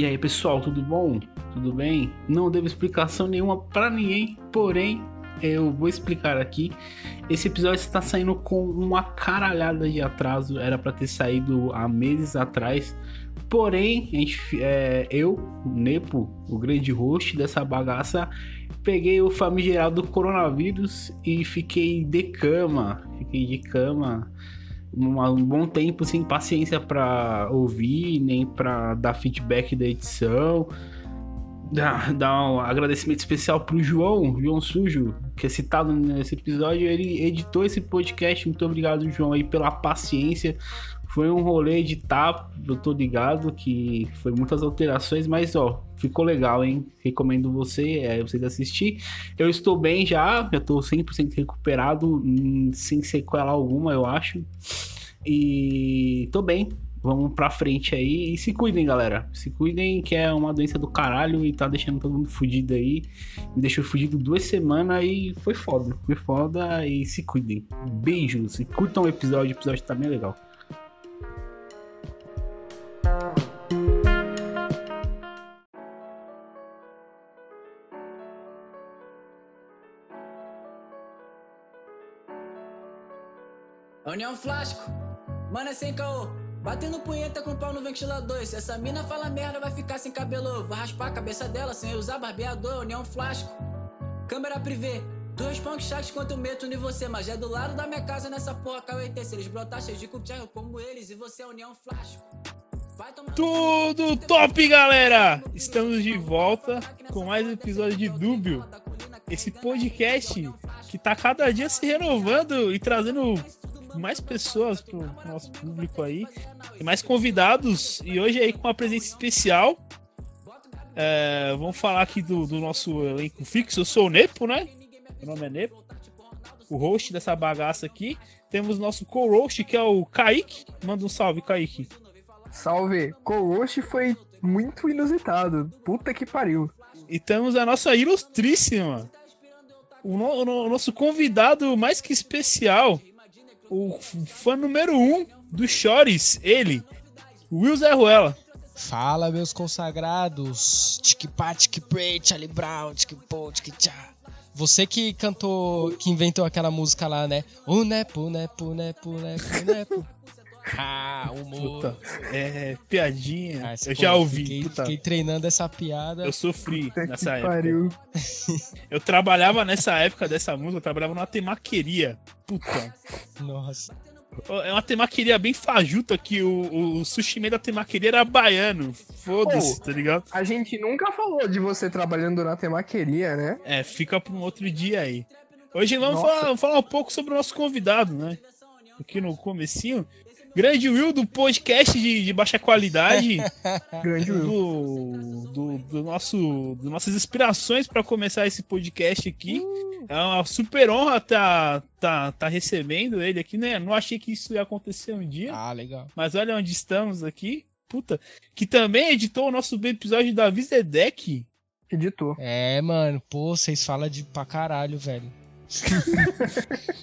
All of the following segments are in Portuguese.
E aí, pessoal, tudo bom? Tudo bem? Não devo explicação nenhuma para ninguém, porém, eu vou explicar aqui. Esse episódio está saindo com uma caralhada de atraso, era para ter saído há meses atrás. Porém, gente, é, eu, Nepo, o grande host dessa bagaça, peguei o famigerado coronavírus e fiquei de cama. Fiquei de cama um bom tempo sem paciência para ouvir, nem para dar feedback da edição. Dar um agradecimento especial pro João, João Sujo, que é citado nesse episódio. Ele editou esse podcast. Muito obrigado, João, aí, pela paciência. Foi um rolê editar, eu tô ligado que foi muitas alterações, mas ó, ficou legal, hein? Recomendo você, é, vocês assistir. Eu estou bem já, já tô 100% recuperado, hum, sem sequela alguma, eu acho. E tô bem, vamos pra frente aí. E se cuidem, galera. Se cuidem, que é uma doença do caralho e tá deixando todo mundo fudido aí. Me deixou fudido duas semanas e foi foda. Foi foda e se cuidem. Beijos e curtam o episódio, o episódio tá bem legal. União Flasco, mano é sem caô. Batendo punheta com pau no ventilador. Se essa mina fala merda, vai ficar sem cabelo. Vou raspar a cabeça dela sem usar barbeador. União Flasco, câmera privê. Dois punk chats quanto meto em você, mas é do lado da minha casa nessa porra KUT. Se eles brotar cheios de cuchillo como eles e você é União Flasco. Tudo top, galera! Estamos de volta com mais um episódio de Dúbio. Esse podcast que tá cada dia se renovando e trazendo mais pessoas pro nosso público aí, e mais convidados, e hoje aí com uma presença especial. É, vamos falar aqui do, do, nosso elenco fixo. Eu sou o Nepo, né? Meu nome é Nepo, o host dessa bagaça aqui. Temos nosso co-host, que é o Kaique. Manda um salve, Kaique. Salve! Co-host foi muito inusitado. Puta que pariu. E temos a nossa ilustríssima. O, no, o nosso convidado mais que especial o fã número um do Chores, ele, Will Zé Ruela. Fala, meus consagrados. Tic-pá, tic-pray, Charlie Brown, tic-pô, tic-tchá. Você que cantou, que inventou aquela música lá, né? O nepo, nepo, nepo, nepo, nepo. Ah, humor. Puta, é, piadinha. Ah, eu já ouvi. Fiquei, fiquei, treinando essa piada. Eu sofri Puta nessa época. Pariu. Eu trabalhava nessa época dessa música, eu trabalhava numa temaqueria. Puta. Nossa. É uma temaqueria bem fajuta que o, o sushi da temaqueria era baiano. Foda-se, tá ligado? A gente nunca falou de você trabalhando na temaqueria, né? É, fica pra um outro dia aí. Hoje vamos falar, falar, um pouco sobre o nosso convidado, né? Aqui no comecinho. Grande Will do podcast de, de baixa qualidade. Grande Will. Do, do, do, nosso, do nossas inspirações para começar esse podcast aqui. Uh. É uma super honra estar tá, tá, tá recebendo ele aqui, né? Não achei que isso ia acontecer um dia. Ah, legal. Mas olha onde estamos aqui. Puta. Que também editou o nosso episódio da Vizedec. Editou. É, mano. Pô, vocês falam de pra caralho, velho.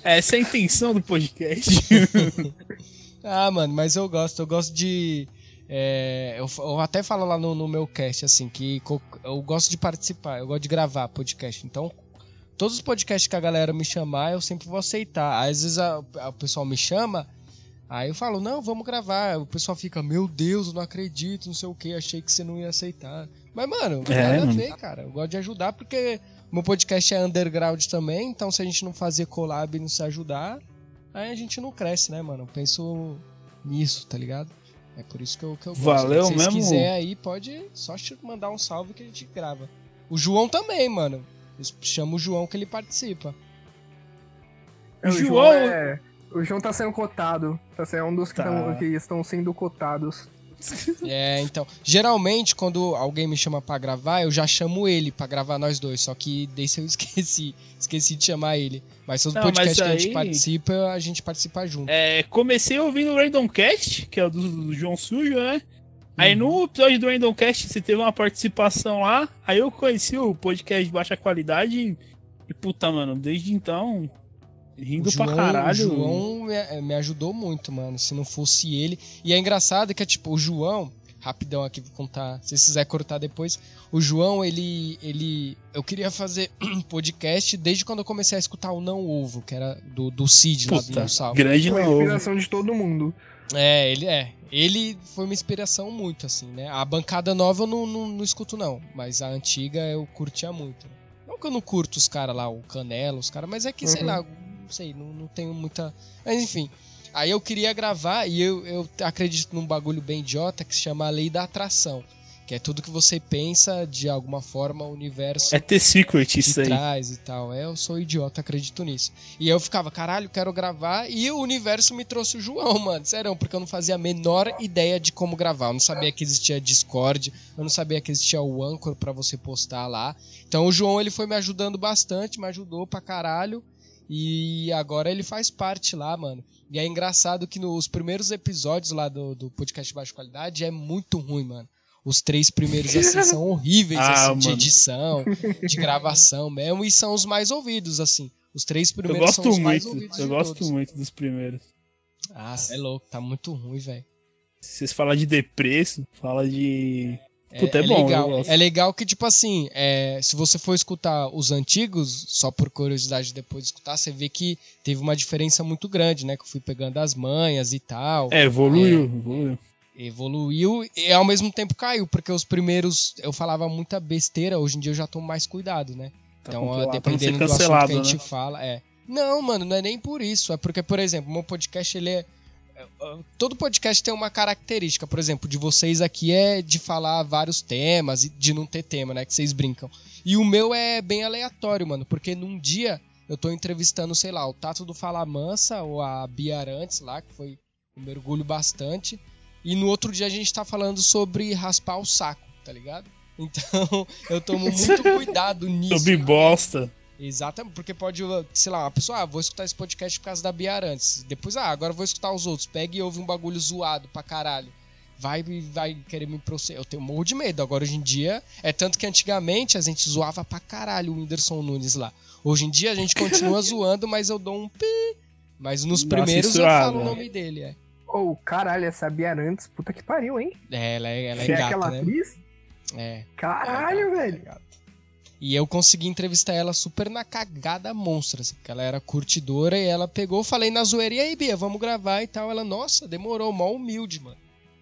Essa é a intenção do podcast. Ah, mano, mas eu gosto. Eu gosto de. É, eu, eu, até falo lá no, no, meu cast, assim, que eu gosto de participar, eu gosto de gravar podcast. Então, todos os podcasts que a galera me chamar, eu sempre vou aceitar. Às vezes a, a, o pessoal me chama, aí eu falo, não, vamos gravar. O pessoal fica, meu Deus, eu não acredito, não sei o que, achei que você não ia aceitar. Mas, mano, é, nada a ver, cara. Eu gosto de ajudar porque meu podcast é underground também, então se a gente não fazer collab e não se ajudar, aí a gente não cresce, né, mano? Eu penso nisso, tá ligado? É por isso que eu, que eu gosto. Valeu Se mesmo. Se quiser aí, pode só mandar um salve que a gente grava. O João também, mano. Chama o João que ele participa. O, o João, João é... O João tá sendo cotado. Tá sendo um dos que, tá. tão, que estão sendo cotados. É, então. Geralmente, quando alguém me chama para gravar, eu já chamo ele para gravar nós dois. Só que desse eu esqueci. Esqueci de chamar ele. Mas todo Não, podcast aí... que a gente participa, a gente participa junto. É, comecei ouvindo o Random Cast, que é o do, do João Sujo, né? Aí no uhum. episódio do Random Cast você teve uma participação lá. Aí eu conheci o podcast de baixa qualidade. E puta, mano, desde então Rindo João, pra caralho. O João me, me, ajudou muito, mano. Se não fosse ele. E é engraçado que é tipo, o João, rapidão aqui, vou contar. Se quiser cortar depois. O João, ele. ele eu queria fazer um podcast desde quando eu comecei a escutar o Não Ovo, que era do, do Cid lá do Salvo. Grande Não Ovo. inspiração de todo mundo. É, ele é. Ele foi uma inspiração muito, assim, né? A bancada nova eu não, não, não escuto, não. Mas a antiga eu curtia muito. Não que eu não curto os caras lá, o Canela, os caras, mas é que, uhum. sei lá, não sei, não, não tenho muita. Mas enfim. Aí eu queria gravar e eu, eu acredito num bagulho bem idiota que se chama a lei da atração. Que é tudo que você pensa, de alguma forma, o universo. É ter secret isso aí. Traz e tal. É, eu sou idiota, acredito nisso. E eu ficava, caralho, quero gravar. E o universo me trouxe o João, mano. Sério, porque eu não fazia a menor ideia de como gravar. Eu não sabia que existia Discord. Eu não sabia que existia o Anchor para você postar lá. Então o João, ele foi me ajudando bastante, me ajudou pra caralho. E agora ele faz parte lá, mano. E é engraçado que nos primeiros episódios lá do, do podcast de baixa qualidade é muito ruim, mano. Os três primeiros, assim, são horríveis, ah, assim, de edição, de gravação mesmo, e são os mais ouvidos, assim. Os três primeiros são os muito, mais ouvidos. Eu gosto todos. muito dos primeiros. Ah, é louco, tá muito ruim, velho. Vocês falam de depreço, fala de. É, Puta, é, é bom, legal. É legal que, tipo assim, é, se você for escutar os antigos, só por curiosidade depois de escutar, você vê que teve uma diferença muito grande, né? Que eu fui pegando as manhas e tal. É, evoluiu, é, evoluiu evoluiu e ao mesmo tempo caiu, porque os primeiros eu falava muita besteira, hoje em dia eu já tomo mais cuidado, né? Tá então, dependendo do assunto que a gente né? fala, é. Não, mano, não é nem por isso, é porque, por exemplo, meu podcast ele é, é todo podcast tem uma característica, por exemplo, de vocês aqui é de falar vários temas e de não ter tema, né, que vocês brincam. E o meu é bem aleatório, mano, porque num dia eu tô entrevistando, sei lá, o Tato do Fala Mansa ou a Bia Arantes lá, que foi um mergulho bastante. E no outro dia a gente tá falando sobre raspar o saco, tá ligado? Então eu tomo muito cuidado nisso. Sobre bosta. Exatamente, porque pode, sei lá, uma pessoa, ah, vou escutar esse podcast por causa da Bia antes. Depois, ah, agora vou escutar os outros. Pega e ouve um bagulho zoado pra caralho. Vai vai querer me processar. Eu tenho morro de medo. Agora, hoje em dia, é tanto que antigamente a gente zoava pra caralho o Whindersson Nunes lá. Hoje em dia a gente continua zoando, mas eu dou um pi. Mas nos Nossa, primeiros eu falo o nome dele, é. Ô, oh, caralho, essa Bia Arantes, puta que pariu, hein? É, ela é, ela é, é gata, aquela né? atriz? É. Caralho, é velho. É e eu consegui entrevistar ela super na cagada monstra, assim, porque ela era curtidora e ela pegou, falei na zoeira, e aí, Bia, vamos gravar e tal. Ela, nossa, demorou, mó humilde, mano.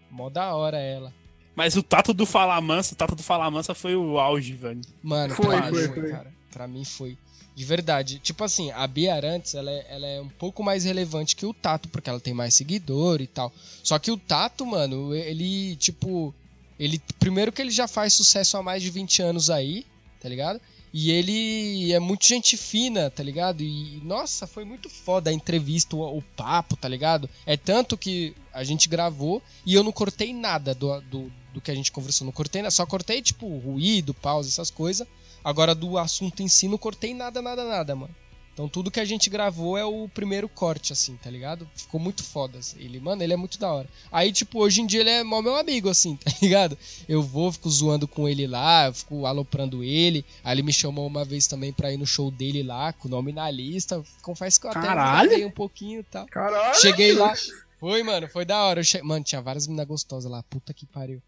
Mó da hora ela. Mas o Tato do Falar Mansa, o Tato do Falar Mansa foi o auge, velho. Mano, foi, pra foi, mim, foi. cara. Pra mim foi. De verdade. Tipo assim, a Bia Arantes, ela é, ela é um pouco mais relevante que o Tato, porque ela tem mais seguidor e tal. Só que o Tato, mano, ele, tipo. Ele. Primeiro que ele já faz sucesso há mais de 20 anos aí, tá ligado? E ele é muito gente fina, tá ligado? E, nossa, foi muito foda a entrevista, o, o, papo, tá ligado? É tanto que a gente gravou e eu não cortei nada do, do, do que a gente conversou. Não cortei nada, só cortei, tipo, ruído, pausa, essas coisas. Agora do assunto em si não cortei nada, nada, nada, mano. Então tudo que a gente gravou é o primeiro corte, assim, tá ligado? Ficou muito foda. Assim. Ele, mano, ele é muito da hora. Aí, tipo, hoje em dia ele é mó meu amigo, assim, tá ligado? Eu vou, fico zoando com ele lá, fico aloprando ele. Aí ele me chamou uma vez também pra ir no show dele lá, com o nome na lista. Confesso que eu Caralho. até um pouquinho e tal. Caralho! Cheguei lá. Foi, mano, foi da hora. Che... Mano, tinha várias meninas gostosas lá. Puta que pariu.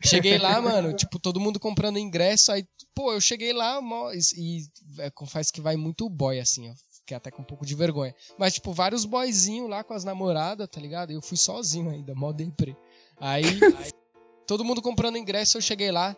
Cheguei lá, mano, tipo, todo mundo comprando ingresso, aí, pô, eu cheguei lá e, e é, confesso que vai muito boy, assim, ó. Fiquei até com um pouco de vergonha. Mas, tipo, vários boyzinhos lá com as namoradas, tá ligado? Eu fui sozinho ainda, mó deprê. Aí, aí, todo mundo comprando ingresso, eu cheguei lá.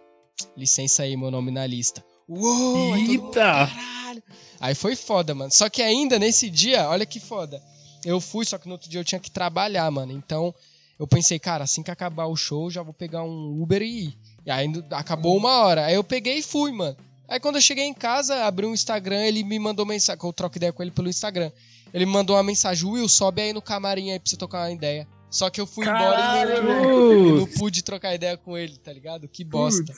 Licença aí, meu nome na lista. Uou! Eita! Mundo, aí foi foda, mano. Só que ainda nesse dia, olha que foda. Eu fui, só que no outro dia eu tinha que trabalhar, mano. Então, eu pensei, cara, assim que acabar o show, já vou pegar um Uber e ir. E aí acabou uma hora. Aí eu peguei e fui, mano. Aí quando eu cheguei em casa, abri um Instagram, ele me mandou mensagem, eu troco ideia com ele pelo Instagram. Ele me mandou uma mensagem, Will, sobe aí no camarim aí pra você tocar uma ideia. Só que eu fui Caralho, embora e não, não, pude trocar ideia com ele, tá ligado? Que bosta.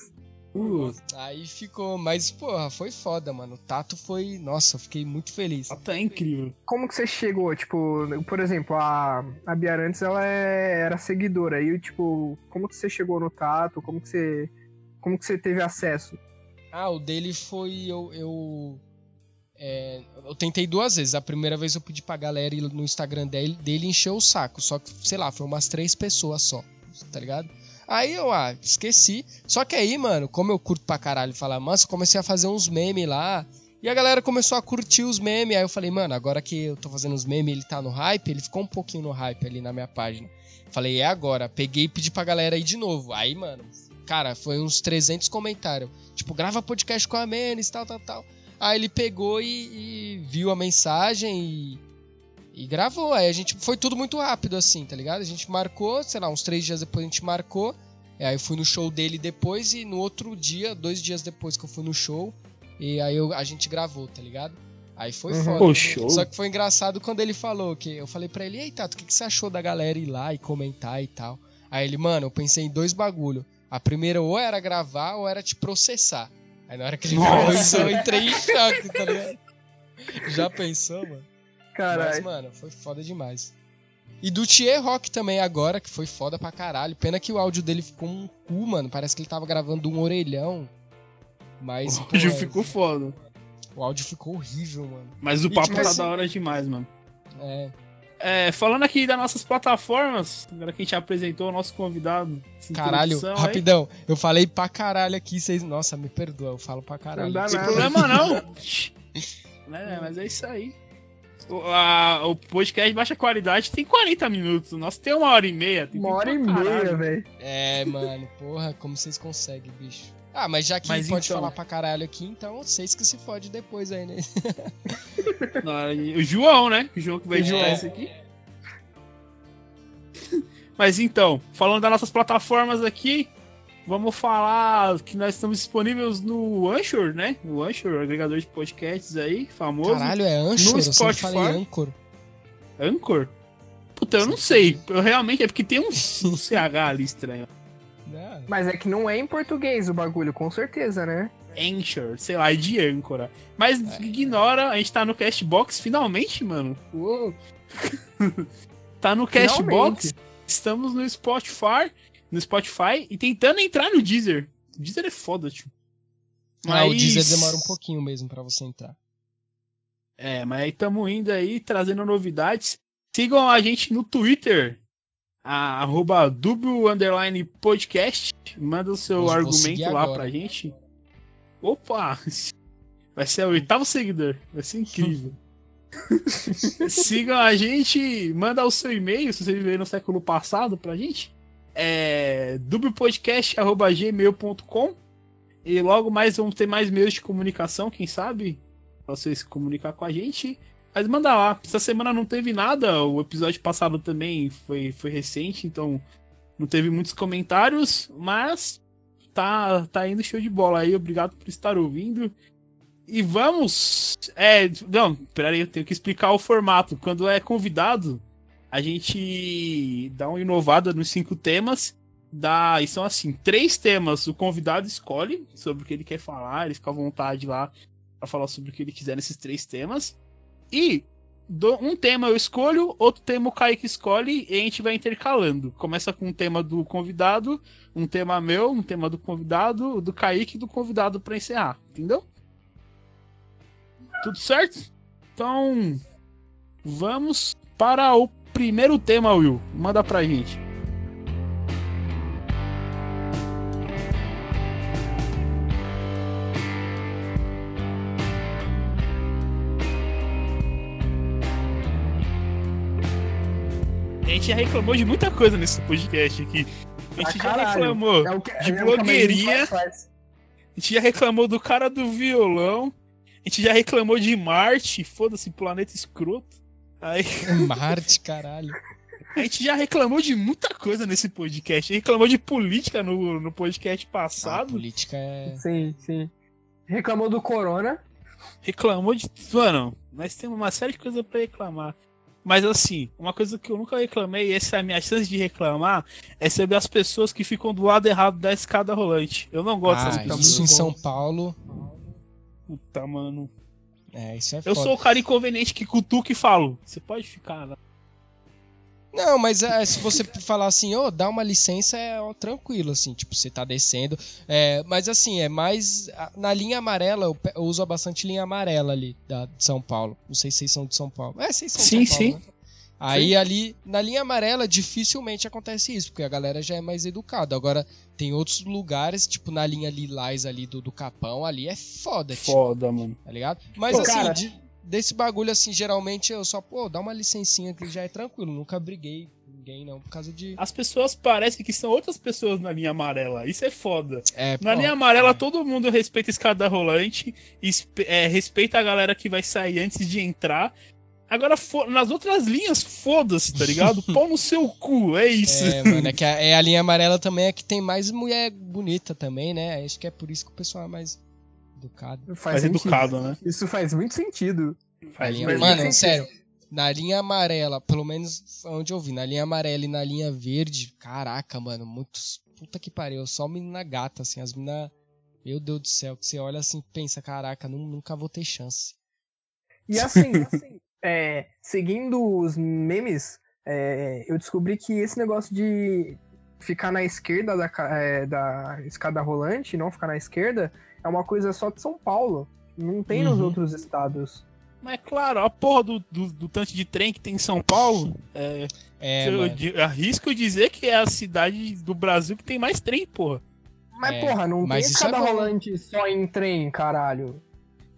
Uh. Aí ficou, mas porra, foi foda, mano. O Tato foi, nossa, eu fiquei muito feliz. Tato é incrível. Como que você chegou, tipo, por exemplo, a, a Biarantes, ela é, era seguidora, aí, tipo, como que você chegou no Tato, como que você, como que você teve acesso? Ah, o dele foi, eu, eu, é, eu tentei duas vezes. A primeira vez eu pedi pra galera ir no Instagram dele, dele encher o saco, só que, sei lá, foi umas três pessoas só, tá ligado? Aí eu, ah, esqueci. Só que aí, mano, como eu curto pra caralho falar manso, comecei a fazer uns memes lá. E a galera começou a curtir os memes. Aí eu falei, mano, agora que eu tô fazendo os memes, ele tá no hype, ele ficou um pouquinho no hype ali na minha página. Falei, é agora. Peguei e pedi pra galera ir de novo. Aí, mano, cara, foi uns 300 comentários. Tipo, grava podcast com a Menes, tal, tal, tal. Aí ele pegou e, e viu a mensagem e, e, gravou. Aí a gente. Foi tudo muito rápido, assim, tá ligado? A gente marcou, sei lá, uns três dias depois a gente marcou. Aí eu fui no show dele depois e no outro dia, dois dias depois que eu fui no show, e aí eu, a gente gravou, tá ligado? Aí foi uhum. foda. Pô, show. Só que foi engraçado quando ele falou que eu falei pra ele, ei, Tato, o que, que você achou da galera ir lá e comentar e tal? Aí ele, mano, eu pensei em dois bagulho. A primeira ou era gravar ou era te processar. Aí na hora que ele falou isso, eu entrei em choque, tá ligado? Já pensou, mano? Caralho. Mas, mano, foi foda demais. E do Thier Rock também agora, que foi foda pra caralho. Pena que o áudio dele ficou um cu, mano. Parece que ele tava gravando um orelhão. Mas. O áudio ficou foda. O áudio ficou horrível, mano. Mas o papo e, tipo, tá assim, da hora demais, mano. É. É, falando aqui das nossas plataformas, agora que a gente apresentou o nosso convidado. Caralho, rapidão. Aí. Eu falei pra caralho aqui, vocês. Nossa, me perdoa, eu falo pra caralho. Não, não tem problema não. é, mas é isso aí. O, a, o podcast de baixa qualidade tem 40 minutos. O nosso tem uma hora e meia. uma hora e meia, velho. É, mano, porra, como vocês conseguem, bicho? Ah, mas já que mas pode então... falar pra caralho aqui, então vocês que se fode depois aí, né? Não, o João, né? O João que vai editar é. isso aqui. Mas então, falando das nossas plataformas aqui, vamos falar que nós estamos disponíveis no Anchor, né? O Anchor, agregador de podcasts aí, famoso. Caralho, é Anchor? No Spotify. Eu Anchor. Anchor? Puta, eu não sei. Eu realmente é porque tem um, um CH ali estranho. Mas é que não é em português o bagulho, com certeza, né? Anchor, sei lá, é de âncora. Mas é. ignora, a gente tá no Castbox finalmente, mano. Uou. tá no Castbox, estamos no Spotify, no Spotify e tentando entrar no Deezer. O Deezer é foda, tio. Mas... Ah, o Deezer demora um pouquinho mesmo para você entrar. É, mas aí estamos indo aí, trazendo novidades. Sigam a gente no Twitter, a, arroba underline podcast. Manda o seu argumento lá agora. pra gente. Opa! Vai ser o oitavo seguidor. Vai ser incrível. Sigam a gente, manda o seu e-mail, se você viveu no século passado pra gente. É dublepodcast.gmail.com E logo mais vamos ter mais meios de comunicação, quem sabe? Pra vocês se comunicar com a gente. Mas manda lá. Essa semana não teve nada. O episódio passado também foi, foi recente, então não teve muitos comentários. Mas tá, tá indo show de bola aí. Obrigado por estar ouvindo. E vamos. É. Não, peraí, eu tenho que explicar o formato. Quando é convidado, a gente dá uma inovada nos cinco temas. Dá, e são assim, três temas o convidado escolhe sobre o que ele quer falar, ele fica à vontade lá para falar sobre o que ele quiser nesses três temas. E um tema eu escolho, outro tema o Kaique escolhe e a gente vai intercalando. Começa com um tema do convidado, um tema meu, um tema do convidado, do Kaique e do convidado para encerrar, entendeu? Tudo certo? Então, vamos para o primeiro tema, Will. Manda pra gente. gente já reclamou de muita coisa nesse podcast aqui. A gente ah, já reclamou é que, de é blogueirinha. A, a gente já reclamou do cara do violão. A gente já reclamou de Marte. Foda-se, planeta escroto. Aí... Marte, caralho. A gente já reclamou de muita coisa nesse podcast. Reclamou de política no, no podcast passado. Ah, política é. Sim, sim. Reclamou do Corona. Reclamou de. Mano, nós temos uma série de coisas para reclamar. Mas assim, uma coisa que eu nunca reclamei, e essa é a minha chance de reclamar, é sobre as pessoas que ficam do lado errado da escada rolante. Eu não gosto ah, dessas pessoas. Isso em São Paulo. Puta, mano. É, isso é Eu foda. sou o cara inconveniente que cutuca e falo. Você pode ficar lá. Não, mas é, se você falar assim, ô, oh, dá uma licença, é ó, tranquilo, assim, tipo, você tá descendo. É, mas assim, é mais. Na linha amarela, eu, eu, uso bastante linha amarela ali, da, de São Paulo. Não sei se vocês são de São Paulo. É, vocês são sim, de São Paulo. Sim, sim. Né? Aí ali, na linha amarela, dificilmente acontece isso, porque a galera já é mais educada. Agora, tem outros lugares, tipo na linha lilás ali do, do Capão, ali é foda, tipo, Foda, mano. tá ligado? Mas Pô, assim, cara- de- desse bagulho assim, geralmente eu só, pô, dá uma licencinha que já é tranquilo. Nunca briguei com ninguém, não, por causa de. As pessoas parecem que são outras pessoas na linha amarela. Isso é foda. É, Na pô, linha amarela, todo mundo respeita a escada rolante, é, respeita a galera que vai sair antes de entrar. Agora, nas outras linhas, foda-se, tá ligado? Pau no seu cu, é isso. É, mano, é que a, é a linha amarela também é que tem mais mulher bonita também, né? Acho que é por isso que o pessoal é mais educado. Faz Mais sentido. educado, né? Isso faz muito sentido. Faz linha- faz mano, muito sério, na linha amarela, pelo menos onde eu vi, na linha amarela e na linha verde, caraca, mano, muitos. Puta que pariu, só menina gata, assim, as meninas. Meu Deus do céu, que você olha assim e pensa, caraca, nu- nunca vou ter chance. E assim, é, seguindo os memes, é, eu descobri que esse negócio de ficar na esquerda da, é, da escada rolante, não ficar na esquerda, é uma coisa só de São Paulo. Não tem nos Uhum. outros estados. Mas é claro, a porra do, do, do tanto de trem que tem em São Paulo, é, É, eu, di- arrisco dizer que é a cidade do Brasil que tem mais trem, porra. Mas, É, porra, não mas tem escada é bom. rolante só em trem, caralho.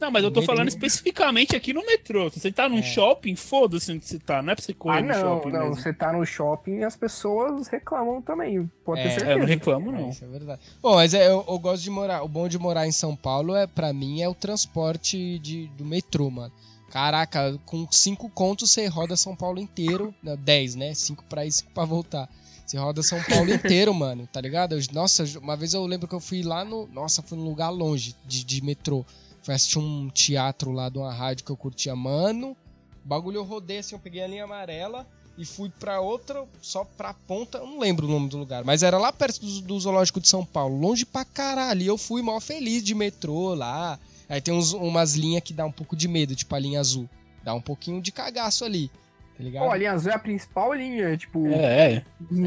Não, mas eu tô falando especificamente aqui no metrô. Se você tá num É. shopping, foda-se onde você tá. Não é pra você correr ah, no não, shopping não. mesmo. Você tá no shopping e as pessoas reclamam também. Pode ter É, É, eu certeza. não reclamo, É, não. isso é verdade. Bom, mas é, eu, eu gosto de morar. O bom de morar em São Paulo é, para mim, é o transporte de, do metrô, mano. Caraca, com cinco contos você roda São Paulo inteiro. Não, 10, né? Cinco pra ir, cinco pra voltar. Você roda São Paulo inteiro, mano, tá ligado? Eu- nossa, uma vez eu lembro que eu fui lá no. Nossa, fui num lugar longe de, de metrô. Fui assistir um teatro lá de uma rádio que eu curtia, mano. Bagulho eu rodei assim, eu peguei a linha amarela e fui pra outra, só pra ponta, eu não lembro o nome do lugar, mas era lá perto do, do Zoológico de São Paulo, longe pra caralho. E eu fui mó feliz de metrô lá. Aí tem uns, umas linhas que dá um pouco de medo, tipo a linha azul. Dá um pouquinho de cagaço ali, tá ligado? Pô, a linha azul é a principal linha, tipo. É, é.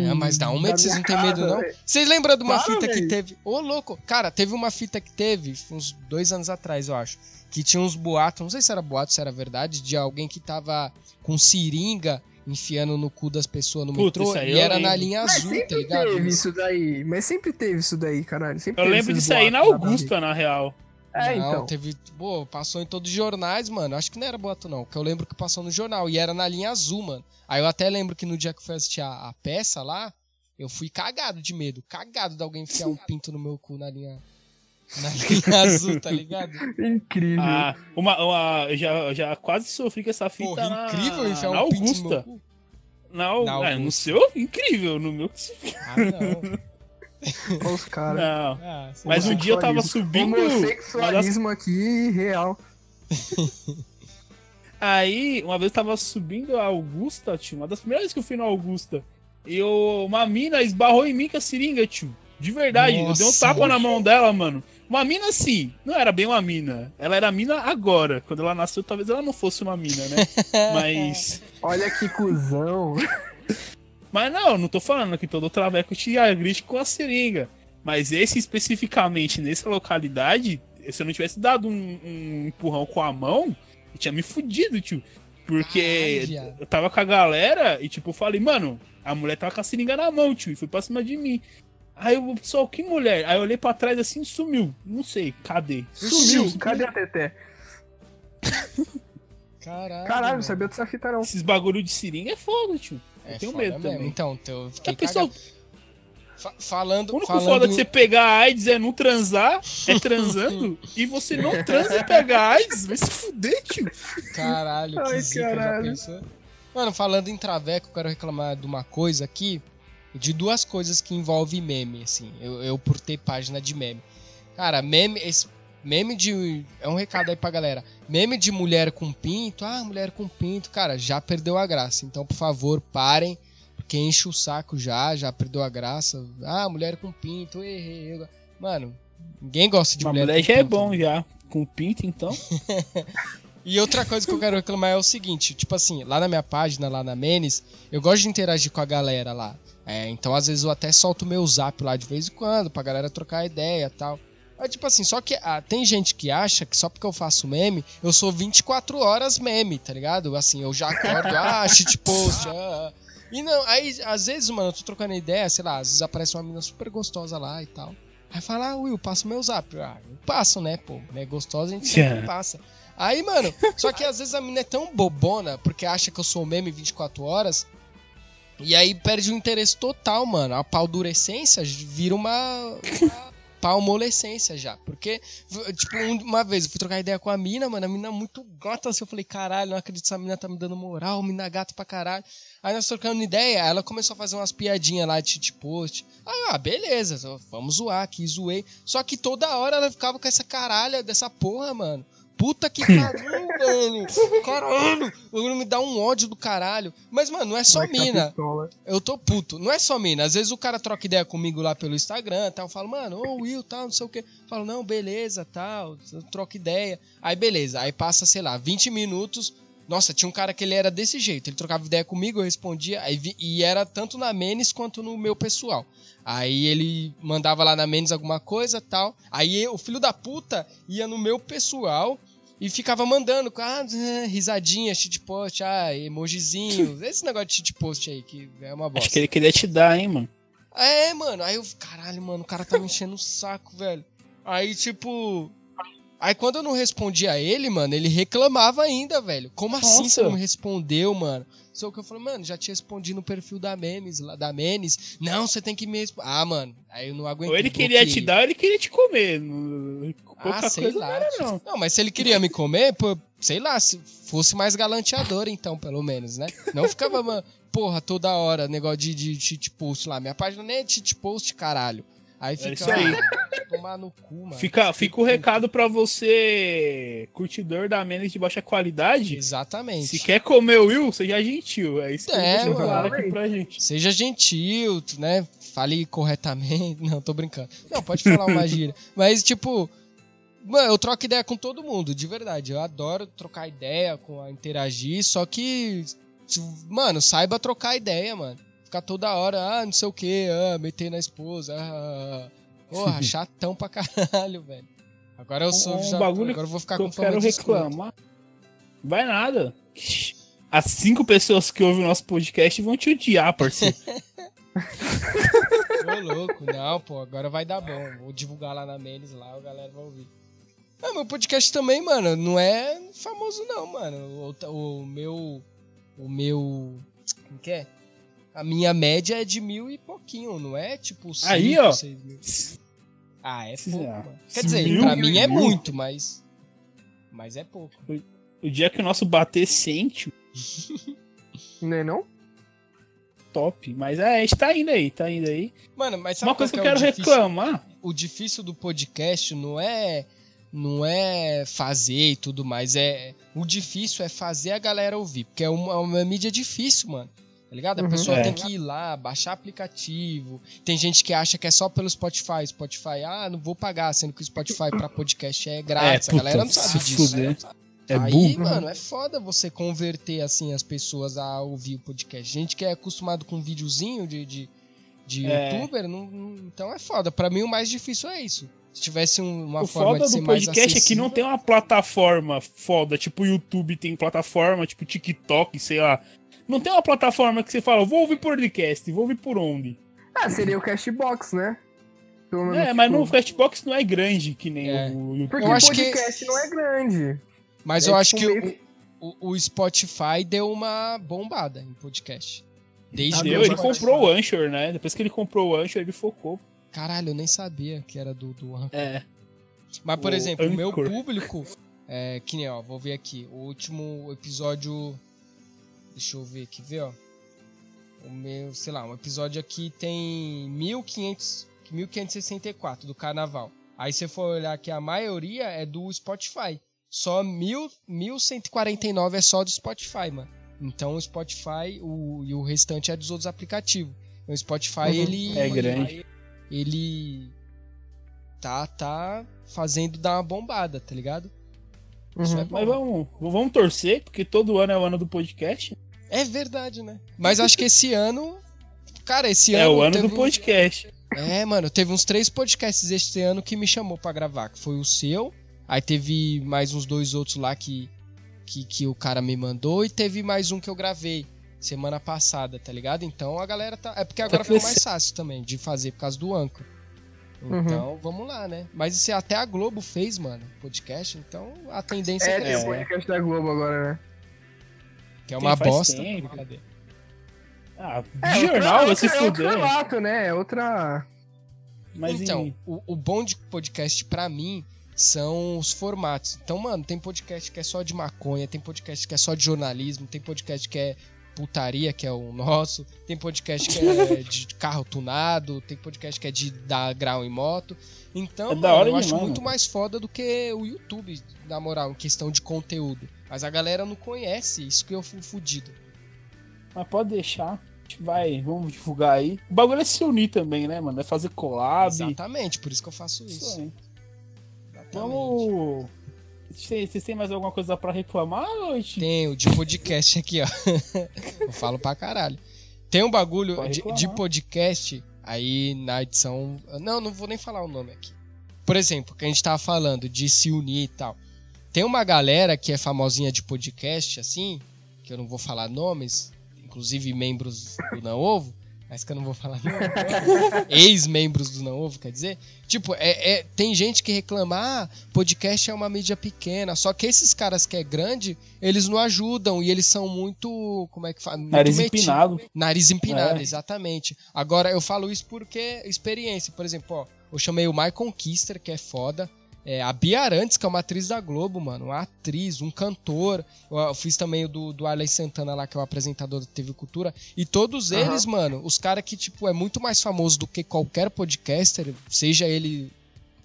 É, mas dá um medo, vocês não tem medo, não? Vocês lembram de uma Claro, fita que velho. teve. Ô, louco! Cara, teve uma fita que teve, uns dois anos atrás, eu acho. Que tinha uns boatos, não sei se era boato, se era verdade, de alguém que tava com seringa enfiando no cu das pessoas no Puta, metrô e era na lembro. linha Mas azul, tá sempre ligado? teve isso daí. Mas sempre teve isso daí, caralho. Sempre Eu teve lembro disso aí na. Augusta, na real. É, não, então. teve. Pô, passou em todos os jornais, mano. Acho que não era boato, não. Que eu lembro que passou no jornal. E era na linha azul, mano. Aí eu até lembro que no dia que eu fui assistir a, a peça lá, eu fui cagado de medo. Cagado de alguém enfiar um pinto no meu cu na linha. Na linha azul, tá ligado? Incrível. Ah, uma, uma, eu já, já quase sofri com essa fita Porra, na, incrível enfiar na um pinto no meu Augusta. cu. Na, Na é, no Augusta. seu, incrível. No meu, que se- Ah, não. Olha os caras. não. Ah, Mas um dia eu tava subindo. Homossexualismo aqui, real. Aí, uma vez eu tava subindo a Augusta, tio. Uma das primeiras vezes que eu fui na Augusta. E eu, uma mina esbarrou em mim com a seringa, tio. De verdade. eu dei um Nossa, tapa na bicho. mão dela, mano. Uma mina assim. Não era bem uma mina. Ela era mina agora. Quando ela nasceu, talvez ela não fosse uma mina, né? Mas. Olha que cuzão. Mas não, não tô falando que todo traveco te agride com a seringa. Mas esse especificamente, nessa localidade, se eu não tivesse dado um, um empurrão com a mão, eu tinha me fudido, tio. Porque eu tava com a galera e, tipo, eu falei, mano, a mulher tava com a seringa na mão, tio, e foi pra cima de mim. Aí o pessoal, que mulher? Aí eu olhei pra trás assim sumiu. Não sei, cadê? Sumiu. Cadê a Teté? Caralho. Caralho, não sabia dessa fita não. Esses bagulho de seringa é foda, tio. É eu tenho medo mesmo. também. Então, eu fiquei A pessoa, cagado. Fa- falando. O único falando foda de você pegar AIDS é não transar, é transando, e você não transa e pega AIDS, vai se fuder, tio. Caralho, que Ai, já caralho. Mano, falando em traveco, eu quero reclamar de uma coisa aqui, de duas coisas que envolvem meme, assim, eu, eu por ter página de meme. Cara, meme, esse meme de... é um recado aí pra galera, meme de mulher com pinto, ah, mulher com pinto, cara, já perdeu a graça, então, por favor, parem, porque enche o saco já, já perdeu a graça, ah, mulher com pinto, errei, errei. mano, ninguém gosta de Uma mulher, mulher com já é pinto, bom já. Com pinto, então. e outra coisa que eu quero reclamar é o seguinte, tipo assim, lá na minha página, lá na Menes, eu gosto de interagir com a galera lá. É, então às vezes eu até solto o meu zap lá de vez em quando, pra galera trocar ideia e tal. É tipo assim, só que ah, tem gente que acha que só porque eu faço meme, eu sou 24 horas meme, tá ligado? Assim, eu já acordo, ah, shitpost, ah. E não, aí às vezes, mano, eu tô trocando ideia, sei lá, às vezes aparece uma menina super gostosa lá e tal. Aí fala, ah, Will, passa o meu zap. Ah, eu passo, né, pô? Né, gostosa a gente sempre Yeah. passa. Aí, mano, só que às vezes a menina é tão bobona, porque acha que eu sou meme 24 horas, e aí perde o interesse total, mano. A paldurecência vira uma palmolescência já. Porque, tipo, um- uma vez eu fui trocar ideia com a mina, mano, a mina muito gata assim. Eu falei, caralho, não acredito que essa mina tá me dando moral, mina gata pra caralho. Aí nós trocando ideia, ela começou a fazer umas piadinhas lá de cheat post. Aí, ah, beleza, vamos zoar aqui, zoei. Só que toda hora ela ficava com essa caralha dessa porra, mano. Puta que pariu, velho. Caralho. O me dá um ódio do caralho. Mas, mano, não é só Vai tá mina. Eu tô puto. Não é só mina. Às vezes o cara troca ideia comigo lá pelo Instagram, tal. Eu falo, mano, ô Will, tal, não sei o quê. Eu falo, não, beleza, tal. Eu troco ideia. Aí, beleza. Aí passa, sei lá, 20 minutos. Nossa, tinha um cara que ele era desse jeito. Ele trocava ideia comigo, eu respondia. Aí vi- e era tanto na Menes quanto no meu pessoal. Aí ele mandava lá na Menes alguma coisa tal. Aí eu- o filho da puta ia no meu pessoal e ficava mandando, ah, risadinha, shitpost, ah, emojizinho. Esse negócio de shitpost aí, que é uma bosta. Acho que ele queria te dar, hein, mano. É, mano. Aí eu, caralho, mano, o cara tá me enchendo o saco, velho. Aí, tipo. Aí quando eu não respondia a ele, mano, ele reclamava ainda, velho. Como assim Nossa. você não me respondeu, mano? Só que eu falei, mano, já te respondi no perfil da Memes, lá da Menes. Não, você tem que me responder. Ah, mano, aí eu não aguentei. Ou ele queria te dar ou ele queria te comer. Pouca Ah, sei coisa lá. não era, não. Não, mas se ele queria me comer, pô, sei lá, se fosse mais galanteador, então, pelo menos, né? Não ficava, mano, porra, toda hora, negócio de, de cheat post lá. Minha página nem é cheat post, caralho. Aí É fica, isso aí. tomar no cu, mano. Fica, fica o recado pra você, curtidor da menos de baixa qualidade. Exatamente. Se quer comer o Will, seja gentil. É isso que É, mano. claro aqui pra gente. Seja gentil, né? Fale corretamente. Não, tô brincando. Não, pode falar uma gíria. Mas, tipo, mano, eu troco ideia com todo mundo, de verdade. Eu adoro trocar ideia, com interagir, só que, mano, saiba trocar ideia, mano. Ficar toda hora, ah, não sei o que, ah, meter na esposa, ah, porra, chatão pra caralho, velho. Agora eu sou, Um já, bagulho agora eu vou ficar que com eu quero escroto. reclamar. Vai nada. As cinco pessoas que ouvem o nosso podcast vão te odiar, parceiro. Ô, louco, não, pô, agora vai dar bom. Vou divulgar lá na Menes, lá a galera vai ouvir. Ah, meu podcast também, mano, não é famoso não, mano. O, o meu. O meu. Como que é? A minha média é de mil e pouquinho, não é tipo cinco, Aí, ó. seis mil. Ah, é pouco, ah, mano. Quer dizer, mil, pra mim é mil. muito, mas. Mas é pouco. O dia que o nosso bater sente, Não é não? top. Mas é, a gente tá indo aí, tá indo aí. Mano, mas sabe Uma coisa que eu é o quero difícil? reclamar. o difícil do podcast não é não é fazer e tudo mais, é o difícil é fazer a galera ouvir, porque é uma, uma mídia difícil, mano. Tá ligado? A Uhum. pessoa É. tem que ir lá, baixar aplicativo. Tem gente que acha que é só pelo Spotify. Spotify, ah, não vou pagar, sendo que o Spotify pra podcast é grátis. a puta, galera não sabe disso. né? É Aí, burro. mano, é foda você converter assim as pessoas a ouvir o podcast. Gente que é acostumado com videozinho de, de, de É. youtuber, não, não- então é foda. Pra mim o mais difícil é isso. Se tivesse um- uma o forma foda de ser do mais podcast é que não tem uma plataforma foda, tipo o YouTube tem plataforma, tipo TikTok, sei lá. Não tem uma plataforma que você fala, vou ouvir podcast, vou ouvir por onde. Ah, seria o Cashbox, né? Menos, É, mas tipo, no Cashbox não é grande que nem É. o YouTube. Porque Eu acho que- podcast não é grande. Mas É eu acho tipo que meio o, o, o Spotify deu uma bombada em podcast. Desde Ah, Deu, o ele comprou o Anchor, né? Depois que ele comprou o Anchor, ele focou. Caralho, eu nem sabia que era do, do Anchor. É. Mas, por O exemplo, o meu Anchor. público. É, que nem, ó, vou ver aqui. O último episódio. Deixa eu ver aqui, ver, ó. O meu, sei lá, um episódio aqui tem 1500, 1564 do carnaval. Aí você for olhar que a maioria é do Spotify. Só 1000, 1149 é só do Spotify, mano. Então o Spotify o, e o restante é dos outros aplicativos. O Spotify, Uhum. ele. É grande. Ele tá, tá fazendo dar uma bombada, tá ligado? Uhum. É. Mas vamos, vamos torcer, porque todo ano é o ano do podcast. É verdade, né? Mas acho que esse ano. Cara, esse É ano. o ano do um- podcast. É, mano, teve uns três podcasts este ano que me chamou pra gravar. Que foi o seu, aí teve mais uns dois outros lá que, que, que o cara me mandou, e teve mais um que eu gravei semana passada, tá ligado? Então a galera tá. É porque agora ficou mais fácil também de fazer por causa do Anchor. Uhum. Então, vamos lá, né? Mas isso até a Globo fez, mano, podcast, então a tendência É, é, tem o podcast da Globo agora, né? Que é uma bosta. Ah, É, jornal vai outra, se é outro fuder. formato, né? É outra. Mas então, em- o, o bom de podcast pra mim são os formatos. Então, mano, tem podcast que é só de maconha, tem podcast que é só de jornalismo, tem podcast que é putaria, que é o nosso, tem podcast que é de carro tunado, tem podcast que é de dar grau em moto. Então, É da mano, hora eu acho demais, muito mano. mais foda do que o YouTube, na moral, em questão de conteúdo. Mas a galera não conhece, isso que eu fui fudido. Mas pode deixar. A gente vai, vamos divulgar aí. O bagulho é se unir também, né, mano? É fazer collab. Exatamente, por isso que eu faço Isso. Vamos. Vocês têm mais alguma coisa pra reclamar, noite? Tem o de podcast aqui, ó. Eu falo pra caralho. Tem um bagulho de, de podcast aí na edição. Não, não vou nem falar o nome aqui. Por exemplo, que a gente tava falando de se unir e tal. Tem uma galera que é famosinha de podcast, assim, que eu não vou falar nomes, inclusive membros do Não Ovo, mas que eu não vou falar nomes. Ex-membros do Não Ovo, quer dizer? Tipo, é, é- tem gente que reclama, ah, podcast é uma mídia pequena, só que esses caras que é grande, eles não ajudam e eles são muito, como é que fala? Muito Nariz meti- empinado. Nariz empinado, É. exatamente. Agora, eu falo isso porque experiência. Por exemplo, ó, eu chamei o Michael Kister, que é foda. É, a Bia Arantes, que é uma atriz da Globo, mano. Uma atriz, um cantor. Eu, eu fiz também o do, do Arley Santana lá, que é o apresentador da TV Cultura. E todos eles, mano, os caras que, tipo, é muito mais famoso do que qualquer podcaster, seja ele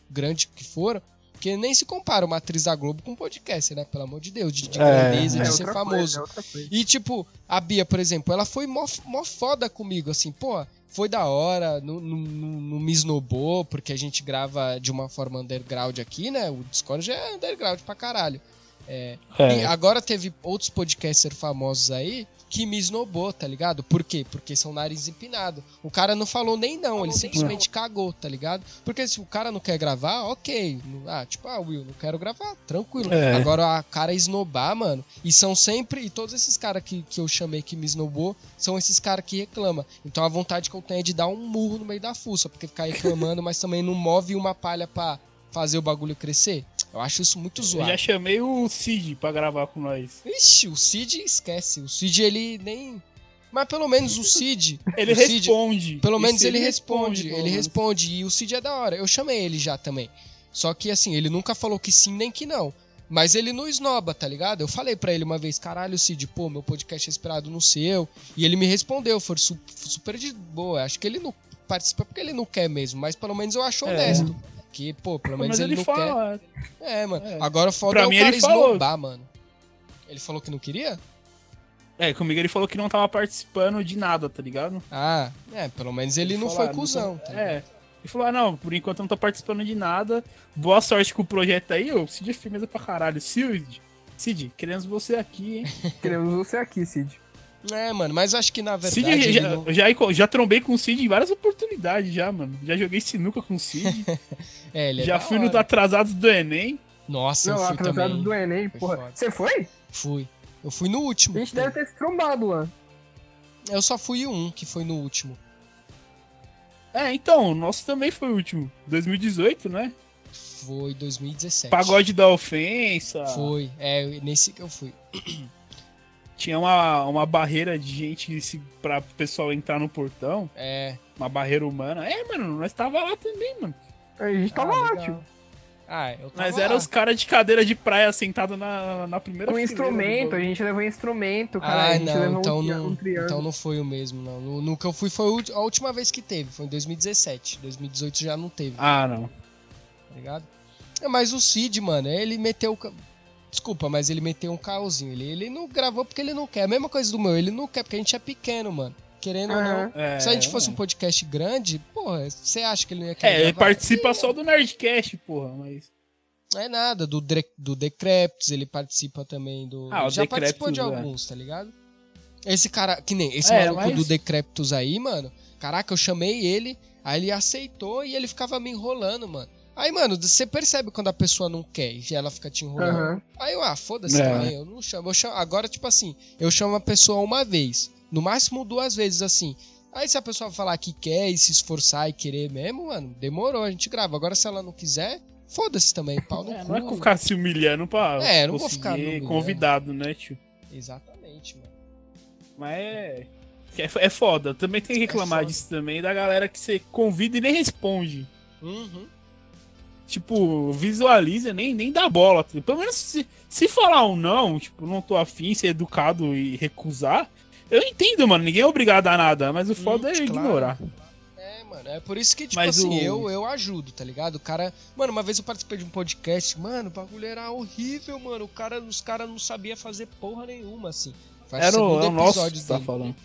grande que for, que nem se compara uma atriz da Globo com um podcaster, né? Pelo amor de Deus, de, de É. grandeza, É de ser famoso. coisa, é coisa. E, tipo, a Bia, por exemplo, ela foi mó, mó foda comigo, assim, pô, foi da hora, não, não, não- não me esnobou, porque a gente grava de uma forma underground aqui, né? O Discord já é underground pra caralho. É, É. agora teve outros podcasters famosos aí que me esnobou, tá ligado? Por quê? Porque são nariz empinado. O cara não falou nem não, ele simplesmente cagou, tá ligado? Porque se o cara não quer gravar, ok. Ah, tipo, ah, Will, não quero gravar, tranquilo. É. Agora a cara esnobar, mano, e são sempre, e todos esses caras que, que eu chamei que me esnobou, são esses caras que reclamam. Então a vontade que eu tenho é de dar um murro no meio da fuça, porque ficar reclamando, mas também não move uma palha pra fazer o bagulho crescer. Eu acho isso muito Eu zoado. já chamei o Cid pra gravar com nós. Ixi, o Cid esquece. O Cid, ele nem. Mas pelo menos o Cid. Ele o Cid, responde. Pelo menos ele responde. pelo Ele responde. E o Cid é da hora. Eu chamei ele já também. Só que assim, ele nunca falou que sim nem que não. Mas ele não esnoba, tá ligado? Eu falei pra ele uma vez, caralho, Cid, pô, meu podcast é inspirado no seu. E ele me respondeu, foi su- super de boa. Acho que ele não participa porque ele não quer mesmo, mas pelo menos eu acho É. Que, pô, pelo menos Mas ele, ele não quer. fala. É, mano. É. Agora foda Pra é o mim, cara ele falou. esnobar, mano. Ele falou que não queria? É, comigo ele falou que não tava participando de nada, tá ligado? Ah, é, pelo menos ele, não falou, foi ah, cuzão. tá É. Ele falou, ah, não, por enquanto eu não tô participando de nada. Boa sorte com o projeto aí, ô. Cid é firmeza pra caralho. Cid, Cid, queremos você aqui, hein? Queremos você aqui, Cid. É, mano, mas eu acho que na verdade. Cid, já, não- já, já trombei com o Cid em várias oportunidades já, mano. Já joguei sinuca com o Cid. É, ele é já fui no hora. Atrasados do Enem. Nossa, Não, eu fui atrasado também. do Enem, Foi porra. foda. Você foi? Fui. Eu fui no último. A gente deve ter se trombado lá. Eu só fui um, que foi no último. É, então, o nosso também foi o último. 2018, né? Foi 2017. Pagode da ofensa. Foi. É, nesse que eu fui. Tinha uma, uma barreira de gente se, pra pessoal entrar no portão. É. Uma barreira humana. É, mano, nós tava lá também, mano. A gente tava ah, lá, legal. tio. Ah, eu tava Nós lá. era os caras de cadeira de praia sentado na, na primeira Com do instrumento, a gente levou instrumento, cara. Ah, a gente não, levou então um, não, um então não foi o mesmo, não. No, no que eu fui foi a última vez que teve, foi em 2017. 2018 já não teve, Ah, não. tá ligado? É, mas o Cid, mano, ele meteu. Desculpa, mas ele meteu um caosinho. Ele, ele não gravou porque ele não quer. A mesma coisa do meu, ele não quer porque a gente é pequeno, mano. Querendo ou Aham. não. É, Se a gente fosse um podcast grande, porra, você acha que ele não ia querer É, ele participa só do Nerdcast, porra, mas. Não é nada, do, Dre- do Decreptus, ele participa também do. Ah, o já participou de Decreptus, é. alguns, tá ligado? Esse cara, que nem esse É, maluco mas- do Decreptus aí, mano. Caraca, eu chamei ele, aí ele aceitou e ele ficava me enrolando, mano. Aí, mano, você percebe quando a pessoa não quer e ela fica te enrolando. Aham. Aí eu, ah, foda-se É. também, eu não chamo. Eu chamo. Agora, tipo assim, eu chamo a pessoa uma vez. No máximo duas vezes, assim. Aí se a pessoa falar que quer e se esforçar e querer mesmo, mano, demorou, a gente grava. Agora se ela não quiser, foda-se também, pau no É, cu. não é com ficar se humilhando pra É, não vou ficar convidado, né, tio? Exatamente, mano. Mas é. que É é foda. Também tem que reclamar foda. disso também, da galera que você convida e nem responde. Uhum. Tipo, visualiza, nem, nem dá bola. Pelo menos se, se falar um não, tipo, não tô afim, ser educado e recusar, eu entendo, mano. Ninguém é obrigado a nada, mas o foda é claro. ignorar. É, mano, é por isso que, tipo Mas assim, o- eu, eu ajudo, tá ligado? O cara. Mano, uma vez eu participei de um podcast, mano, o bagulho era horrível, mano. O cara, os caras não sabia fazer porra nenhuma, assim. Faz Era o, é o nosso que tá falando.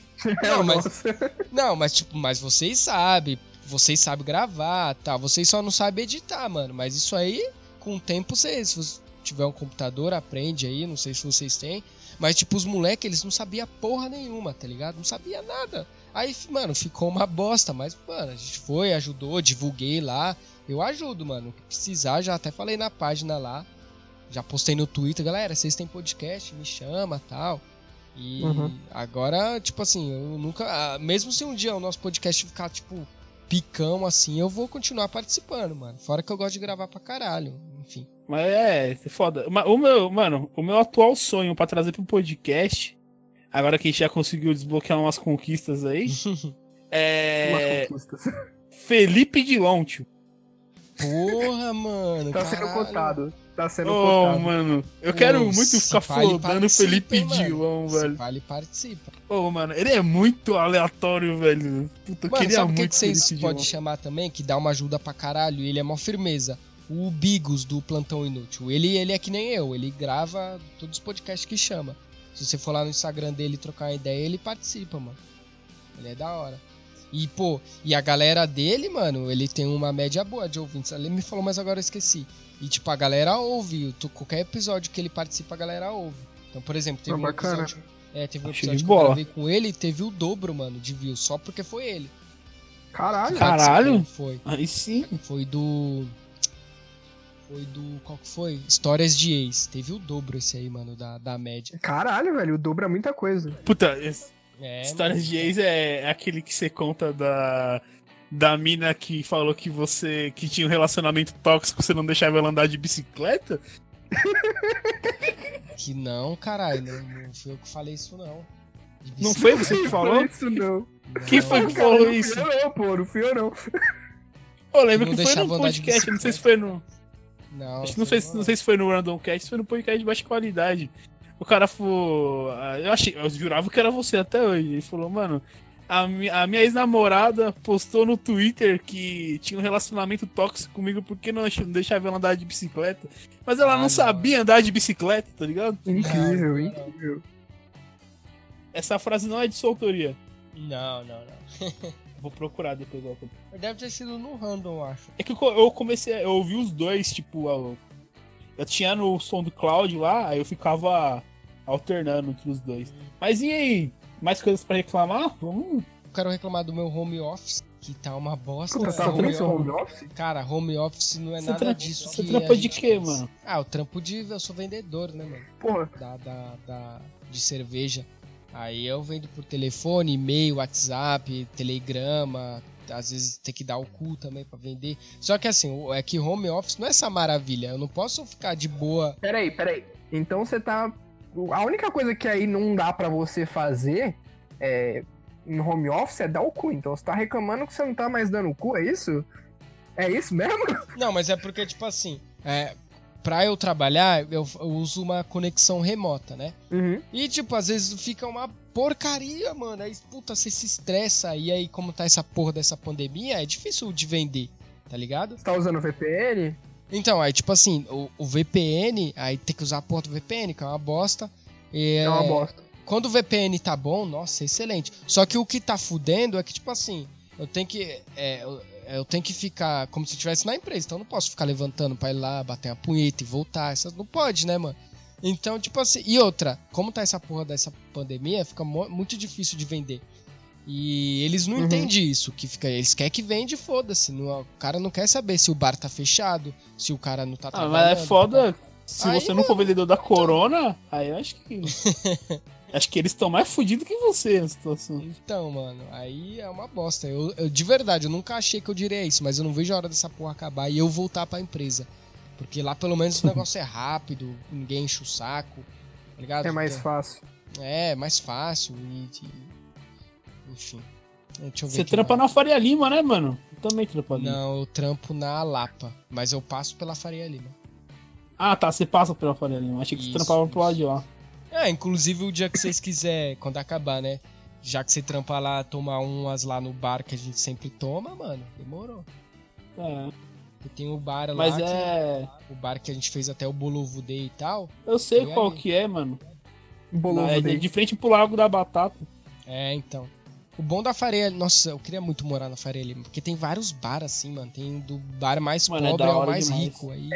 Não, mas, Nossa. não, mas tipo, mas vocês sabem, vocês sabem gravar, tá? Vocês só não sabem editar, mano. Mas isso aí, com o tempo, vocês, se você tiver um computador, aprende aí, não sei se vocês têm. Mas, tipo, os moleques, eles não sabiam porra nenhuma, tá ligado? Não sabia nada. Aí, mano, ficou uma bosta, mas, mano, a gente foi, ajudou, divulguei lá. Eu ajudo, mano. O que precisar, já até falei na página lá. Já postei no Twitter, galera, vocês têm podcast, me chama tal. E Uhum. agora, tipo assim, eu nunca. ah, Mesmo se um dia o nosso podcast ficar, tipo, picão assim, eu vou continuar participando, mano. Fora que eu gosto de gravar pra caralho. Enfim. Mas é, é foda. O meu, mano, o meu atual sonho pra trazer pro podcast, agora que a gente já conseguiu desbloquear umas conquistas aí, é. Conquistas. Felipe Dilon, tio. Porra, mano. Tá sendo caralho. Tá sendo Oh, cotado. mano, eu quero Pô, muito ficar flodando participa, Felipe. Dilon, Se velho. vale, participa. Ô, mano, ele é muito aleatório, velho. Puta, eu Mano, queria sabe o que, muito que vocês podem chamar também? Que dá uma ajuda pra caralho e ele é mó firmeza. O Bigos do Plantão Inútil. Ele, ele é que nem eu, ele grava todos os podcasts que chama. Se você for lá no Instagram dele e trocar uma ideia, ele participa, mano. Ele é da hora. E, pô, e a galera dele, mano, ele tem uma média boa de ouvintes. Ele me falou, mas agora eu esqueci. E, tipo, a galera ouve. eu Qualquer episódio que ele participa, a galera ouve. Então, por exemplo, teve Ah, um bacana. episódio. É, teve um Achei episódio de que eu bola. gravei com ele e teve o dobro, mano, de views. Só porque foi ele. Caralho. Cara. Caralho. Foi. Aí sim. Foi do. Foi do. Qual que foi? Histórias de ex. Teve o dobro esse aí, mano, da, da média. Caralho, velho. O dobro é muita coisa. Puta, esse- É. Histórias de ex é, é aquele que você conta da. Da mina que falou que você. que tinha um relacionamento tóxico, você não deixava ela andar de bicicleta? Que não, caralho. Não, não foi eu que falei isso, não. Não foi você que falou? Isso não. Quem foi que Cara, falou não isso? fui eu não, pô. Não fui eu não. Eu lembro Não que foi no podcast, não sei se foi no. Não, Acho que não, sei, não sei se foi no Randomcast, foi no podcast de baixa qualidade. O cara falou. ah, Eu achei, eu jurava que era você até hoje. Ele falou, mano, a, a minha ex-namorada postou no Twitter que tinha um relacionamento tóxico comigo porque não deixava ela andar de bicicleta. Mas ela Ah, não, não. sabia andar de bicicleta, tá ligado? Incrível, não. incrível. Essa frase não é de sua autoria. Não, não, não. Vou procurar depois. ó. Deve ter sido no random, eu acho. É que eu co- eu comecei, eu ouvi os dois, tipo, eu, eu tinha no som do Cloud lá, aí eu ficava alternando entre os dois. Mas e aí? Mais coisas pra reclamar? Vamos. Eu quero reclamar do meu home office, que tá uma bosta. Puta, tá Home home office? Cara, home office não é Você nada disso você que trampa a de quê, mano? Ah, o trampo de... Eu sou vendedor, né, mano? Porra. Da, da, da- de cerveja. Aí eu vendo por telefone, e-mail, WhatsApp, telegrama... Às vezes tem que dar o cu também pra vender. Só que assim, é que home office não é essa maravilha. Eu não posso ficar de boa... Peraí, peraí. Então você tá. A única coisa que aí não dá pra você fazer é, em home office é dar o cu. Então você tá reclamando que você não tá mais dando o cu, é isso? É isso mesmo? Não, mas é porque, tipo assim... É, pra eu trabalhar, eu, eu uso uma conexão remota, né? Uhum. E, tipo, às vezes fica uma porcaria, mano. Aí, puta, você se estressa. E aí, como tá essa porra dessa pandemia, é difícil de vender, tá ligado? Você tá usando VPN? Então, aí, tipo assim, o, o VPN, aí tem que usar a porra do VPN, que é uma bosta. E, É, uma bosta. Quando o VPN tá bom, nossa, é excelente. Só que o que tá fudendo é que, tipo assim, eu tenho que. é, eu, eu tenho que ficar como se estivesse na empresa. Então eu não posso ficar levantando pra ir lá, bater uma punheta e voltar. Essas não pode, né, mano? Então, tipo assim, e outra, como tá essa porra dessa pandemia, fica muito difícil de vender. E eles não Uhum. entendem isso, que fica, eles querem que vende, foda-se. não- O cara não quer saber se o bar tá fechado, se o cara não tá Ah, trabalhando. mas é foda. Se Aí, você não for vendedor da Corona, aí eu acho que. acho que eles estão mais fodidos que você na situação. Então, mano, aí é uma bosta. Eu, eu- de verdade, eu nunca achei que eu diria isso, mas eu não vejo a hora dessa porra acabar e eu voltar pra empresa. Porque lá pelo menos o negócio é rápido, ninguém enche o saco, tá ligado? É mais Então, fácil. É, mais fácil e. e- Enfim. Deixa eu ver Você trampa na- na Faria Lima, né, mano? Eu também trampo ali. Não, eu trampo na Lapa, mas eu passo pela Faria Lima. Ah, tá. Você passa pela Faria Lima. Achei que você Isso, trampava pro lado de lá. É, inclusive o dia que vocês quiserem, quando acabar, né? Já que você trampa lá, tomar umas lá no bar que a gente sempre toma, mano, demorou. É. Porque tem o bar lá, Mas que- é. o bar que a gente fez até o Bolovo Day e tal. Eu sei qual ali. que é, mano. Bolovo É dele. de frente pro Lago da Batata. É, então. O bom da Faria, nossa, eu queria muito morar na Faria Lima, porque tem vários bar assim, mano. Tem do bar mais Mano, é pobre da ao mais demais. rico. Aí,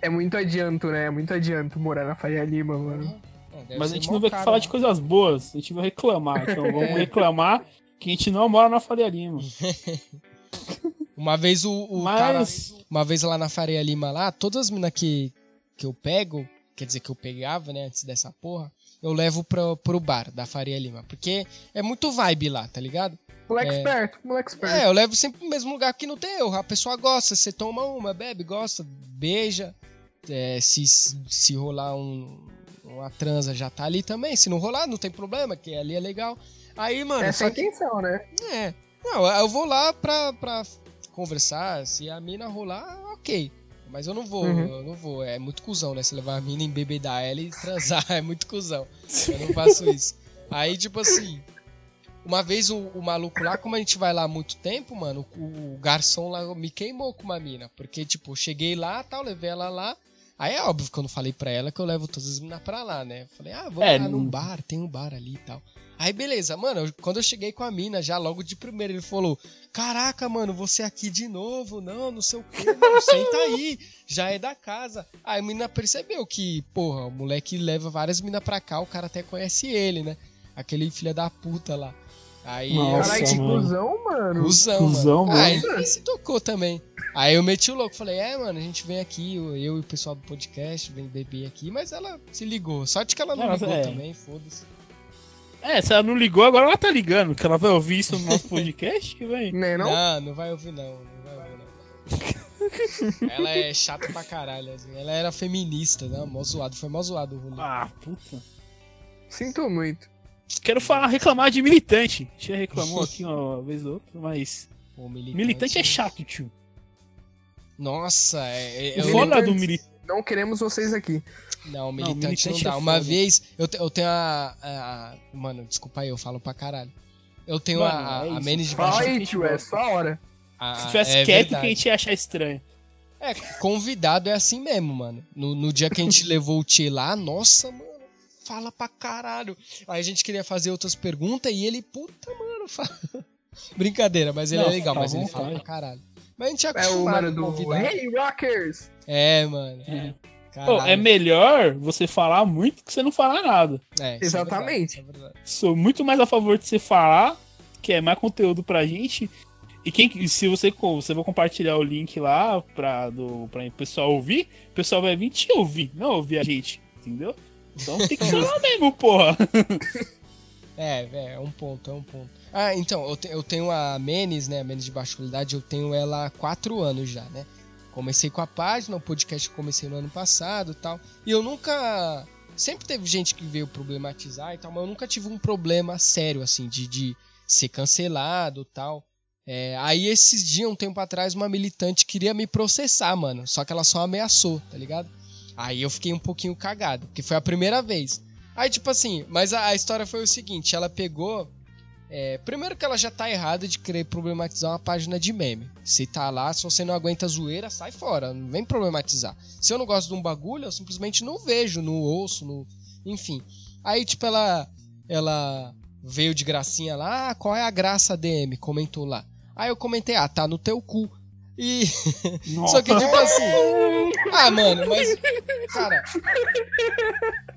É muito adianto, né? É muito adianto morar na Faria Lima, mano. é, Mas a gente não veio aqui falar né? de coisas boas. A gente veio reclamar. Então vamos É. reclamar que a gente não mora na Faria Lima. Uma vez o, o cara, Mas. uma vez lá na Faria Lima lá, todas as minas que, que eu pego, quer dizer que eu pegava, né, antes dessa porra, eu levo pro, pro bar da Faria Lima, porque é muito vibe lá, tá ligado? Moleque É. esperto, moleque esperto. É, eu levo sempre pro mesmo lugar que não tem erro. A pessoa gosta, você toma uma, bebe, gosta, beija. É, se, se rolar um, uma transa, já tá ali também. Se não rolar, não tem problema, que ali é legal. Aí, mano, Essa é só a intenção, né? é. Não, eu vou lá pra, pra conversar. Se a mina rolar, ok. Mas eu não vou, Uhum. eu não vou. É muito cuzão, né? Se levar a mina em bebedar ela e transar, é muito cuzão. Eu não faço isso. Aí, tipo assim, uma vez o, o maluco lá, como a gente vai lá há muito tempo, mano, o, o garçom lá me queimou com uma mina. Porque, tipo, eu cheguei lá tal, levei ela lá. Aí é óbvio que eu não falei pra ela que eu levo todas as minas pra lá, né? Falei, ah, vamos É, lá num bar, tem um bar ali e tal. Aí beleza, mano, quando eu cheguei com a mina, já logo de primeiro, ele falou: Caraca, mano, você aqui de novo, não, não sei o que, mano, senta aí, já é da casa. Aí a mina percebeu que, porra, o moleque leva várias minas pra cá, o cara até conhece ele, né? Aquele filho da puta lá. Aí Nossa, Caralho, que mano. cuzão, mano. Cusão, Cusão, mano. mano. Aí ele se tocou também. Aí eu meti o louco, falei, é, mano, a gente vem aqui, eu eu e o pessoal do podcast, vem beber aqui, mas ela se ligou. Sorte que ela não Nossa, ligou é. também, foda-se. É, se ela não ligou, agora ela tá ligando. Que ela vai ouvir isso no nosso podcast, velho. Né, não? Não, não vai ouvir não, não vai ouvir não. ela é chata pra caralho, assim. Ela era feminista, né? Mó zoado, foi mó zoado o rolê. Ah, puta. Sinto muito. Quero falar, reclamar de militante. A gente já reclamou aqui uma vez ou outra, mas. Pô, militante, Militante é chato, tio. Nossa, é. é O eu- foda do militante. Não queremos vocês aqui. Não, militante não, militante dá. é Uma vez, eu, te- eu tenho a, a- Mano, desculpa aí, eu falo pra caralho. Eu tenho Mano, a, a, é a de Fala a aí, tio, é só a hora. a- Se tivesse é quieto, verdade. que a gente ia achar estranho. É, convidado é assim mesmo, mano. No, no dia que a gente levou o Tchê lá, nossa, mano, fala pra caralho. Aí a gente queria fazer outras perguntas e ele, puta, mano, fala. Brincadeira, mas ele Não, é legal, tá mas bom, ele fala vai. pra caralho. Mas a gente é É o mano do. Hey Rockers! É, mano. É. Pô, Caralho. é melhor você falar muito que você não falar nada. É, é Exatamente. verdade, é verdade. Sou muito mais a favor de você falar, que é mais conteúdo pra gente. E quem, se você, você vai compartilhar o link lá pra, do, pra o pessoal ouvir, o pessoal vai vir te ouvir, não ouvir a gente, entendeu? Então tem que falar mesmo, porra. É, é, é um ponto, é um ponto. Ah, então, eu, te- eu tenho a Menes, né? A Menes de baixa qualidade, eu tenho ela há quatro anos já, né? Comecei com a página, o podcast que comecei no ano passado e tal. E eu nunca. Sempre teve gente que veio problematizar e tal, mas eu nunca tive um problema sério, assim, de, de ser cancelado e tal. É, aí esses dias, um tempo atrás, uma militante queria me processar, mano. Só que ela só ameaçou, tá ligado? Aí eu fiquei um pouquinho cagado, porque foi a primeira vez. Aí, tipo assim, mas a, a história foi o seguinte: ela pegou. é, primeiro que ela já tá errada de querer problematizar uma página de meme. Se tá lá, se você não aguenta zoeira, sai fora. Não vem problematizar. Se eu não gosto de um bagulho, eu simplesmente não vejo, não ouço, no... enfim. Aí, tipo, ela. Ela veio de gracinha lá, ah, qual é a graça DM? Comentou lá. Aí eu comentei, ah, tá no teu cu. E. Só que, tipo assim. Ah, mano, mas. Cara.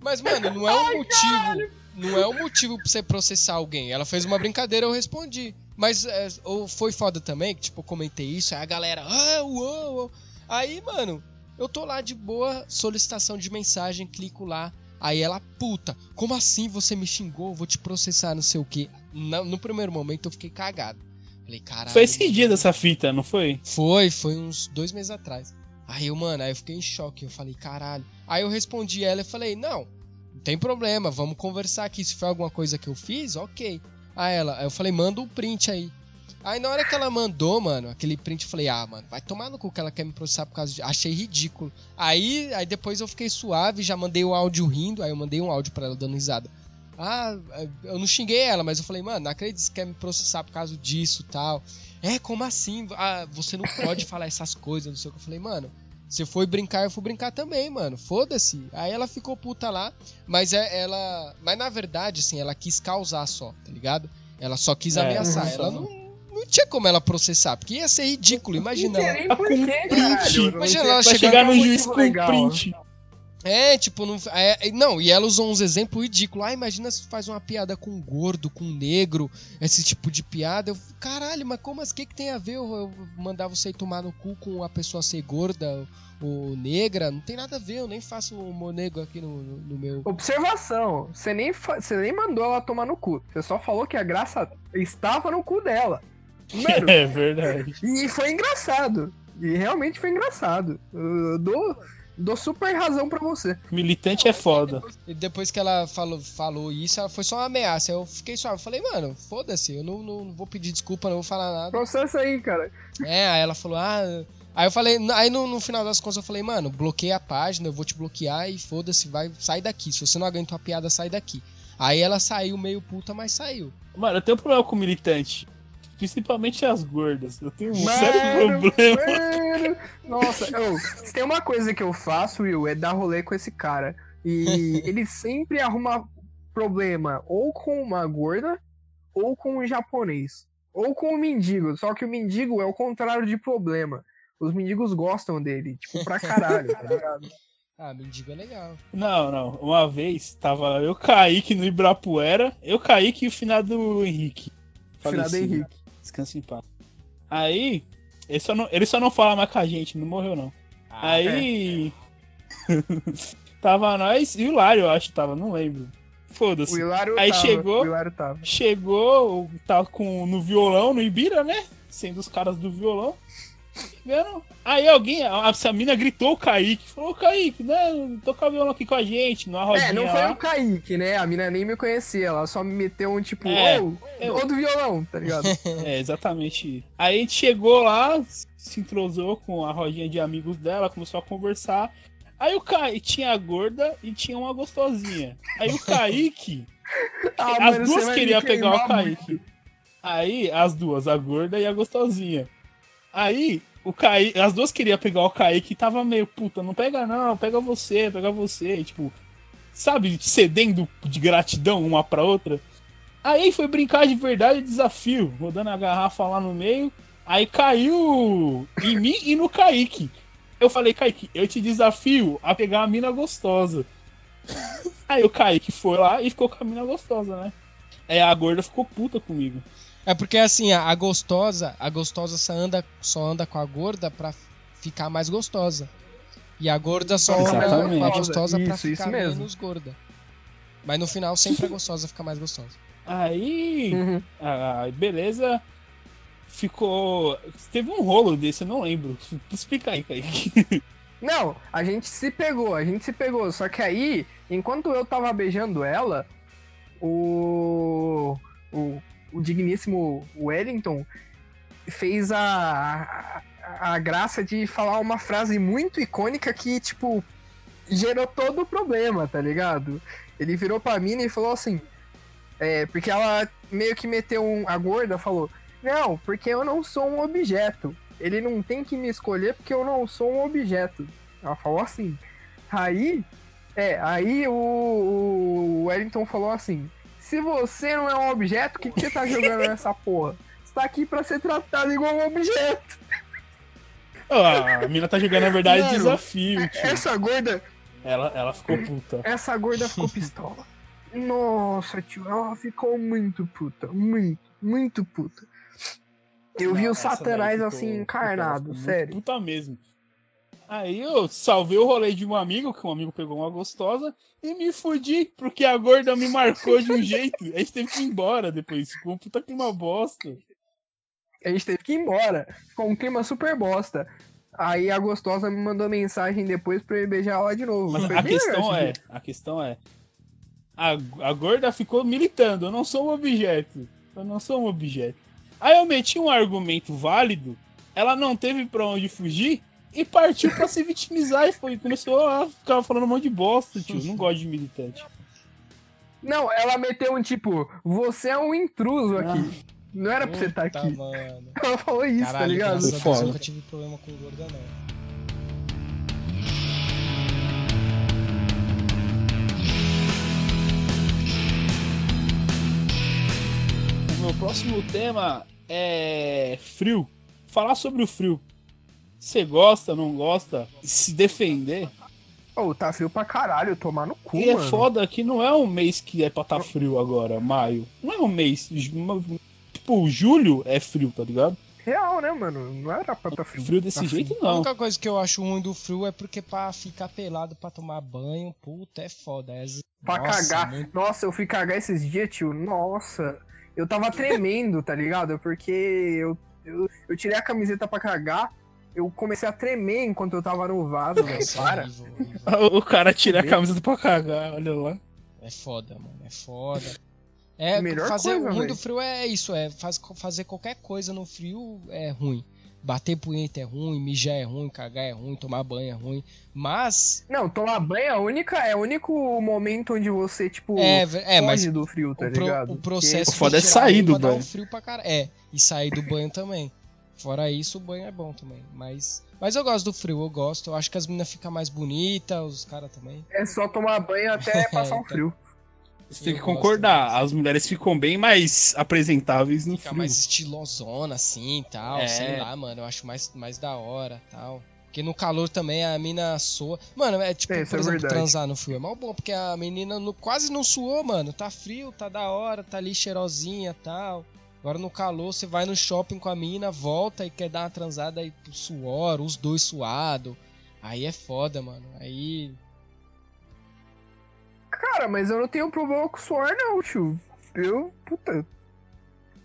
Mas, mano, não é um motivo. Não é um motivo pra você processar alguém. Ela fez uma brincadeira, eu respondi. Mas é, ou foi foda também, que, tipo, eu comentei isso, aí a galera. Ah, uou, uou. Aí, mano, eu tô lá de boa, solicitação de mensagem, clico lá. Aí ela, puta, como assim você me xingou? Vou te processar, não sei o quê. No, no primeiro momento eu fiquei cagado. Falei, caralho. Foi esse dia dessa fita, não foi? Foi, foi uns dois meses atrás. Aí eu, mano, aí eu fiquei em choque. Eu falei, caralho. Aí eu respondi ela e falei, não, não tem problema, vamos conversar aqui. Se foi alguma coisa que eu fiz, ok. Aí ela, aí eu falei, manda um print aí. Aí na hora que ela mandou, mano, aquele print, eu falei, ah, mano, vai tomar no cu que ela quer me processar por causa de. Achei ridículo. Aí, aí depois eu fiquei suave, já mandei o áudio rindo, aí eu mandei um áudio pra ela dando risada. Ah, eu não xinguei ela, mas eu falei, mano, não acredito que você quer me processar por causa disso tal. É, como assim? Ah, você não pode falar essas coisas, não sei o que. Eu falei, mano, você foi brincar, eu fui brincar também, mano. Foda-se. Aí ela ficou puta lá, mas é, ela. Mas na verdade, assim, ela quis causar só, tá ligado? Ela só quis É, ameaçar. só. Ela não, não tinha como ela processar, porque ia ser ridículo. Imagina Não ela. print. caralho. Não Imagina ela Vai chegar no juiz com legal. print. É, tipo, não, é, é- não, e ela usou uns exemplos ridículos. Ah, imagina se faz uma piada com um gordo, com um negro, esse tipo de piada. Eu, caralho, mas como assim? O que, que tem a ver eu, eu mandar você tomar no cu com a pessoa ser gorda ou negra? Não tem nada a ver, eu nem faço humor negro aqui no, no- no meu. Observação, você nem, você nem mandou ela tomar no cu. Você só falou que a graça estava no cu dela. Mano, É verdade. e foi engraçado. E realmente foi engraçado. Eu dou, dou super razão pra você. Militante é foda. E depois que ela falou, falou isso, ela foi só uma ameaça. Eu fiquei suave. Eu falei, mano, foda-se, eu não, não vou pedir desculpa, não vou falar nada. Processo aí, cara. É, aí ela falou, ah. Aí eu falei, aí no, no final das contas eu falei, mano, bloqueia a página, eu vou te bloquear e foda-se, vai, sai daqui. Se você não aguenta a piada, sai daqui. Aí ela saiu meio puta, mas saiu. Mano, eu tenho um problema com militante. Principalmente as gordas. Eu tenho um Mano, sério problema. mano. Nossa, se tem uma coisa que eu faço, Will, é dar rolê com esse cara. E ele sempre arruma problema ou com uma gorda, ou com um japonês. Ou com um mendigo. Só que o mendigo é o contrário de problema. Os mendigos gostam dele, tipo, pra caralho, tá ligado? Ah, mendigo é legal. Não, não. Uma vez tava eu, Kaique no Ibrapuera. Eu, Kaique e o finado Henrique. Finado Falecido. Henrique. Descansa em paz. Aí, ele só, não, ele só não fala mais com a gente, não morreu não. Ah, Aí. tava nós e o Lário, eu acho, tava, não lembro. O Foda-se. Hilário Aí tava, chegou- O Hilário tava. Chegou, tá com, no violão, no Ibira, né? Sendo os caras do violão. Vendo? Aí alguém, a, a mina gritou o Kaique. Falou, Kaique, né? Toca violão aqui com a gente, numa rodinha É, não foi lá. o Kaique, né? A mina nem me conhecia, ela só me meteu um tipo, É, ô, eu- do violão, tá ligado? É, exatamente. Aí a gente chegou lá, se entrosou com a rodinha de amigos dela, começou a conversar. Aí o Kaique tinha a gorda e tinha uma gostosinha. Aí o Kaique, Ah, as mano, duas queriam pegar o Kaique. Aí, as duas, a gorda e a gostosinha. Aí, o Kaique, as duas queriam pegar o Kaique e tava meio, puta, não pega não, pega você, pega você. E, tipo, sabe, cedendo de gratidão uma pra outra. Aí foi brincar de verdade desafio, rodando a garrafa lá no meio. Aí caiu em mim e no Kaique. Eu falei, Kaique, eu te desafio a pegar a mina gostosa. Aí o Kaique foi lá e ficou com a mina gostosa, né? Aí a gorda ficou puta comigo. É porque assim, a, gostosa, a gostosa só anda, só anda com a gorda pra ficar mais gostosa. E a gorda só anda com a gostosa. gostosa pra Isso, ficar isso mesmo. menos gorda. Mas no final sempre a gostosa fica mais gostosa. Aí, Uhum. ah, beleza. Ficou. Teve um rolo desse, eu não lembro. Explica aí, Kaique. Não, a gente se pegou, a gente se pegou. Só que aí, enquanto eu tava beijando ela, o. O, o digníssimo Wellington fez a, a, a graça de falar uma frase muito icônica que, tipo, gerou todo o problema, tá ligado? Ele virou pra mina e falou assim. É, porque ela meio que meteu um. A gorda falou: Não, porque eu não sou um objeto. Ele não tem que me escolher porque eu não sou um objeto. Ela falou assim. Aí, é, aí o, o Wellington falou assim: Se você não é um objeto, o que, que você tá jogando nessa porra? Você tá aqui pra ser tratado igual um objeto. Ah, a mina tá jogando, na verdade, Mano, desafio, tio. Essa gorda, Ela, ela ficou puta. essa gorda ficou pistola. Nossa, tio, ela ficou muito puta. Muito, muito puta. Eu vi Não, o essa daí Satanás assim, puta, encarnado, muito sério. Puta mesmo. Aí eu salvei o rolê de um amigo, que um amigo pegou uma gostosa, e me fudi, porque a gorda me marcou de um jeito. A gente teve que ir embora depois. Ficou um puta clima bosta. A gente teve que ir embora. Ficou um clima super bosta. Aí a gostosa me mandou mensagem depois pra eu beijar ela de novo. Mas Foi a questão é, dia. a questão é, a, a gorda ficou militando, eu não sou um objeto. Eu não sou um objeto. Aí eu meti um argumento válido, ela não teve pra onde fugir e partiu pra se vitimizar e foi, começou a ficar falando um monte de bosta, tio. Não gosto de militante. Não, ela meteu um tipo, você é um intruso aqui. Não era pra você estar Puta, aqui. mano. Ela falou isso, tá Caralho, ligado? graças Deus, Foda. eu nunca tive problema com gorda, não. O meu próximo tema é frio. Falar sobre o frio. Você gosta, não gosta? Se defender. Ô, tá frio pra caralho, tomar no cu, E é mano. foda que não é um mês que é pra tá frio agora, maio. Não é um mês. Tipo, julho é frio, tá ligado? Real, né, mano? Não era pra tá frio. Frio desse Tá jeito A não. única coisa que eu acho ruim do frio é porque pra ficar pelado pra tomar banho, puta, é foda. É... Pra Nossa, cagar. muito- Nossa, eu fui cagar esses dias, tio. Nossa. Eu tava tremendo, tá ligado? Porque eu, eu, eu tirei a camiseta pra cagar. Eu comecei a tremer enquanto eu tava no vaso, velho. Para. O cara tira a camisa pra cagar, olha lá. É foda, mano, é foda. É, Melhor fazer coisa, o ruim velho. do frio é isso, é faz, fazer qualquer coisa no frio é ruim. Bater punheta é ruim, mijar é ruim, cagar é ruim, tomar banho é ruim. Mas, Não, tomar banho é, única, é o único momento onde você, tipo, é, é mas do frio, tá o, pro- ligado? o processo O foda é sair do dá um banho. frio pra cara. É, e sair do banho também. Fora isso, o banho é bom também. Mas, mas eu gosto do frio, eu gosto. Eu acho que as meninas ficam mais bonitas, os caras também. É só tomar banho até passar um então. frio. Você tem que gosto concordar, também. as mulheres ficam bem mais apresentáveis no Fica frio. mais estilosona assim e tal, É. sei lá, mano. Eu acho mais, mais da hora tal. Porque no calor também a mina soa. Mano, é tipo, É, por é exemplo, verdade. transar no frio é mal bom, porque a menina no- quase não suou, mano. Tá frio, tá da hora, tá ali cheirosinha tal. Agora no calor, você vai no shopping com a mina, volta e quer dar uma transada aí pro suor, os dois suado. Aí é foda, mano. Aí. Cara, mas eu não tenho problema com suor, não, tio. Eu, puta.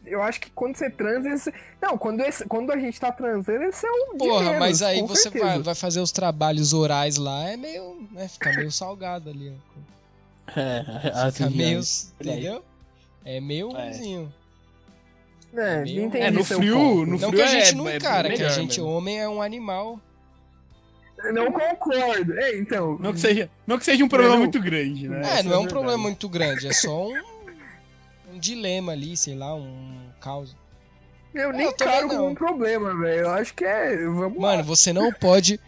Eu acho que quando você transa. Esse... Não, quando, esse... quando a gente tá transando, esse é um. Porra, menos, mas aí você certeza. vai, vai fazer os trabalhos orais lá, é meio. né, fica meio salgado ali, ó. É, Fica assim, meio. Olha aí. Entendeu? É meio É. É, meio- entendi É, no frio, ponto. no Não frio que a gente é- não é encara, que a gente, velho. homem, é um animal. Não concordo. É, então. Não que seja, não que seja um problema Não. muito grande, né? É, não é é um verdade. problema muito grande, é só um, um dilema ali, sei lá, um caos. Eu É, nem eu encaro como não. um problema, velho. Eu acho que é. Vamos lá. Mano, você não pode.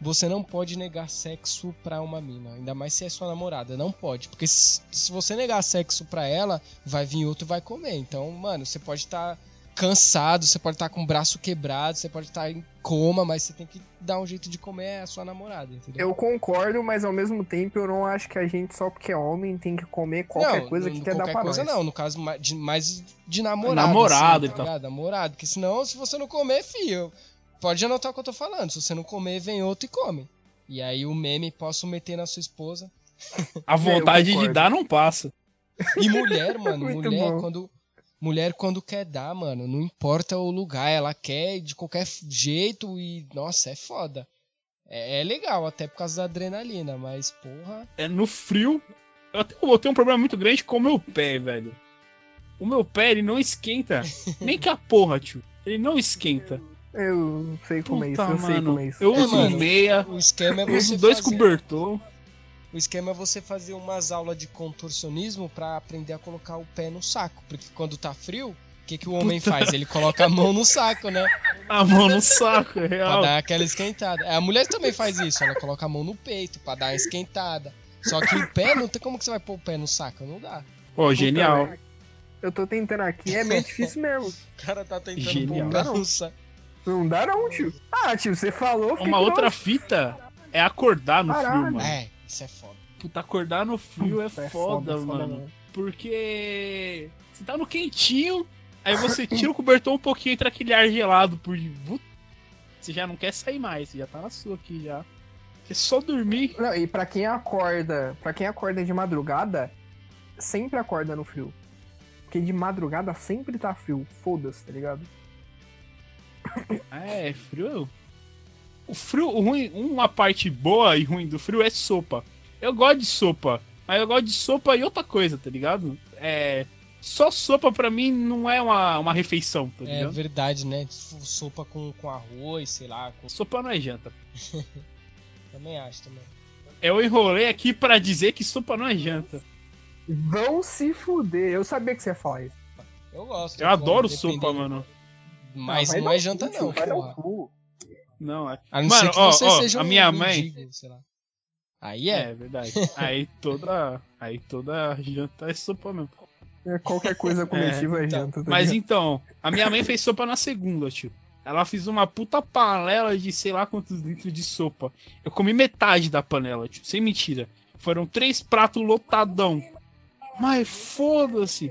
Você não pode negar sexo pra uma mina. Ainda mais se é sua namorada. Não pode. Porque se, se você negar sexo pra ela, vai vir outro e vai comer. Então, mano, você pode estar cansado, você pode estar com o braço quebrado, você pode estar em coma, mas você tem que dar um jeito de comer a sua namorada, entendeu? Eu concordo, mas ao mesmo tempo eu não acho que a gente, só porque é homem, tem que comer qualquer Não, coisa que quer dar qualquer pra coisa nós. não, no caso ma- de, mais de namorado. Namorado, assim, ele tá-? Namorado, porque senão, se você não comer, filho, pode anotar o que eu tô falando. Se você não comer, vem outro e come. E aí o meme posso meter na sua esposa. A vontade de dar não passa. E mulher, mano, mulher bom. quando mulher quando quer dar, mano, não importa o lugar, ela quer de qualquer jeito e nossa, é foda. É, é legal até por causa da adrenalina, mas porra, É no frio. Eu tenho, eu tenho um problema muito grande com o meu pé, velho. O meu pé, ele não esquenta. Nem que a porra, tio. Ele não esquenta. Eu sei como é isso, eu sei como é isso. Eu É, uso mano. meia, o esquema é eu uso você dois fazer, cobertor. O esquema é você fazer umas aulas de contorcionismo pra aprender a colocar o pé no saco, porque quando tá frio, o que, que o homem Puta. faz? Ele coloca a mão no saco, né? A mão no saco, é Pra real. dar aquela esquentada. A mulher também faz isso, ela coloca a mão no peito pra dar uma esquentada. Só que o pé, não tem como que você vai pôr o pé no saco, não dá. Pô, genial. Eu tô tentando aqui, é meio difícil mesmo. O cara tá tentando Genial. pôr o pé no saco. Não dá não, tio. Ah, tio, você falou. Uma outra fita é acordar no Caralho. frio, mano. É, isso é foda. Puta, acordar no frio é, Puta, foda, mano. mano. Porque você tá no quentinho, aí você tira o cobertor um pouquinho entre aquele ar gelado por. Você já não quer sair mais, você já tá na sua aqui já. Você só dormir. Não, e pra quem acorda, para quem acorda de madrugada, sempre acorda no frio. Porque de madrugada sempre tá frio. Foda-se, tá ligado? É, frio. O frio, o ruim, uma parte boa e ruim do frio é sopa. Eu gosto de sopa, mas eu gosto de sopa e outra coisa, tá ligado? É. Só sopa pra mim não é uma, uma refeição, tá É ligado? verdade, né? Sopa com, com arroz, sei lá. com- Sopa não é janta. Também acho também. Eu enrolei aqui pra dizer que sopa não é janta. Vão se fuder. Eu sabia que você ia falar isso. Eu gosto. Eu adoro como, sopa, mano. Mas vai não dar é janta, cu, não, Vai dar porra. cu. Não, é. A não Mano, ser que ó, você ó, seja a um minha mãe- sei lá. Aí É, é. verdade. Aí toda. Aí toda janta é sopa mesmo. É, Qualquer coisa coletiva é, então, janta. Tá Mas ligado? então, a minha mãe fez sopa na segunda, tio. Ela fez uma puta panela de sei lá quantos litros de sopa. Eu comi metade da panela, tio. Sem mentira. Foram três pratos lotadão. Mas foda-se.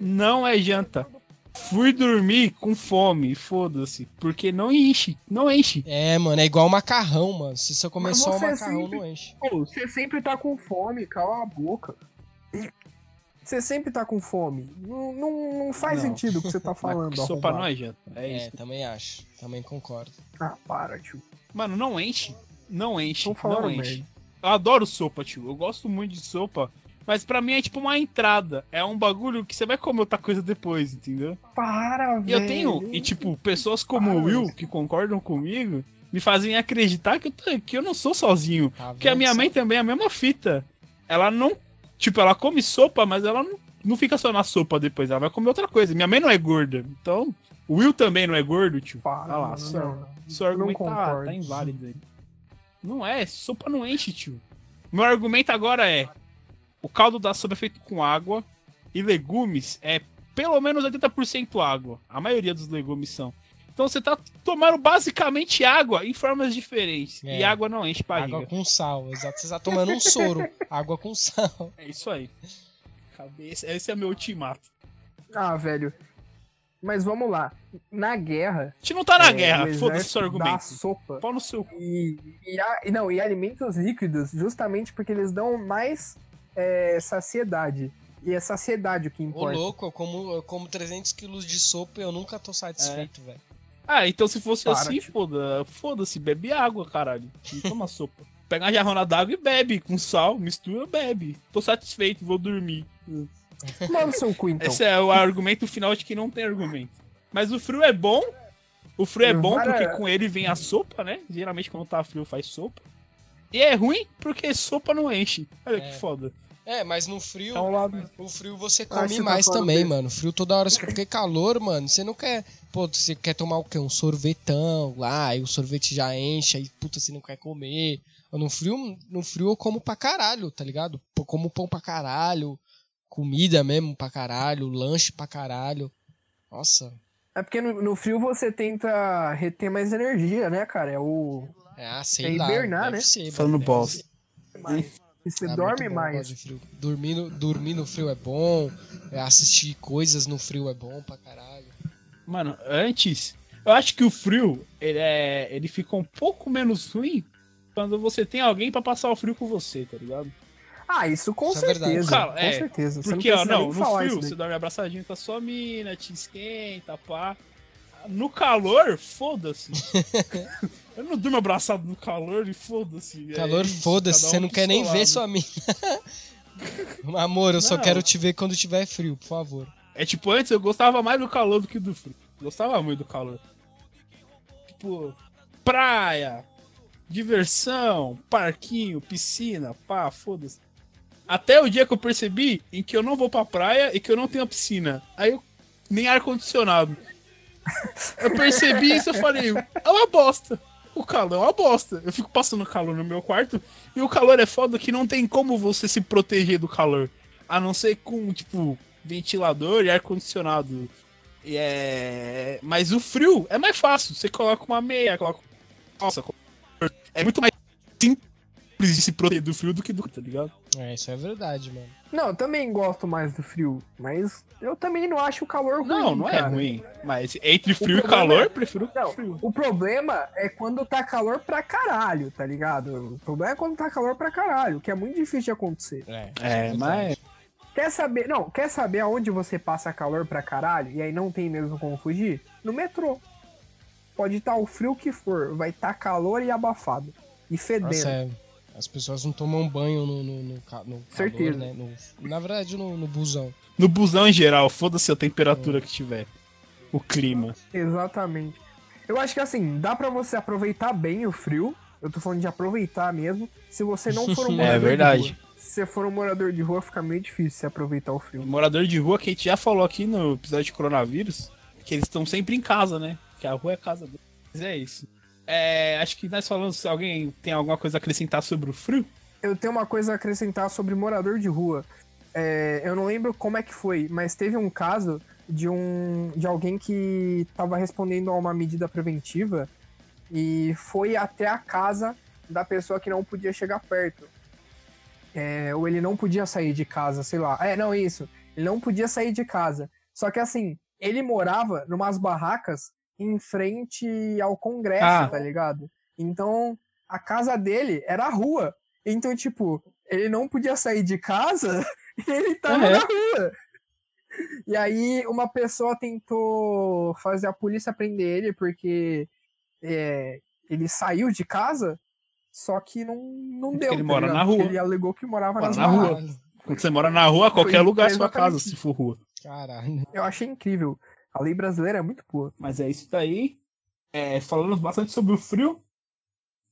Não é janta. Fui dormir com fome, foda-se. Porque não enche, não enche. É, mano, é igual macarrão, mano. Se você comer só o macarrão, sempre- não enche. Pô, você sempre tá com fome, cala a boca. Você sempre tá com fome. Não, não, não faz Não. sentido o que você tá falando. Sopa não é janta. É É, isso. também acho. Também concordo. Ah, para, tio. Mano, não enche. Não enche. Não enche. merda. Eu adoro sopa, tio. Eu gosto muito de sopa. Mas pra mim é tipo uma entrada. É um bagulho que você vai comer outra coisa depois, entendeu? Para, E velho. eu tenho, e tipo, pessoas como o Para, Will, mas- que concordam comigo, me fazem acreditar que eu, tô- que eu não sou sozinho. Tá Porque a minha só? mãe também é a mesma fita. Ela não. Tipo, ela come sopa, mas ela não, não fica só na sopa depois. Ela vai comer outra coisa. Minha mãe não é gorda. Então, o Will também não é gordo, tio. Para, Olha lá, mano, só- não, não. Não argumento tá, tá inválido aí. Não é, sopa não enche, tio. Meu argumento agora é: o caldo da sopa é feito com água e legumes é pelo menos 80% água. A maioria dos legumes são. Então você tá tomando basicamente água em formas diferentes. É. E água não enche barriga. Água com sal, exato. Você tá tomando um soro. água com sal. É isso aí. Cabeça, esse é meu ultimato. Ah, velho. Mas vamos lá. Na guerra. A gente não tá na é, guerra, o foda-se seu argumento. sopa. Pau no seu cu. E, e, a- e não, e alimentos líquidos, justamente porque eles dão mais é, saciedade. E é saciedade o que Ô, importa. louco, eu como, eu como 300 quilos de sopa e eu nunca tô satisfeito, velho. Ah, então se fosse Para, assim, foda, foda-se, bebe água, caralho. Não toma sopa. Pega uma jarrona d'água e bebe, com sal, mistura, bebe. Tô satisfeito, vou dormir. Mano, seu cu, então. Esse é o argumento final de que não tem argumento. Mas o frio é bom. O frio é bom Vara- porque com ele vem a sopa, né? Geralmente quando tá frio faz sopa. E é ruim porque sopa não enche. Olha É. que foda. É, mas no frio, um lado. o frio você Ah, come você tá mais falando também, desse. mano. Frio toda hora, porque calor, mano, você não quer. Pô, você quer tomar o quê? Um sorvetão lá, aí o sorvete já enche, aí puta, você não quer comer. No frio, no frio eu como pra caralho, tá ligado? Pô, como pão pra caralho, comida mesmo pra caralho, lanche pra caralho. Nossa. É porque no, no frio você tenta reter mais energia, né, cara? É o. É, ah, sei É lá. hibernar, deve né? Ser, Falando bosta. ser. E você Ah, dorme bom, mais. Dormir no, dormir no frio é bom. é, assistir coisas no frio é bom pra caralho. Mano, antes, eu acho que o frio, ele, é, ele fica um pouco menos ruim quando você tem alguém pra passar o frio com você, tá ligado? Ah, isso com Isso é verdade. certeza. Cara, com é, certeza. Você Porque, não ó, não, no frio você dorme abraçadinho com a sua mina, te esquenta, pá. No calor, foda-se. eu não durmo abraçado no calor e foda-se. é Calor, isso, foda-se, cada você um não quer nem ver sua mina. Amor, eu só Não. quero te ver quando tiver frio, por favor. É tipo, antes eu gostava mais do calor do que do frio. Gostava muito do calor. Tipo, praia, diversão, parquinho, piscina, pá, foda-se. Até o dia que eu percebi em que eu não vou pra praia e que eu não tenho piscina. Aí eu. Nem ar-condicionado. Eu percebi isso e falei, é uma bosta. O calor é uma bosta. Eu fico passando calor no meu quarto e o calor é foda que não tem como você se proteger do calor. A não ser com, tipo, ventilador e ar-condicionado. E é... Mas o frio é mais fácil. Você coloca uma meia, coloca. Nossa, é muito mais simples de se proteger do frio do que do. tá ligado? É, isso é verdade, mano. Não, eu também gosto mais do frio, mas eu também não acho o calor ruim. Não, não é cara. ruim. Mas entre frio e calor, é- prefiro Não, frio. o problema é quando tá calor pra caralho, tá ligado? O problema é quando tá calor pra caralho, que é muito difícil de acontecer. É, É, verdade. mas. Quer saber, não, quer saber aonde você passa calor pra caralho e aí não tem mesmo como fugir? No metrô. Pode estar o frio que for, vai estar calor e abafado. E fedendo. Nossa, é, as pessoas não tomam banho no, no, no, no calor, Certeza. né? No- na verdade, no, no busão. No busão em geral, foda-se a temperatura que tiver. O clima. Exatamente. Eu acho que assim, dá pra você aproveitar bem o frio. Eu tô falando de aproveitar mesmo. Se você não for um É morador verdade. de rua. Se você for um morador de rua, fica meio difícil você aproveitar o frio. Morador de rua, que a gente já falou aqui no episódio de coronavírus, que eles estão sempre em casa, né? Que a rua é a casa deles. Mas é isso. É, acho que nós falamos, se alguém tem alguma coisa a acrescentar sobre o frio. Eu tenho uma coisa a acrescentar sobre morador de rua. É, eu não lembro como é que foi, mas teve um caso de um de alguém que estava respondendo a uma medida preventiva e foi até a casa da pessoa que não podia chegar perto. É, ou ele não podia sair de casa, sei lá. É, não, isso. Ele não podia sair de casa. Só que assim, ele morava numas barracas em frente ao Congresso, Ah. tá ligado? Então, a casa dele era a rua. Então, tipo, ele não podia sair de casa e ele tava é? na rua. E aí, uma pessoa tentou fazer a polícia prender ele porque é, ele saiu de casa, só que não, não deu. ele tá mora ligado? na rua. Porque Ele alegou que morava Mora nas na rua. Quando você mora na rua, qualquer Foi- lugar é sua casa, se for rua. Caralho. Eu achei incrível. A lei brasileira é muito boa. Mas é isso daí. É, falamos bastante sobre o frio.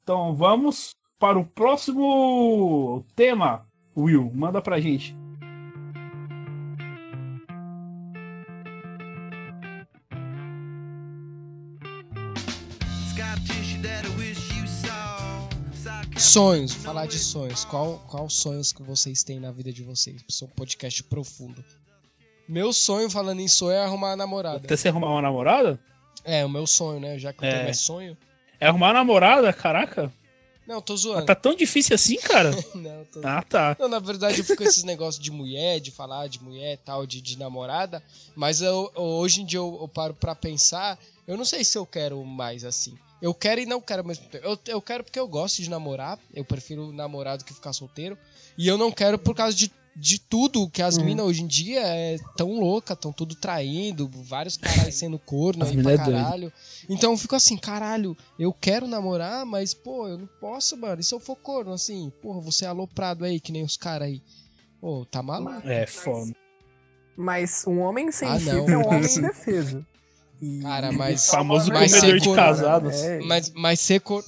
Então vamos para o próximo tema. Will, manda pra gente. Sonhos, falar de sonhos. Qual, qual sonhos que vocês têm na vida de vocês? Seu podcast profundo. Meu sonho, falando em sonho, é arrumar a namorada. Até você arrumar uma namorada? É, o meu sonho, né? Já que o É. tema é sonho. É arrumar uma namorada? Caraca. Não, tô zoando. Tá tão difícil assim, cara? Não, tô... Ah, tá. Não, na verdade eu fico com esses negócios de mulher, de falar de mulher tal, de, de namorada. Mas eu, eu- hoje em dia eu, eu paro pra pensar. Eu não sei se eu quero mais assim. Eu quero e não quero ao mesmo tempo. Eu, eu quero porque eu gosto de namorar. Eu prefiro namorar do que ficar solteiro. E eu não quero por causa de, de tudo que as Uhum. minas hoje em dia é tão louca, tão tudo traindo, vários caras sendo corno As aí pra é caralho. Então eu fico assim, caralho, eu quero namorar, mas, pô, eu não posso, mano. E se eu for corno, assim, porra, você é aloprado aí, que nem os caras aí. Pô, tá maluco. É foda. Mas um homem sem Ah, chifre é um homem indefeso. E... Cara, mas- O famoso Mas comedor ser de corno, casados. É, Mas, mas ser, cor...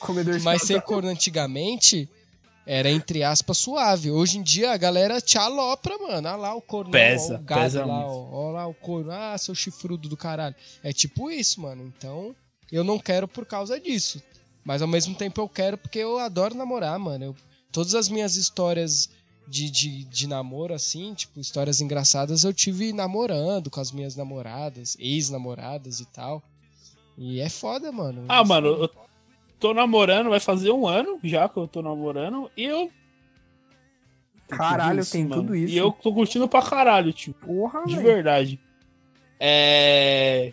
comedor de mas ser corno antigamente era, entre aspas, suave. Hoje em dia a galera te alopra, mano. Olha lá o corno, Pesa, ó, o gado pesa lá, muito. ó, ó lá o corno. Ah, seu chifrudo do caralho. É tipo isso, mano. Então, eu não quero por causa disso. Mas ao mesmo tempo eu quero porque eu adoro namorar, mano. Eu- todas as minhas histórias de, de, de namoro, assim, tipo, histórias engraçadas, eu tive namorando com as minhas namoradas, ex-namoradas e tal. E é foda, mano. Ah, mano, eu tô namorando, vai fazer um ano já que eu tô namorando. E eu. Tem Caralho, tudo tem tudo isso. E eu tô curtindo pra caralho, tio. Porra, De velho. verdade. É.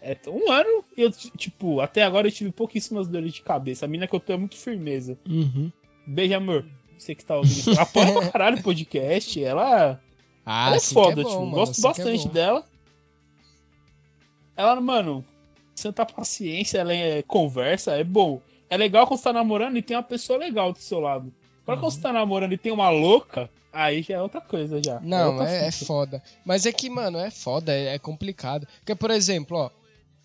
É um ano e eu, tipo, até agora eu tive pouquíssimas dores de cabeça. A mina que eu tô é muito firmeza. Uhum. Beijo, amor. Você que tá ouvindo isso. Ela apoia pra caralho o podcast. Ela, Ah, ela é que foda, bom, tio. mano, Gosto é bastante bom. dela. Ela, mano, santa paciência, ela é, conversa, é bom. É legal quando você tá namorando e tem uma pessoa legal do seu lado. Agora quando você tá namorando e tem uma louca, aí já é outra coisa já. Não, outra é, é foda. Mas é que, mano, é foda, é, é complicado. Porque, por exemplo, ó,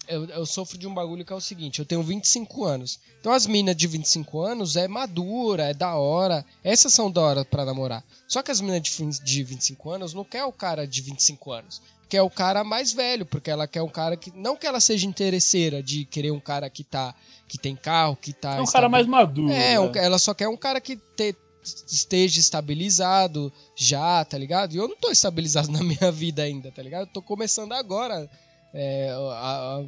eu, eu sofro de um bagulho que é o seguinte: eu tenho 25 anos. Então as minas de 25 anos é madura, é da hora. Essas são da hora pra namorar. Só que as minas de, de 25 anos não quer o cara de 25 anos. Quer o cara mais velho, porque ela quer um cara que. Não que ela seja interesseira de querer um cara que tá. que tem carro, que tá. É um cara mais maduro. É, né? um- ela só quer um cara que te- esteja estabilizado já, tá ligado? E eu não tô estabilizado na minha vida ainda, tá ligado? Eu tô começando agora é, a,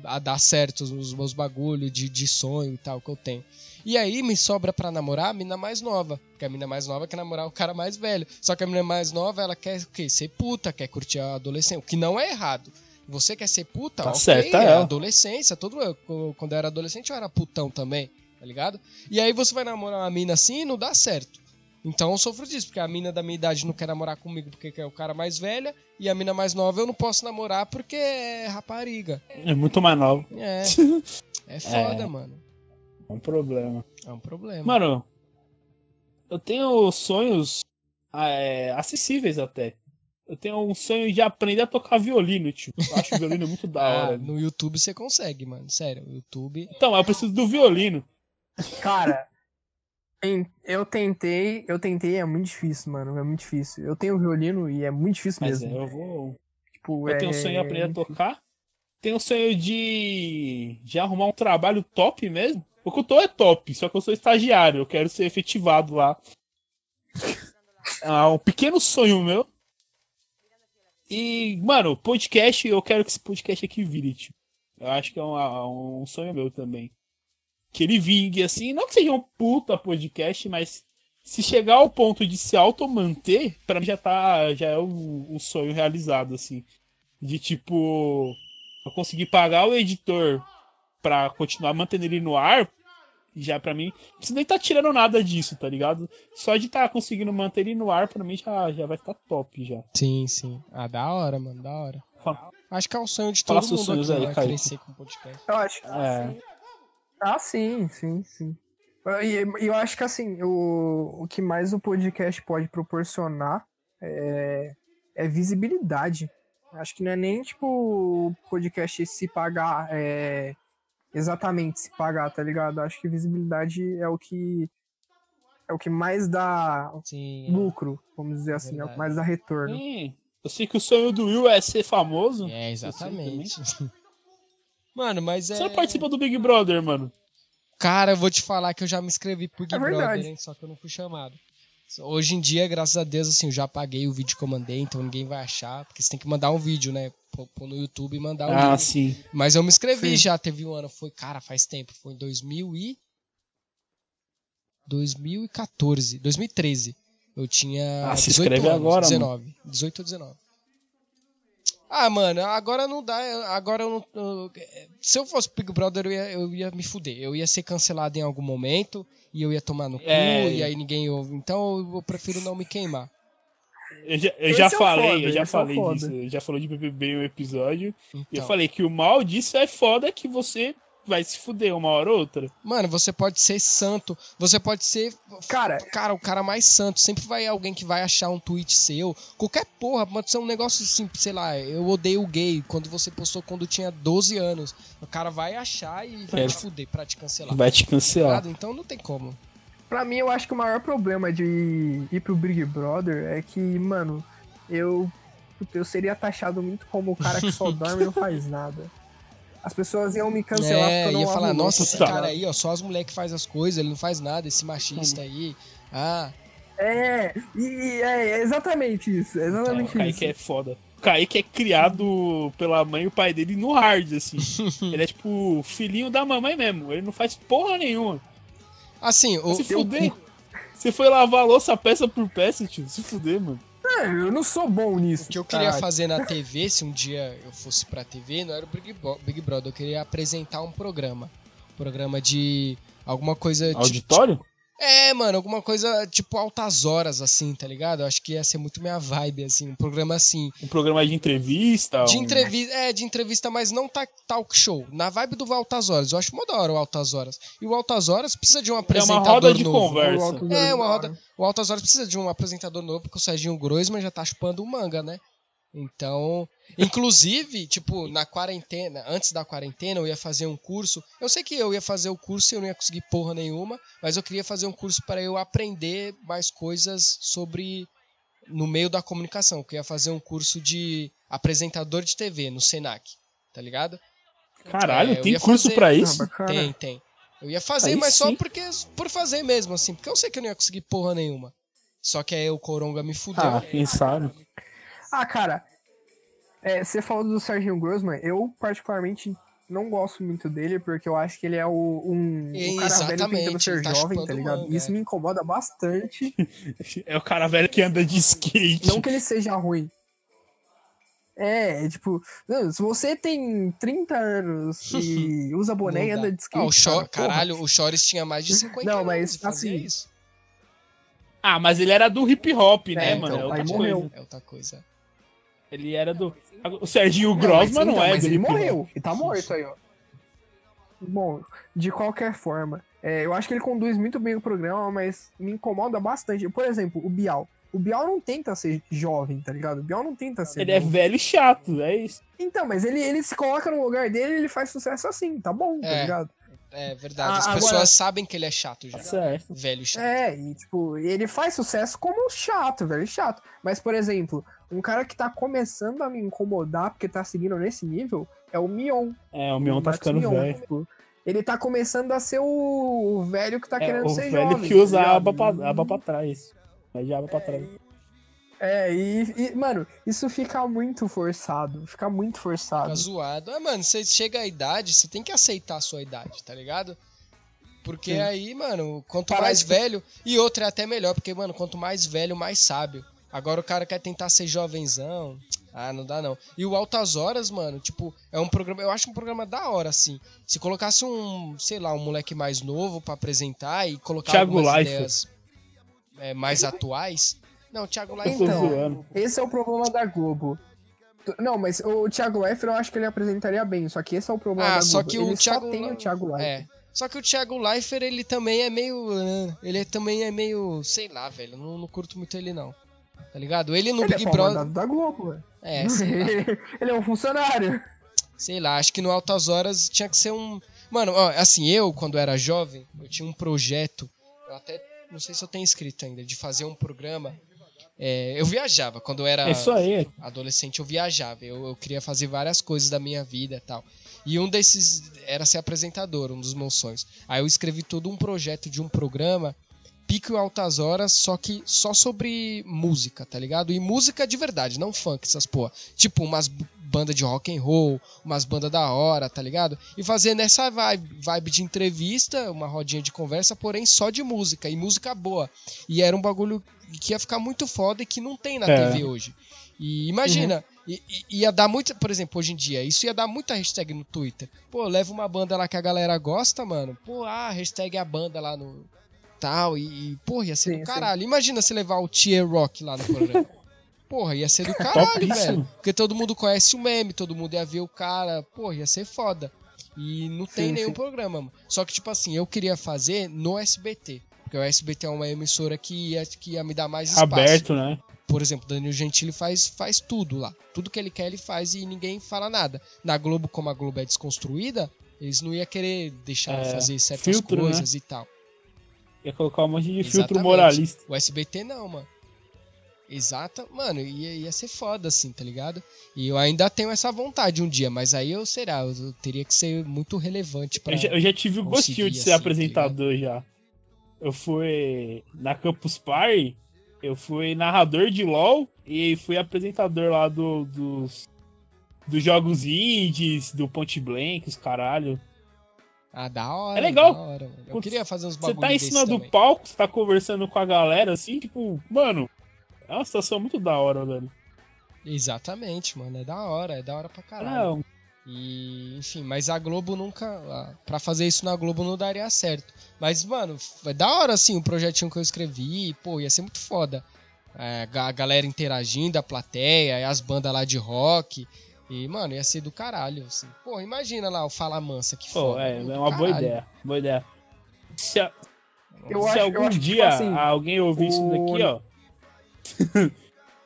a, a dar certo os meus bagulhos de, de sonho e tal que eu tenho. E aí me sobra pra namorar a mina mais nova. Porque a mina mais nova quer namorar o cara mais velho. Só que a mina mais nova, ela quer o quê? Ser puta, quer curtir a adolescência. O que não é errado. Você quer ser puta? Tá ok, certo, é é. adolescência. Todo, eu- quando eu era adolescente eu era putão também, tá ligado? E aí você vai namorar uma mina assim e não dá certo. Então eu sofro disso, porque a mina da minha idade não quer namorar comigo porque é o cara mais velha, e a mina mais nova eu não posso namorar porque é rapariga. É muito mais novo. É. É foda, É. mano. É um problema. É um problema. Mano, eu tenho sonhos é, acessíveis até. Eu tenho um sonho de aprender a tocar violino, tio. Eu acho o violino muito da Ah, hora. no YouTube você consegue, mano. Sério, o YouTube. Então, eu preciso do violino. Cara, eu tentei, eu tentei, é muito difícil, mano. É muito difícil. Eu tenho violino e é muito difícil Mas é, mesmo. eu vou. Tipo, Eu é, tenho um sonho de aprender a tocar. Tenho um sonho de, de arrumar um trabalho top mesmo. O tô é top, só que eu sou estagiário, eu quero ser efetivado lá. É um pequeno sonho meu. E, mano, podcast, eu quero que esse podcast aqui vire, tio. Eu acho que é um, um sonho meu também. Que ele vingue, assim, não que seja um puta podcast, mas se chegar ao ponto de se auto-manter, pra mim já tá. Já é um, um sonho realizado, assim. De tipo. Eu conseguir pagar o editor pra continuar mantendo ele no ar. Já pra mim. Não precisa nem tá tirando nada disso, tá ligado? Só de tá conseguindo manter ele no ar, pra mim já, já vai estar top já. Sim, sim. Ah, da hora, mano, da hora. Fala. Acho que é um sonho de Fala todo seus mundo sonhos aqui, aí, né? Crescer com podcast. Eu acho. É. Ah, sim, sim, sim. E e eu acho que assim, o, o que mais o podcast pode proporcionar é, é visibilidade. Acho que não é nem tipo o podcast se pagar é, exatamente se pagar, tá ligado? Acho que visibilidade é o que é o que mais dá Sim. lucro, vamos dizer assim, é o Verdade. que mais dá retorno. Sim. Eu sei que o sonho do Will é ser famoso. É, exatamente. Mano, mas é. Você não participa do Big Brother, mano. Cara, eu vou te falar que eu já me inscrevi pro Big É Brother, verdade. hein? Só que eu não fui chamado. Hoje em dia, graças a Deus, assim, eu já paguei o vídeo que eu mandei, então ninguém vai achar. Porque você tem que mandar um vídeo, né? Pôr no YouTube e mandar um Ah, vídeo. sim. Mas eu me inscrevi Sim. já, teve um ano. Foi, cara, faz tempo. Foi em 2000 e... 2014. 2013. Eu tinha. Ah, se 18 inscreve anos, agora, 19. 18 ou 19. Ah, mano, agora não dá. Agora eu não. se eu fosse Big Brother, eu ia, eu ia me fuder. Eu ia ser cancelado em algum momento. E eu ia tomar no cu. É. E aí ninguém ouve. Então eu prefiro não me queimar. Eu já, eu já é o falei, foda, eu já é o falei foda. disso. Eu já falou de BBB um episódio. E eu Então. falei que o mal disso é foda que você vai se fuder uma hora ou outra. Mano, você pode ser santo. Você pode ser. Cara, Cara, o cara mais santo. Sempre vai alguém que vai achar um tweet seu. Qualquer porra, pode ser um negócio assim, sei lá, eu odeio gay. Quando você postou quando tinha 12 anos. O cara vai achar e vai É. te fuder pra te cancelar. Vai te cancelar. Ligado? Então não tem como. Pra mim, eu acho que o maior problema de ir pro Big Brother é que, mano, eu, eu seria taxado muito como o cara que só dorme e não faz nada. As pessoas iam me cancelar é, porque eu não ia falar, nossa, esse tá cara aí, ó, só as mulheres que faz as coisas, ele não faz nada, esse machista aí. Ah, É, e, é, é exatamente isso, é É, o exatamente isso. Kaique é foda. O Kaique é criado pela mãe e o pai dele no hard, assim. ele é tipo o filhinho da mamãe mesmo. Ele não faz porra nenhuma. assim, o, Se fuder. Você foi lavar a louça peça por peça, tio. Se fuder, mano. É, eu não sou bom nisso. O que eu queria cara. fazer na TV, se um dia eu fosse pra TV, não era o Big, Bo- Big Brother, eu queria apresentar um programa. Um programa de alguma coisa. Auditório? É, mano, alguma coisa tipo altas horas, assim, tá ligado? Eu acho que ia ser muito minha vibe, assim, um programa assim. Um programa de entrevista? De um- entrevista, é, de entrevista, mas não ta- talk show. Na vibe do Altas Horas. Eu acho mó da hora o Altas Horas. E o Altas Horas precisa de um É apresentador uma roda de novo. conversa. É, do- uma roda. O Altas Horas precisa de um apresentador novo, porque o Serginho Groisman já tá chupando o manga, né? Então, inclusive, tipo, na quarentena, antes da quarentena, eu ia fazer um curso. Eu sei que eu ia fazer o curso e eu não ia conseguir porra nenhuma, mas eu queria fazer um curso para eu aprender mais coisas sobre no meio da comunicação. Eu ia fazer um curso de apresentador de TV no Senac, tá ligado? Caralho, É, tem curso fazer- pra Ah, isso? bacana. Tem, tem. Eu ia fazer, Aí mas só sim. porque por fazer mesmo, assim, porque eu sei que eu não ia conseguir porra nenhuma. Só que aí o Coronga me fudeu. Ah, quem sabe? Ah, cara, é, você falou do Serginho Grossman, eu particularmente não gosto muito dele, porque eu acho que ele é o, um, o cara velho tentando ser tá jovem, tá ligado? Isso é. me incomoda bastante. É o cara velho que anda de skate. não que ele seja ruim. É, é tipo, não, se você tem 30 anos e usa boné Não e anda de skate. Ah, o Cho- cara, porra. Caralho, o Chores tinha mais de 50 Não, anos mas, e fazia assim, isso. Ah, mas ele era do hip hop, né, É, mano? então, é aí outra coisa. É outra coisa. Ele era do. O Serginho Não, mas Grossman não, então, é mas ele morreu. E tá morto aí, ó. Bom, de qualquer forma, é, eu acho que ele conduz muito bem o programa, mas me incomoda bastante. Por exemplo, o Bial. O Bial não tenta ser jovem, tá ligado? O Bial não tenta ser. Ele é velho e chato, é isso. Então, mas ele, ele se coloca no lugar dele e ele faz sucesso assim, tá bom, tá É. ligado? É verdade. Ah, As agora- pessoas sabem que ele é chato já. Certo. Velho chato. É, e tipo, ele faz sucesso como chato, velho, chato. Mas, por exemplo, um cara que tá começando a me incomodar porque tá seguindo nesse nível é o Mion. É, o Mion tá Marcos ficando Mion, velho. tipo, ele tá começando a ser o, o velho que tá É, querendo o ser velho jovem. que usa tá a aba pra, aba pra trás. Mas de aba pra trás. É, e, e, mano, isso fica muito forçado. Fica muito forçado. Fica zoado. Ah, mano, você chega à idade, você tem que aceitar a sua idade, tá ligado? Porque Sim. aí, mano, quanto Parece mais que- velho. E outra é até melhor, porque, mano, quanto mais velho, mais sábio. Agora o cara quer tentar ser jovenzão. Ah, não dá não. E o Altas Horas, mano, tipo, é um programa. Eu acho um programa da hora, assim. Se colocasse um, sei lá, um moleque mais novo pra apresentar e colocar Thiago algumas Leifert. ideias é, mais atuais. Não, Thiago Eu tô Leifert. Então, zoando. Esse é o problema da Globo. Não, mas o Thiago Leifert eu acho que ele apresentaria bem, só que esse é o problema Ah, da só Globo. que o ele Thiago só tem o Thiago Leifert. É. Só que o Thiago Leifert, ele também é meio. ah, Ele também é meio. Sei lá, velho. Não, não curto muito ele, não. Tá ligado? Ele no Ele Big é Brother. da Globo, velho. É, ele é um funcionário. sei lá. Acho que no Altas Horas tinha que ser um. Mano, ó, assim, eu, quando era jovem, eu tinha um projeto. Eu até. Não sei se eu tenho escrito ainda, de fazer um programa. É, eu viajava. Quando eu era É isso aí. adolescente eu viajava, eu, eu queria fazer várias coisas da minha vida e tal. E um desses era ser apresentador, um dos meus sonhos. Aí eu escrevi todo um projeto de um programa, Pico e Altas Horas, só que só sobre música, tá ligado? E música de verdade, não funk, essas porra. Tipo, umas bandas de rock and roll, umas bandas da hora, tá ligado? E fazer nessa vibe, vibe de entrevista, uma rodinha de conversa, porém só de música, e música boa. E era um bagulho que ia ficar muito foda e que não tem na É. TV hoje. E imagina, i- i- ia dar muito, por exemplo, hoje em dia, isso ia dar muita hashtag no Twitter. Pô, leva uma banda lá que a galera gosta, mano. Pô, ah, hashtag a banda lá no tal. E, e porra, ia ser Sim, do sim. caralho. Imagina se levar o Tier Rock lá no programa. Porra, ia ser do caralho, velho. Porque todo mundo conhece o meme, todo mundo ia ver o cara. Porra, ia ser foda. E não tem Sim, nenhum sim. programa, mano. Só que, tipo assim, eu queria fazer no SBT. Porque o SBT é uma emissora que ia, que ia me dar mais espaço Aberto, né? por exemplo, Danilo Gentili faz, faz tudo lá. Tudo que ele quer, ele faz e ninguém fala nada. Na Globo, como a Globo é desconstruída, eles não iam querer deixar É, fazer certas filtro, né? coisas e tal. Ia colocar um monte de filtro moralista. O SBT não, mano. Exata, mano, ia, ia ser foda assim, tá ligado? E eu ainda tenho essa vontade um dia, mas aí eu será, eu, teria que ser muito relevante pra. Eu já, eu já tive o gostinho de ser assim, apresentador já. Eu fui na Campus Party, eu fui narrador de LoL e fui apresentador lá do, dos, dos jogos indies, do Ponte Blank, os caralho. Ah, da hora. É legal. hora. Eu Putz, queria fazer uns Você bagulho tá em cima do também. palco, você tá conversando com a galera assim, tipo, mano, é uma situação muito da hora, velho. Exatamente, mano. É da hora, é da hora pra caralho. Não, E, enfim, mas a Globo nunca. Pra fazer isso na Globo não daria certo. Mas, mano, é da hora, assim, o projetinho que eu escrevi. Pô, ia ser muito foda. É, a galera interagindo, a plateia, as bandas lá de rock. E, mano, ia ser do caralho, assim. Pô, imagina lá o Fala Mansa, que pô, foda. é, é uma boa ideia. Boa ideia. Se, a- Eu se acho, algum eu acho que, tipo dia assim, alguém ouvir isso o- daqui, ó.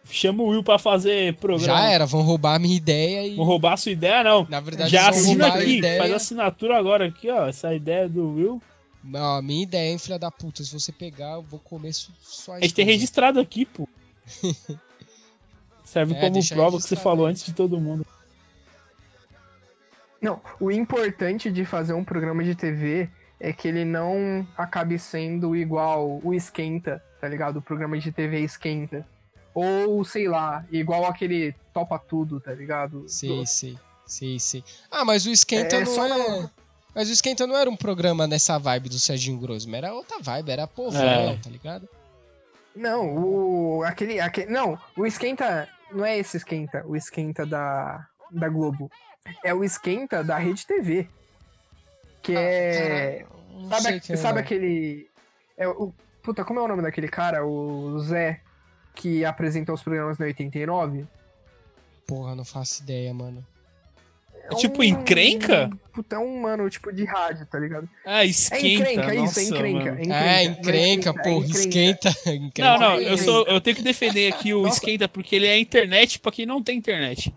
Chama o Will pra fazer programa. Já era, vão roubar a minha ideia e. Vou roubar a sua ideia, não. Na verdade, Já vão assina roubar a aqui, ideia. faz assinatura agora aqui, ó. Essa ideia do Will. Não, a minha ideia, hein, filha da puta. Se você pegar, eu vou comer sua A gente tem registrado aqui, pô. Serve É, como prova que você falou antes de todo mundo. Não, o importante de fazer um programa de TV é que ele não acabe sendo igual o Esquenta, tá ligado? O programa de TV Esquenta. Ou, sei lá, igual aquele Topa Tudo, tá ligado? Sim, Do- sim. Sim, sim. Ah, mas o Esquenta É, não só é. não- Mas o Esquenta não era um programa nessa vibe do Serginho Grosma, era outra vibe, era povão, É. tá ligado? Não, o. Aquele, aquele. Não, o Esquenta. Não é esse Esquenta, o Esquenta da, da Globo. É o Esquenta da Rede TV. Que é. Caralho, não Sabe, quem é, sabe aquele. É o, puta, como é o nome daquele cara? O Zé, que apresentou os programas na 89? Porra, não faço ideia, mano. É tipo encrenca? Puta, é um mano tipo de rádio, tá ligado? Ah, É esquenta. encrenca, nossa, isso, é encrenca. mano. encrenca. É, Não é encrenca, é porra, encrenca. esquenta. encrenca. Não, não, Encrenca. eu, sou, eu tenho que defender aqui o Nossa. esquenta porque ele é internet pra quem não tem internet.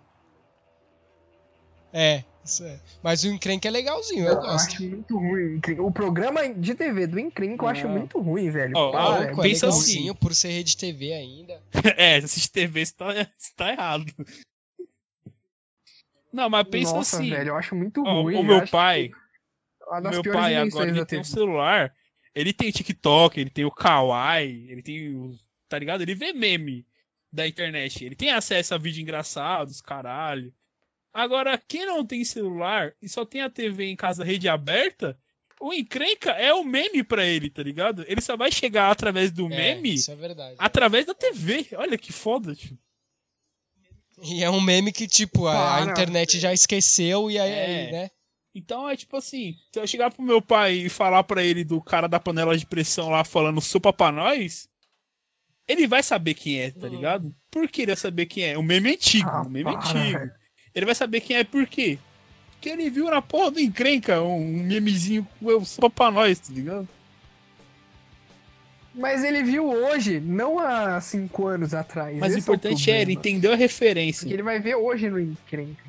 É, isso é. Mas o encrenca é legalzinho, eu Eu gosto. acho muito ruim. O programa de TV do Encrenca eu acho muito ruim, velho. Ó, Para, ó, é é pensa assim. legalzinho por ser rede TV ainda. é, assistir TV você tá, você tá errado. Não, mas pensa Nossa, assim. velho, eu acho muito ó, ruim. o eu meu pai, das meu pai agora ele tem um celular, ele tem TikTok, ele tem o Kawaii, ele tem o. Tá ligado? Ele vê meme da internet. Ele tem acesso a vídeo engraçados, caralho. Agora, quem não tem celular e só tem a TV em casa rede aberta, o encrenca é o meme pra ele, tá ligado? Ele só vai chegar através do É, meme isso é verdade. através da TV. Olha que foda, tio. E é um meme que, tipo, a, a Para, internet já esqueceu e aí, É. aí, né? Então é tipo assim, se eu chegar pro meu pai e falar pra ele do cara da panela de pressão lá falando sopa pra nós, ele vai saber quem é, tá ligado? Por que ele vai saber quem é? O meme é antigo, Ah, o meme é para, antigo. velho. Ele vai saber quem é por quê? Porque ele viu na porra do encrenca um, um memezinho com o sopa pra nós, tá ligado? Mas ele viu hoje, não há cinco anos atrás. Mas o Esse é importante é, ele problema. entendeu a referência. Porque ele vai ver hoje no Encrenca.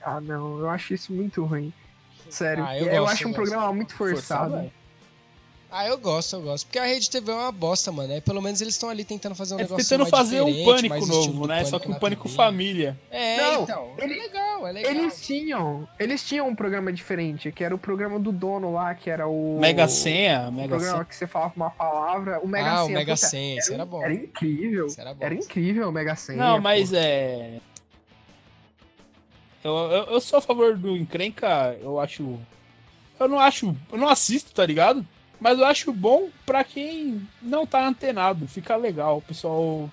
Ah, não, eu acho isso muito ruim. Sério, Ah, eu eu, gosto, acho eu um gosto. programa muito forçado. Forçado, é. Ah, eu gosto, eu gosto. Porque a Rede TV é uma bosta, mano. Aí pelo menos eles estão ali tentando fazer um É negócio tentando mais fazer um diferente, pânico mais estilo novo, né? Só que um pânico TV. família. É, Não, então. ele- é legal, é legal. Eles tinham, eles tinham um programa diferente, que era o programa do dono lá, que era o Mega Senha, o Mega programa Senha. que você falava uma palavra, o Mega ah, o Senha. Mega puta, Senha, isso era bom. Era incrível. Isso era bom. Era incrível o Mega Senha. Não, mas pô. é. Eu, eu, eu sou a favor do encrenca, eu acho. Eu não acho. Eu não assisto, tá ligado? Mas eu acho bom pra quem não tá antenado. Fica legal, o pessoal.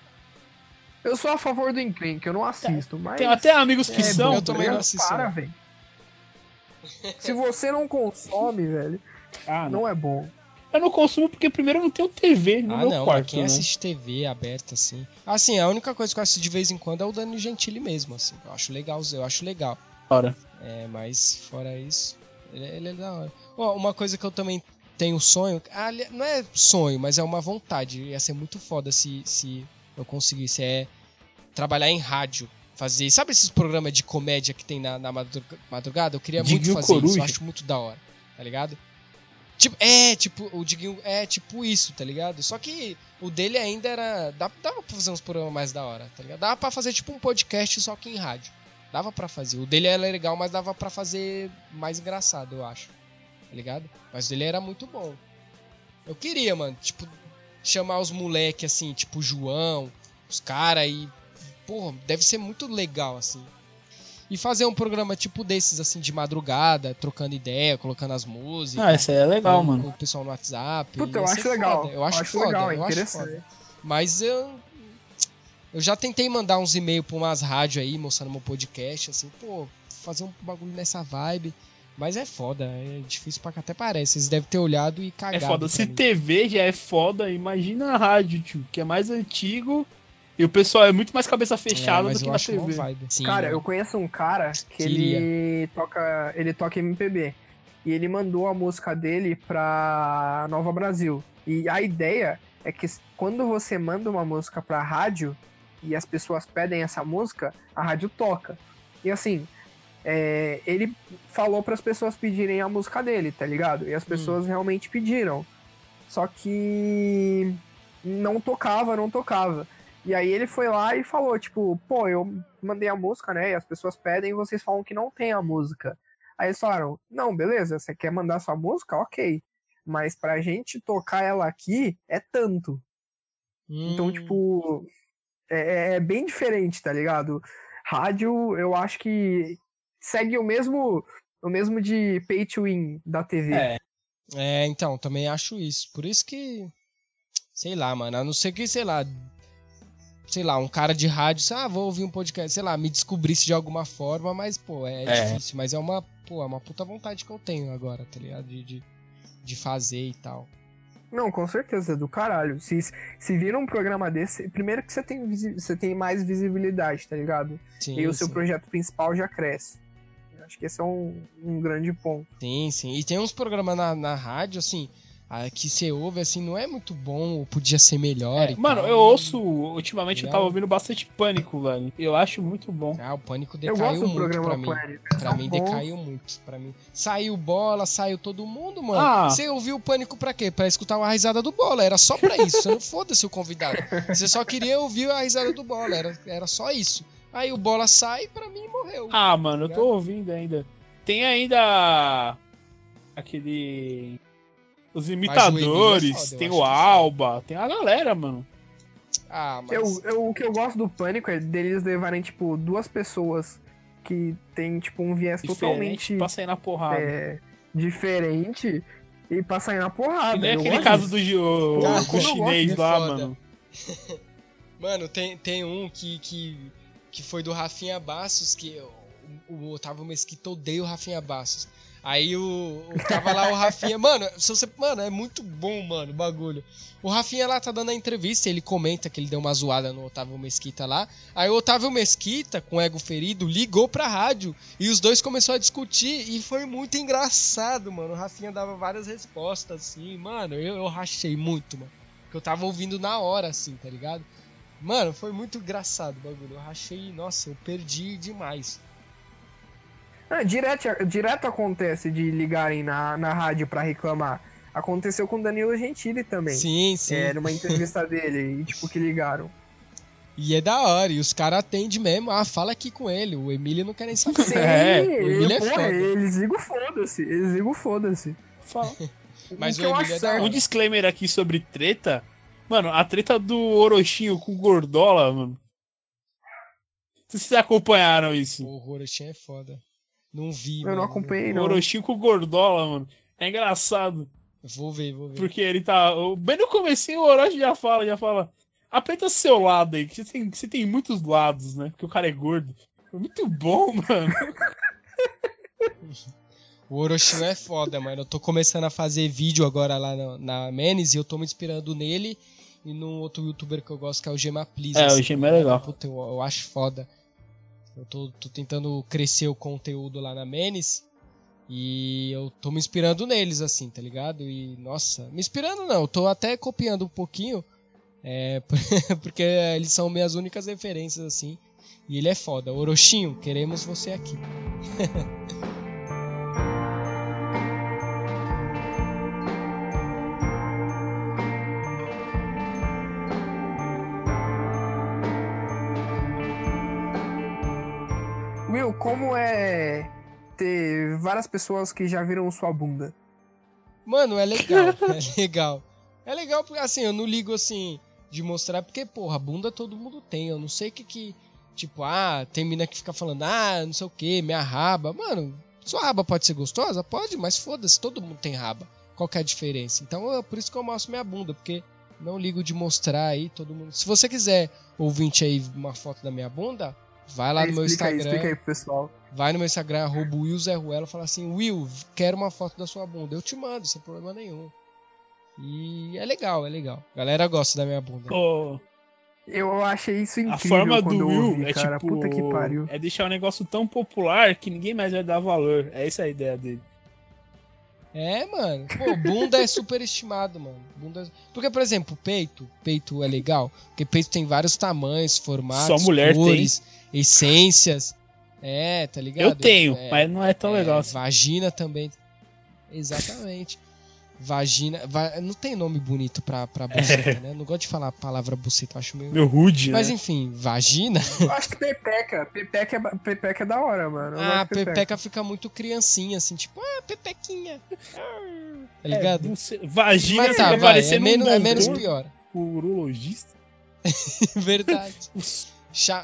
Eu sou a favor do Encrenca, eu não assisto, mas... Tem até amigos que é, são. eu também tá não assisto. Para, velho. Se você não consome, velho, Ah, não. não é bom. Eu não consumo porque primeiro eu não tenho TV no Ah, meu não, quarto. quem né? assiste TV aberta, assim. Assim, a única coisa que eu assisto de vez em quando é o Dani Gentili mesmo, assim. Eu acho legal, eu acho legal. Hora. É, mas fora isso, ele, ele é da hora. Ó, uma coisa que eu também tenho sonho, ali- não é sonho, mas é uma vontade. Ia ser muito foda se, se eu conseguisse. É trabalhar em rádio. Fazer. Sabe esses programas de comédia que tem na, na madruga- madrugada? Eu queria muito Diguinho fazer isso. Coruja. Eu acho muito da hora. Tá ligado? Tipo, é, tipo, o Diguinho é tipo isso, tá ligado? Só que o dele ainda era. Dava, dava pra fazer uns programas mais da hora, tá ligado? Dava pra fazer tipo um podcast só que em rádio. Dava pra fazer. O dele era legal, mas dava pra fazer mais engraçado, eu acho. Tá ligado? Mas o dele era muito bom. Eu queria, mano, tipo, chamar os moleque assim, tipo o João, os caras e. Porra, deve ser muito legal, assim. E fazer um programa tipo desses, assim, de madrugada, trocando ideia, colocando as músicas. Ah, isso aí é legal, com, mano. com o pessoal no WhatsApp. Puta, eu Ia acho legal. foda. Eu acho, foda, legal, é eu acho interessante. foda. Mas eu. Eu já tentei mandar uns e-mails pra umas rádios aí, mostrando meu podcast, assim, pô, fazer um bagulho nessa vibe. Mas é foda, é difícil pra cá até parece. Vocês devem ter olhado e É cagado. foda. pra Se mim. TV já é foda, imagina a rádio, tio, que é mais antigo. E o pessoal é muito mais cabeça É, fechada mas do que eu na TV. vibe. Sim, Cara, eu conheço um cara que Queria. ele toca, ele toca MPB. E ele mandou a música dele pra Nova Brasil. E a ideia é que quando você manda uma música pra rádio e as pessoas pedem essa música, a rádio toca. E assim, é, ele falou para as pessoas pedirem a música dele, tá ligado? E as pessoas realmente pediram. Só que não tocava, não tocava. E aí ele foi lá e falou, tipo, pô, eu mandei a música, né? E as pessoas pedem e vocês falam que não tem a música. Aí eles falaram, não, beleza, você quer mandar sua música? Ok. Mas pra gente tocar ela aqui é tanto. Então, Hum, tipo, é, é bem diferente, tá ligado? Rádio, eu acho que segue o mesmo, o mesmo de pay to win da TV. É. É, então, também acho isso. Por isso que. Sei lá, mano. A não ser que, sei lá. Sei lá, um cara de rádio, sei, ah, vou ouvir um podcast, sei lá, me descobrisse de alguma forma, mas, pô, é, É. difícil. Mas é uma, pô, é uma puta vontade que eu tenho agora, tá ligado? De, de, de fazer e tal. Não, com certeza, é do caralho. Se, se vira um programa desse, primeiro que você tem, você tem mais visibilidade, tá ligado? Sim, e o seu sim. projeto principal já cresce. Eu Acho que esse é um, um grande ponto. Sim, sim. E tem uns programas na, na rádio, assim, ah, que você ouve, assim, não é muito bom, ou podia ser melhor. É, e mano, tal. eu ouço. Ultimamente eu Legal. tava ouvindo bastante pânico, velho. Eu acho muito bom. Ah, o pânico Eu decaiu muito programa pra mim. Pânico. Pra são mim bons. decaiu muito, pra mim. Saiu bola, saiu todo mundo, mano. Ah. Você ouviu o pânico pra quê? Pra escutar uma risada do bola, era só pra isso. Você não foda-se o convidado. Você só queria ouvir a risada do bola, era, era só isso. Aí o bola sai, pra mim morreu. Ah, mano, eu tô ouvindo ainda. Tem ainda. Aquele. Os imitadores, foda, eu tem acho o que Alba, tem a galera, mano. Ah, mas. Eu, eu- o que eu gosto do Pânico é deles levarem, tipo, duas pessoas que tem, tipo, um viés Diferente totalmente pra sair na porrada. é, diferente e pra sair na porrada. Que nem Eu aquele gosto caso disso. do, o- o eu gosto chinês lá, foda. mano. Mano, tem, tem um que, que, que foi do Rafinha Bassos, que o, o Otávio Mesquita odeia o Rafinha Bassos. Aí o, o- tava lá o Rafinha. Mano, se você, mano, é muito bom, mano, o bagulho. O Rafinha lá tá dando a entrevista, ele comenta que ele deu uma zoada no Otávio Mesquita lá. Aí o Otávio Mesquita, com o ego ferido, ligou pra rádio e os dois começaram a discutir e foi muito engraçado, mano. O Rafinha dava várias respostas assim, mano, eu, eu rachei muito, mano. Porque eu tava ouvindo na hora, assim, tá ligado? Mano, foi muito engraçado o bagulho. Eu rachei, nossa, eu perdi demais. Ah, direto, direto acontece de ligarem na, na rádio pra reclamar. Aconteceu com o Danilo Gentili também. Sim, sim. Era uma entrevista dele e, tipo, que ligaram. E é da hora. E os caras atendem mesmo. Ah, fala aqui com ele. O Emílio não quer nem saber. Sim, É, o Emílio é porra, foda. eles ligam foda-se. Eles ligam foda-se. Fala. Mas o o é. Um disclaimer aqui sobre treta. Mano, a treta do Orochinho com o Gordola, mano. Não sei se vocês acompanharam isso. O Horochin é foda. Não vi, Eu mano. não acompanhei, O não. Orochinho com o Gordola, mano. É engraçado. Vou ver, vou ver. Porque ele tá. o- Bem no comecinho o Orochi já fala, já fala. Aperta seu lado aí, que você tem, você tem muitos lados, né? Porque o cara é gordo. É muito bom, mano. O Orochinho é foda, mano. Eu tô começando a fazer vídeo agora lá na, na Menes e eu tô me inspirando nele e num outro youtuber que eu gosto, que é o Gema Please. É, o assim. Gema é legal. Puta, eu, eu acho foda. Eu tô, tô tentando crescer o conteúdo lá na Menes e eu tô me inspirando neles, assim, tá ligado? E, nossa, me inspirando não, eu tô até copiando um pouquinho, é, porque eles são minhas únicas referências, assim. E ele é foda. Orochinho, queremos você aqui. várias pessoas que já viram sua bunda? Mano, é legal, é legal. É legal porque, assim, eu não ligo, assim, de mostrar, porque, porra, bunda todo mundo tem. Eu não sei o que que. Tipo, ah, tem mina que fica falando, ah, não sei o que, minha raba. Mano, sua raba pode ser gostosa? Pode, mas foda-se, todo mundo tem raba. Qual que é a diferença? Então, é por isso que eu mostro minha bunda, porque não ligo de mostrar aí todo mundo. Se você quiser, ouvinte aí, uma foto da minha bunda, vai lá no meu explica aí, Instagram. explica aí pro pessoal. Vai no meu Instagram, arroba Will Zé Ruela, fala assim, Will, quero uma foto da sua bunda. Eu te mando, sem problema nenhum. E é legal, é legal. A galera gosta da minha bunda. Ô, Eu achei isso a incrível forma quando do eu Will ouvi, é cara. tipo. Puta que pariu. É deixar um negócio tão popular que ninguém mais vai dar valor. É essa a ideia dele. É, mano. Pô, bunda é super estimado, mano. Bunda... é- Porque, por exemplo, peito. Peito é legal. Porque peito tem vários tamanhos, formatos, Só mulher tem. cores, essências. É, tá ligado? Eu tenho, É, mas não é tão é, legal assim. Vagina também. Exatamente. Vagina. va- Não tem nome bonito pra, pra buceta, né? Eu Não gosto de falar a palavra buceta, eu acho meio. Meu rude, Mas né? enfim, vagina. Eu acho que pepeca. Pepeca é, pepeca é da hora, mano. Eu Ah, de pepeca fica muito criancinha, assim, tipo, ah, pepequinha. Tá ligado? É, vagina Mas tá, vai, é parecendo menos, um é menos pior. urologista. Verdade.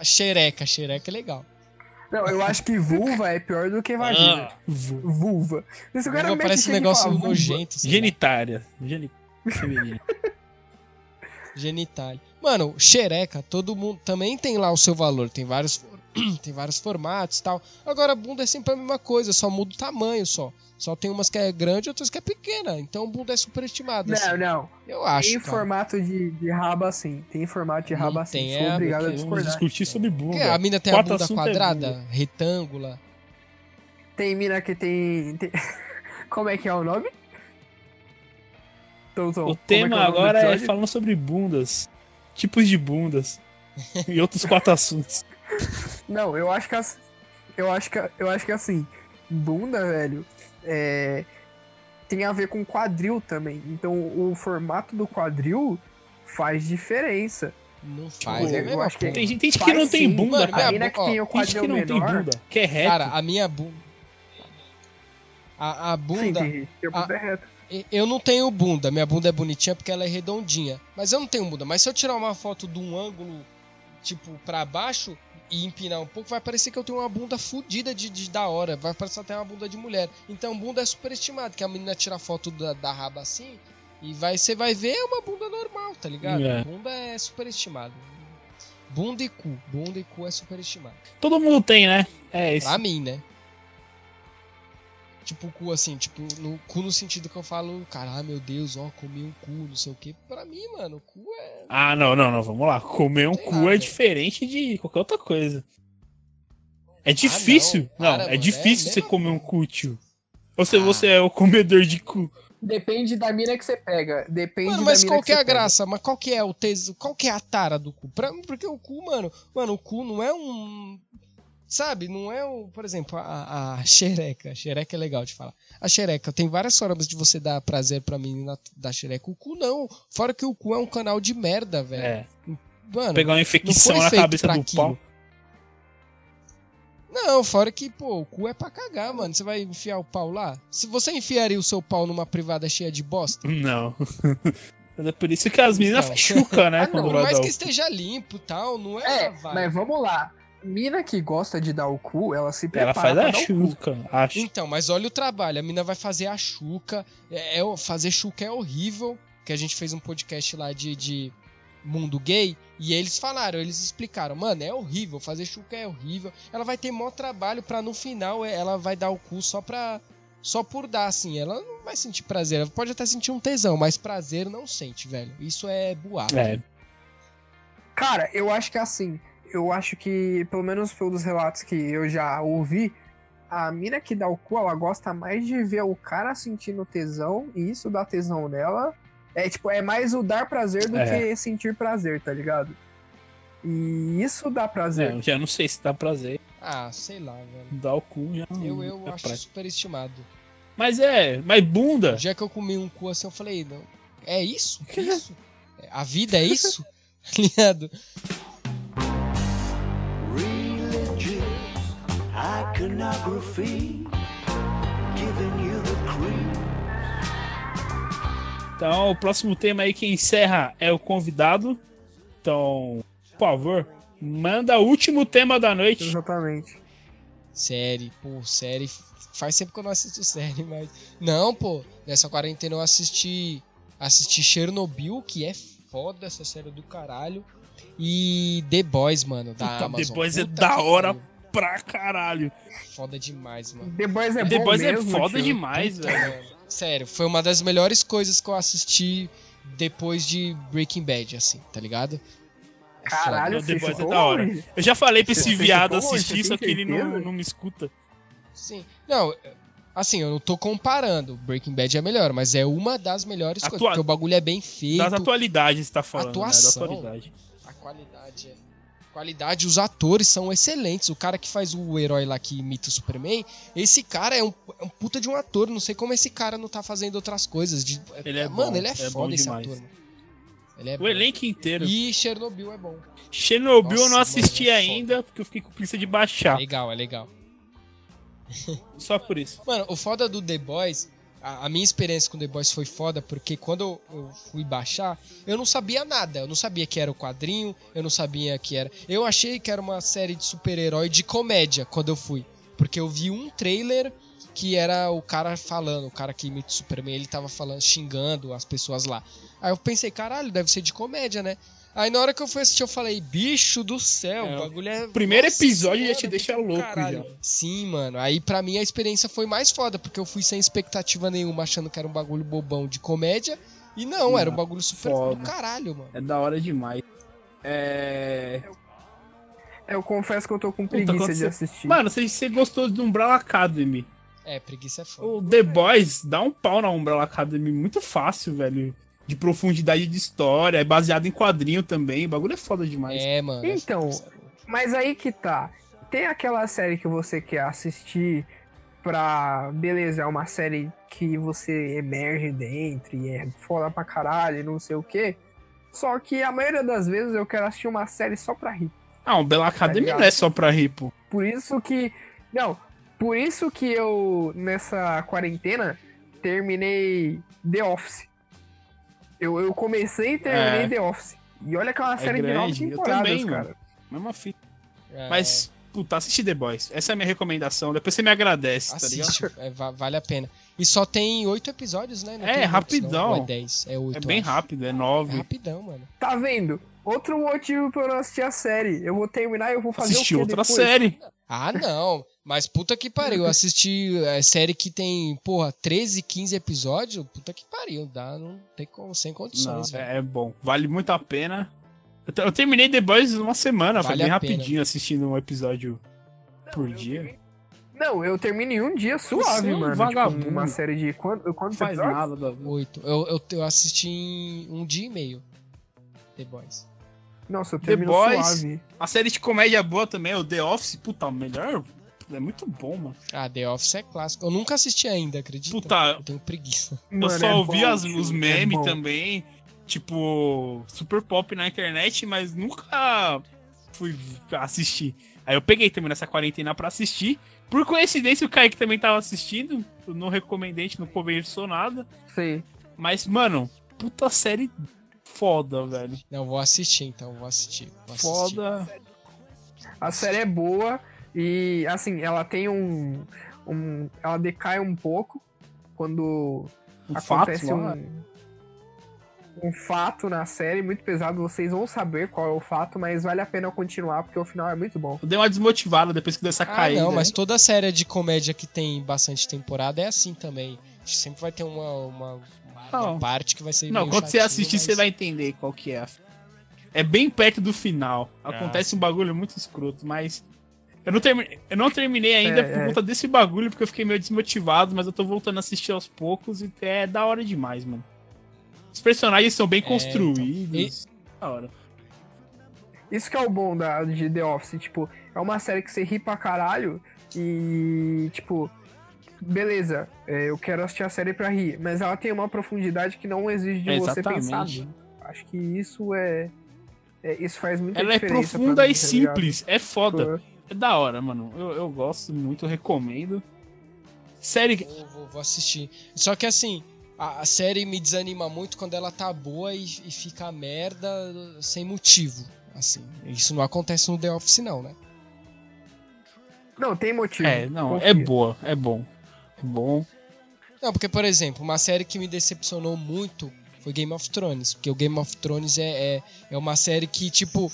Xereca, xereca é legal. Não, eu acho que vulva é pior do que vagina. Ah, vu- Vulva. Esse cara Vulva parece um negócio nojento. lá. Genitária. Geni-. Mano, xereca, todo mundo também tem lá o seu valor. Tem vários, tem vários formatos e tal. Agora, bunda é sempre a mesma coisa, só muda o tamanho só. Só tem umas que é grande e outras que é pequena. Então, bunda é superestimada. Não, assim. não. Eu acho. Tem cara. formato de, de raba assim. Tem formato de raba assim. Sou é, obrigado a Vamos discordar. discutir sobre Porque bunda. a mina tem Quarto a bunda é quadrada, bunda. retângula. Tem mina que tem. tem- Como é que é o nome? Tom, Tom, O como é que tema o nome do agora é falando sobre bundas. Tipos de bundas. e outros quatro assuntos. Não, eu acho que as- eu acho que eu acho que assim, bunda, velho, é tem a ver com quadril também. Então o formato do quadril faz diferença. Não faz, é a eu mesma acho que- porra. Tem gente, tem gente que não tem sim, bunda, mano, cara. A minha mina que ó, tem o Tem gente quadril que não tem menor. bunda. Que é reto. Cara, a minha bunda. A, a Sim, bunda. tem que a bunda é reta. Eu não tenho bunda, minha bunda é bonitinha porque ela é redondinha. Mas eu não tenho bunda. Mas se eu tirar uma foto de um ângulo, tipo, pra baixo e empinar um pouco, vai parecer que eu tenho uma bunda fodida de, de da hora. Vai parecer até uma bunda de mulher. Então bunda é superestimado, que a menina tira foto da, da raba assim e vai, você vai ver é uma bunda normal, tá ligado? É. Bunda é superestimado. Bunda e cu. Bunda e cu é superestimado. Todo mundo tem, né? É isso. Pra mim, né? Tipo, cu assim, tipo, no cu no sentido que eu falo, caralho, meu Deus, ó, comi um cu, não sei o que. Pra mim, mano, cu é. Ah, não, não, não. Vamos lá. Comer um cu é velho. diferente de qualquer outra coisa. É difícil. Ah, não. não, é mano, difícil é você comer um cu, tio. Ou se Ah. você é o comedor de cu. Depende da mina que você pega. Depende Mano, da mas mina qual que é a pega. graça? Mas qual que é o teso? Qual que é a tara do cu? Pra, porque o cu, mano, mano, o cu não é um. Sabe, não é um. Por exemplo, a, a xereca. A xereca é legal de falar. A xereca, tem várias formas de você dar prazer pra menina da xereca. O cu não. Fora que o cu é um canal de merda, velho. É. Mano, Pegar uma infecção na cabeça do aquilo. pau. Não, fora que, pô, o cu é pra cagar, mano. Você vai enfiar o pau lá? Se você enfiaria o seu pau numa privada cheia de bosta, Não. Mas é por isso que as meninas Então. chucam, né? Ah, não, vai por mais dar que o- esteja limpo e tal, não é, É, mas vamos lá. Mina que gosta de dar o cu, ela se prepara Ela faz pra a chuca, acho. Então, mas olha o trabalho. A mina vai fazer a chuca. É, é- fazer chuca é horrível. Que a gente fez um podcast lá de, de mundo gay. E eles falaram, eles explicaram, mano, é horrível. Fazer chuca é horrível. Ela vai ter maior trabalho pra no final é, ela vai dar o cu só pra. Só por dar, assim. Ela não vai sentir prazer. Ela pode até sentir um tesão, mas prazer não sente, velho. Isso é boato. É, Cara, eu acho que assim, eu acho que, pelo menos pelos relatos que eu já ouvi, a mina que dá o cu, ela gosta mais de ver o cara sentindo tesão, e isso dá tesão nela. É tipo, é mais o dar prazer do É. que sentir prazer, tá ligado? E isso dá prazer. é, eu já não sei se dá prazer. Ah, sei lá, velho. Dar o cu já não. Eu, eu é acho prático. superestimado. Mas é, mas bunda. Dia que eu comi um cu assim, eu falei, não, é isso? É isso? A vida é isso? Ligado? Iconography, giving you the creep. Então, o próximo tema aí que encerra é o convidado. Então, por favor, manda o último tema da noite. Exatamente. Série, pô, série. Faz tempo que eu não assisto série, mas. Não, pô, nessa quarentena eu assisti. Assisti Chernobyl, que é foda essa série do caralho. E The Boys, mano, da Puta, Amazon. The Boys é Puta da que hora. Pra caralho. Foda demais, mano. The Boys é The bom Boys mesmo, é foda tio. demais, Puta, velho. mano. Sério, foi uma das melhores coisas que eu assisti depois de Breaking Bad, assim, tá ligado? É foda. Caralho, The você Boys é da hora. Eu já falei pra esse você viado assistir, só que ele não, não me escuta. Sim. Não, assim, eu não tô comparando. Breaking Bad é melhor, mas é uma das melhores Atua- coisas. Porque o bagulho é bem feito. Das atualidades, você tá falando, Atuação. né? Da atualidade. A qualidade é. Qualidade, os atores são excelentes. O cara que faz o herói lá que imita o Superman, esse cara é um, é um puta de um ator. Não sei como esse cara não tá fazendo outras coisas. de- Ele é mano, bom, ele é, é foda esse demais. ator, é O bom. elenco inteiro. E Chernobyl é bom. Chernobyl eu não Nossa, assisti mano, é ainda, porque eu fiquei com preguiça de É baixar. legal, é legal. Só por isso. Mano, o foda do The Boys, a, a minha experiência com The Boys foi foda, porque quando eu, eu fui baixar, eu não sabia nada. Eu não sabia que era o quadrinho, eu não sabia que era. Eu achei que era uma série de super-herói de comédia quando eu fui. Porque eu vi um trailer que era o cara falando, o cara que imita o Superman, ele tava falando, xingando as pessoas lá. Aí eu pensei, caralho, deve ser de comédia, né? Aí na hora que eu fui assistir, eu falei, bicho do céu, É, o bagulho é. primeiro Nossa episódio já te deixa louco caralho. já. Sim, mano. Aí pra mim a experiência foi mais foda, porque eu fui sem expectativa nenhuma, achando que era um bagulho bobão de comédia. E não, era um bagulho super foda. do caralho, mano. É da hora demais. É. Eu confesso que eu tô com Puta, preguiça quando de você- assistir. Mano, você, você gostou de Umbrella Academy. É, preguiça é foda. O The Boys dá um pau na Umbrella Academy muito fácil, velho. De profundidade de história, é baseado em quadrinho também. O bagulho é foda demais. É, mano. é Então. Mas aí que tá. Tem aquela série que você quer assistir pra. Beleza, é uma série que você emerge dentro e é foda pra caralho, e não sei o quê. Só que a maioria das vezes eu quero assistir uma série só pra rir. Ah, Umbrella Academy ligado? não é só pra rir, pô. Por isso que. Não, por isso que eu, nessa quarentena, terminei The Office. Eu, eu comecei e terminei É. The Office. E olha que é uma É série de nove grande, eu temporadas, também, cara. Mesma fita. É, Mas, puta, assiste The Boys. Essa é a minha recomendação. Depois você me agradece, tá ligado? assiste, é, va- vale a pena. E só tem oito episódios, né? Não É, muitos, rapidão. não. Ou é dez, é oito. É bem rápido, é É nove. rapidão, mano. Tá vendo? Outro motivo pra eu não assistir a série. Eu vou terminar e eu vou fazer Assistir outra depois? série. Ah, não. Mas puta que pariu. Eu assisti é, série que tem, porra, 13, 15 episódios. Puta que pariu. Dá, não tem como, sem Não, condições, velho. é, é bom. Vale muito a pena. Eu, eu terminei The Boys uma semana. Vale foi bem a pena. rapidinho assistindo um episódio por eu dia. terminei- Não, eu termino em um dia suave, Você é mano. vagabundo. Tipo, uma série de quanto, Não quantos faz episódios? nada da vida. Oito. Eu, eu, eu assisti em um dia e meio. The Boys. Nossa, eu Boys. suave. A série de comédia boa também é o The Office. Puta, melhor. É muito bom, mano. Ah, The Office é clássico. Eu nunca assisti ainda, acredita? Puta, Eu tenho preguiça. eu Mano, só é ouvi bom, as- os é memes bom. também. Tipo, super pop na internet, mas nunca fui assistir. Aí eu peguei também nessa quarentena pra assistir. Por coincidência, o Kaique também tava assistindo. Eu não recomendei, a gente não conversou nada. Sei. Mas, mano, puta série foda, velho. Não, vou assistir então, vou assistir. Vou assistir. Foda. A série é boa e, assim, ela tem um. um ela decai um pouco quando Um fato acontece lá. um. Um fato na série muito pesado. Vocês vão saber qual é o fato, mas vale a pena continuar porque o final é muito bom. Eu dei uma desmotivada depois que deu essa Ah, caída. não, mas toda série de comédia que tem bastante temporada é assim também. Sempre vai ter uma, uma, uma parte que vai ser Não, meio quando você chatinho, assistir, mas- você vai entender qual que é. É bem perto do final. Ah, Acontece um bagulho muito escroto, mas. Eu não, termi... eu não terminei ainda É, por é. conta desse bagulho, porque eu fiquei meio desmotivado, mas eu tô voltando a assistir aos poucos e é da hora demais, mano. Os personagens são bem É, construídos. Da hora. Isso que é o bom da, de The Office, tipo, é uma série que você ri pra caralho e, tipo, beleza, é, eu quero assistir a série pra rir, mas ela tem uma profundidade que não exige de você pensar. Né? Acho que isso é, é- Isso faz muita Ela é diferença. pra profunda mim, e tá ligado? simples. É foda. Tipo, É da hora, mano. Eu, eu gosto muito, recomendo. Série. Vou, vou- vou assistir. Só que assim, a, a série me desanima muito quando ela tá boa e, e fica merda sem motivo. Assim, isso não acontece no The Office, não, né? Não, tem motivo. É, não, confia. é boa, é bom. É bom. Não, porque, por exemplo, uma série que me decepcionou muito foi Game of Thrones. Porque o Game of Thrones é, é, é uma série que, tipo.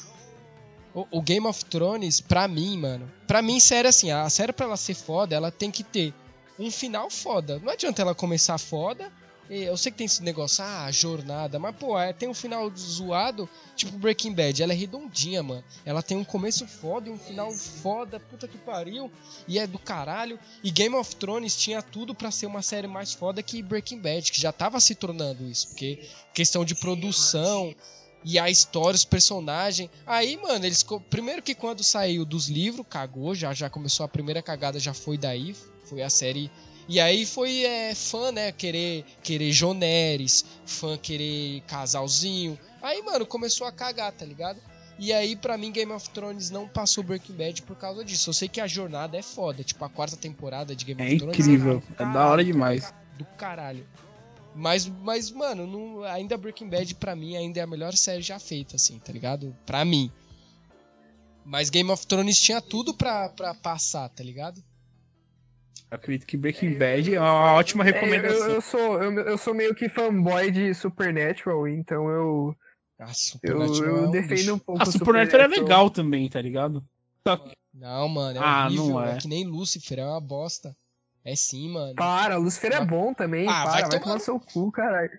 O, o Game of Thrones, pra mim, mano. Pra mim, série assim, a série pra ela ser foda, ela tem que ter um final foda. Não adianta ela começar foda. Eu sei que tem esse negócio, ah, jornada, mas pô, é, tem um final zoado, tipo Breaking Bad. Ela é redondinha, mano. Ela tem um começo foda e um final foda, puta que pariu. E é do caralho. E Game of Thrones tinha tudo pra ser uma série mais foda que Breaking Bad, que já tava se tornando isso, porque questão de produção, E a história, os personagens. Aí, mano, eles. Primeiro que quando saiu dos livros, cagou, já, já começou a primeira cagada, já foi daí. Foi a série. E aí foi é, fã, né? Querer, querer Joneres, fã querer casalzinho. Aí, mano, começou a cagar, tá ligado? E aí, pra mim, Game of Thrones não passou Breaking Bad por causa disso. Eu sei que a jornada é foda. Tipo, a quarta temporada de Game É of Thrones. incrível. É caralho, da hora demais. do caralho. Mas, mas mano, não, ainda Breaking Bad pra mim ainda é a melhor série já feita, assim, tá ligado? Pra mim. Mas Game of Thrones tinha tudo pra, pra passar, tá ligado? Eu acredito que Breaking Bad é uma ótima É, eu, recomendação. eu sou, eu, eu sou meio que fanboy de Supernatural, então eu, eu, Supernatural é eu um defendo um pouco A o Supernatural é legal também, tá ligado? Não, mano, é Ah, horrível. não é. é. que nem Lucifer, é uma bosta. É sim, mano. Para, Lucifer é bom também, Ah, vai para, vai, tomar tomar no- seu cu, caralho.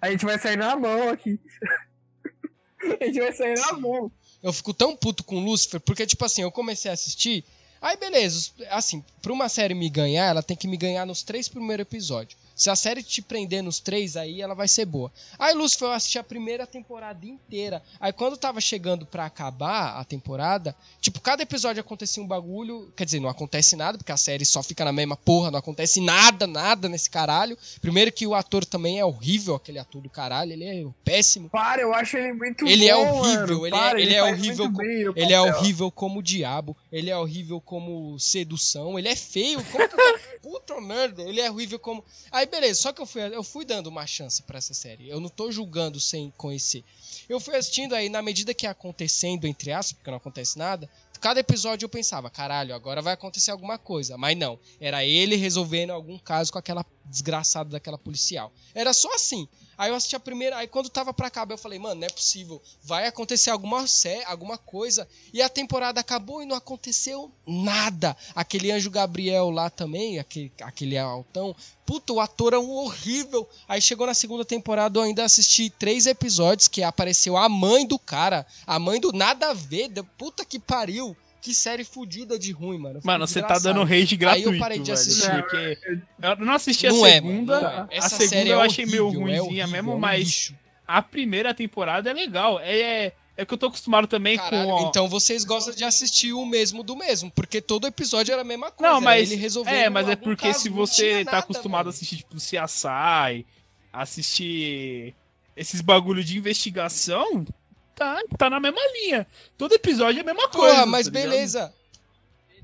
A gente vai sair na mão aqui. a gente vai sair na mão. Eu fico tão puto com Lucifer, porque, tipo assim, eu comecei a assistir. Aí, beleza, assim, pra uma série me ganhar, ela tem que me ganhar nos três primeiros episódios. Se a série te prender nos três, aí ela vai ser boa. Aí, Lucifer, eu assisti a primeira temporada inteira. Aí, quando tava chegando pra acabar a temporada, tipo, cada episódio acontecia um bagulho. Quer dizer, não acontece nada, porque a série só fica na mesma porra, não acontece nada, nada nesse caralho. Primeiro que o ator também é horrível, aquele ator do caralho, ele é péssimo. Para, eu acho ele muito Ele é bom, horrível, mano. ele é- Para, ele é faz horrível com- bem Ele é horrível como o diabo, ele é horrível como sedução, ele é feio, como puta merda, ele é horrível como. Aí beleza, só que eu fui, eu fui dando uma chance pra essa série. Eu não tô julgando sem conhecer. Eu fui assistindo aí, na medida que acontecendo, entre aspas, porque não acontece nada, cada episódio eu pensava, caralho, agora vai acontecer alguma coisa. Mas não, era ele resolvendo algum caso com aquela desgraçada daquela policial. Era só assim. Aí eu assisti a primeira, aí quando tava pra acabar eu falei, mano, não é possível. Vai acontecer alguma sé, alguma coisa. E a temporada acabou e não aconteceu nada. Aquele anjo Gabriel lá também, aquele, aquele altão. Puta, o ator é um horrível. Aí chegou na segunda temporada, eu ainda assisti três episódios que apareceu a mãe do cara. A mãe do nada a ver. Puta que pariu. Que série fodida de ruim, mano. Fiquei Mano, você tá dando rage gratuito. Aí eu parei de velho, assistir. porque eu não assisti a Não é, segunda. mano, não é. A Essa segunda série eu é achei meio horrível, é ruimzinha horrível, mesmo, é um mas lixo. a primeira temporada é legal. É, é, é que eu tô acostumado também Caralho, com. então vocês gostam de assistir o mesmo do mesmo, porque todo episódio era a mesma coisa. Não, mas. ele resolvendo É, mas é porque caso, se você tá nada, acostumado mano. a assistir, tipo, CSI, assistir esses bagulho de investigação, tá, tá na mesma linha. Todo episódio é a mesma coisa. Porra, mas tá beleza.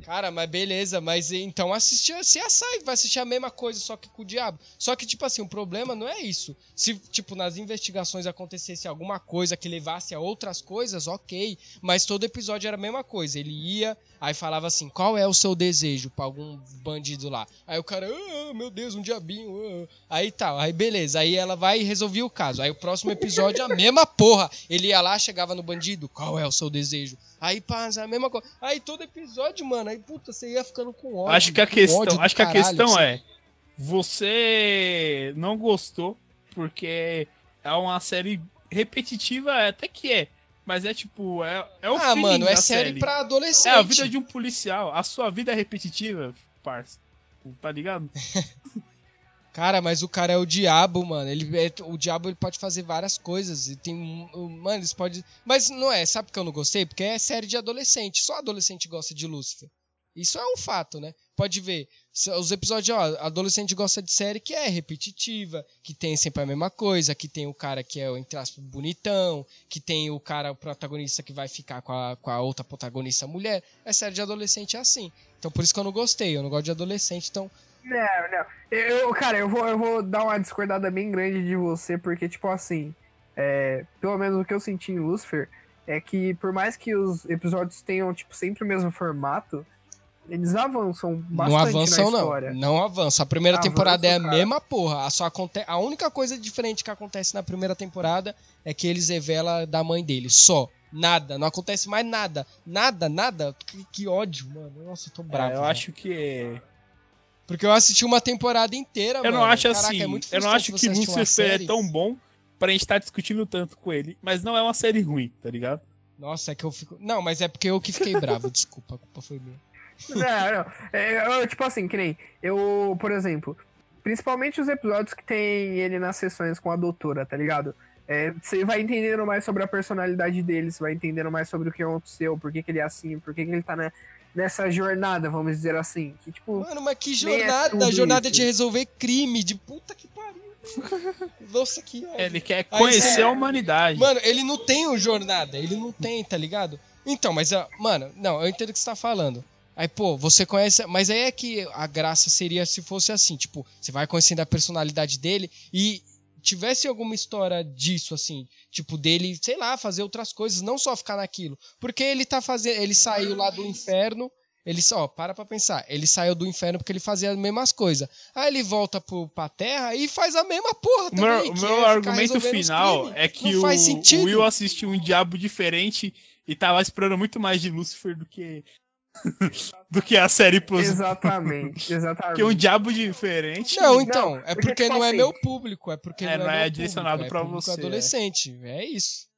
Cara, mas beleza, mas então assistir a CSI, vai assistir a mesma coisa, só que com o diabo. Só que, tipo assim, o problema não é isso. Se, tipo, nas investigações acontecesse alguma coisa que levasse a outras coisas, ok. Mas todo episódio era a mesma coisa. Ele ia, aí falava assim, qual é o seu desejo pra algum bandido lá? Aí o cara, ah, meu Deus, um diabinho. ah." Aí tal, aí beleza. Aí ela vai e resolvia o caso. Aí o próximo episódio, a mesma porra. Ele ia lá, chegava no bandido, qual é o seu desejo? Aí passa a mesma coisa. Aí todo episódio, mano, aí puta, você ia ficando com ódio. Acho que a questão, acho que a caralho, questão assim. é você não gostou porque é uma série repetitiva, até que é, mas é tipo, é, é o Ah, mano, é série, pra adolescente. É a vida de um policial. A sua vida é repetitiva, parça. Tá ligado? Cara, mas o cara é o diabo, mano. Ele é- o diabo ele pode fazer várias coisas. E tem. Mano, eles podem. Mas não é, sabe por que eu não gostei? Porque é série de adolescente. Só adolescente gosta de Lúcifer. Isso é um fato, né? Pode ver. Os episódios, ó, adolescente gosta de série que é repetitiva, que tem sempre a mesma coisa, que tem o cara que é, entre aspas, bonitão, que tem o cara, o protagonista que vai ficar com a, com a outra protagonista mulher. É série de adolescente é assim. Então por isso que eu não gostei. Eu não gosto de adolescente, então. Não, não. Eu, cara, eu vou, eu vou dar uma discordada bem grande de você, porque, tipo assim, é, pelo menos o que eu senti em Lucifer é que, por mais que os episódios tenham, tipo, sempre o mesmo formato, eles avançam bastante não avançam, na não. história. Não avançam. A primeira Avançam, temporada é a cara. mesma porra. A, só aconte... a única coisa diferente que acontece na primeira temporada é que eles revelam da mãe dele. Só. Nada. Não acontece mais nada. Nada, nada. Que, que ódio, mano. Nossa, eu tô bravo. É, eu velho. acho que. Porque eu assisti uma temporada inteira, Eu mano. não acho Caraca, assim. é muito eu não acho que Lucifer é tão bom pra gente estar discutindo tanto com ele. Mas não é uma série ruim, tá ligado? Nossa, é que eu fico. Não, mas é porque eu que fiquei bravo. Desculpa, a culpa foi minha. Não, não. É, eu, tipo assim, que nem. Eu, por exemplo, principalmente os episódios que tem ele nas sessões com a doutora, tá ligado? É, você vai entendendo mais sobre a personalidade dele, você vai entendendo mais sobre o que aconteceu, por que, que ele é assim, por que, que ele tá né, nessa jornada, vamos dizer assim. Que, tipo, Mano, mas que Nem é jornada, jornada isso. de resolver crime, de puta que pariu. Nossa, que. Ele quer Aí conhecer você- a humanidade. Mano, ele não tem o jornada, ele não tem, tá ligado? Então, mas, mano, não, eu entendo o que você tá falando. Aí, pô, você conhece. Mas aí é que a graça seria se fosse assim, tipo, você vai conhecendo a personalidade dele e tivesse alguma história disso, assim, tipo, dele, sei lá, fazer outras coisas, não só ficar naquilo. Porque ele tá fazendo. Ele saiu lá do inferno. Ele só, para pra pensar. Ele saiu do inferno porque ele fazia as mesmas coisas. Aí ele volta pro, pra terra e faz a mesma porra também. meu, meu é argumento final é que Não o, o Will assistiu um diabo diferente e tava esperando muito mais de Lucifer do que do que a série Plus. exatamente, exatamente. Porque um diabo diferente. Não, então, é porque, porque tipo não é assim, meu público, é porque É, não não é, é direcionado pra é você, é. adolescente, é, isso.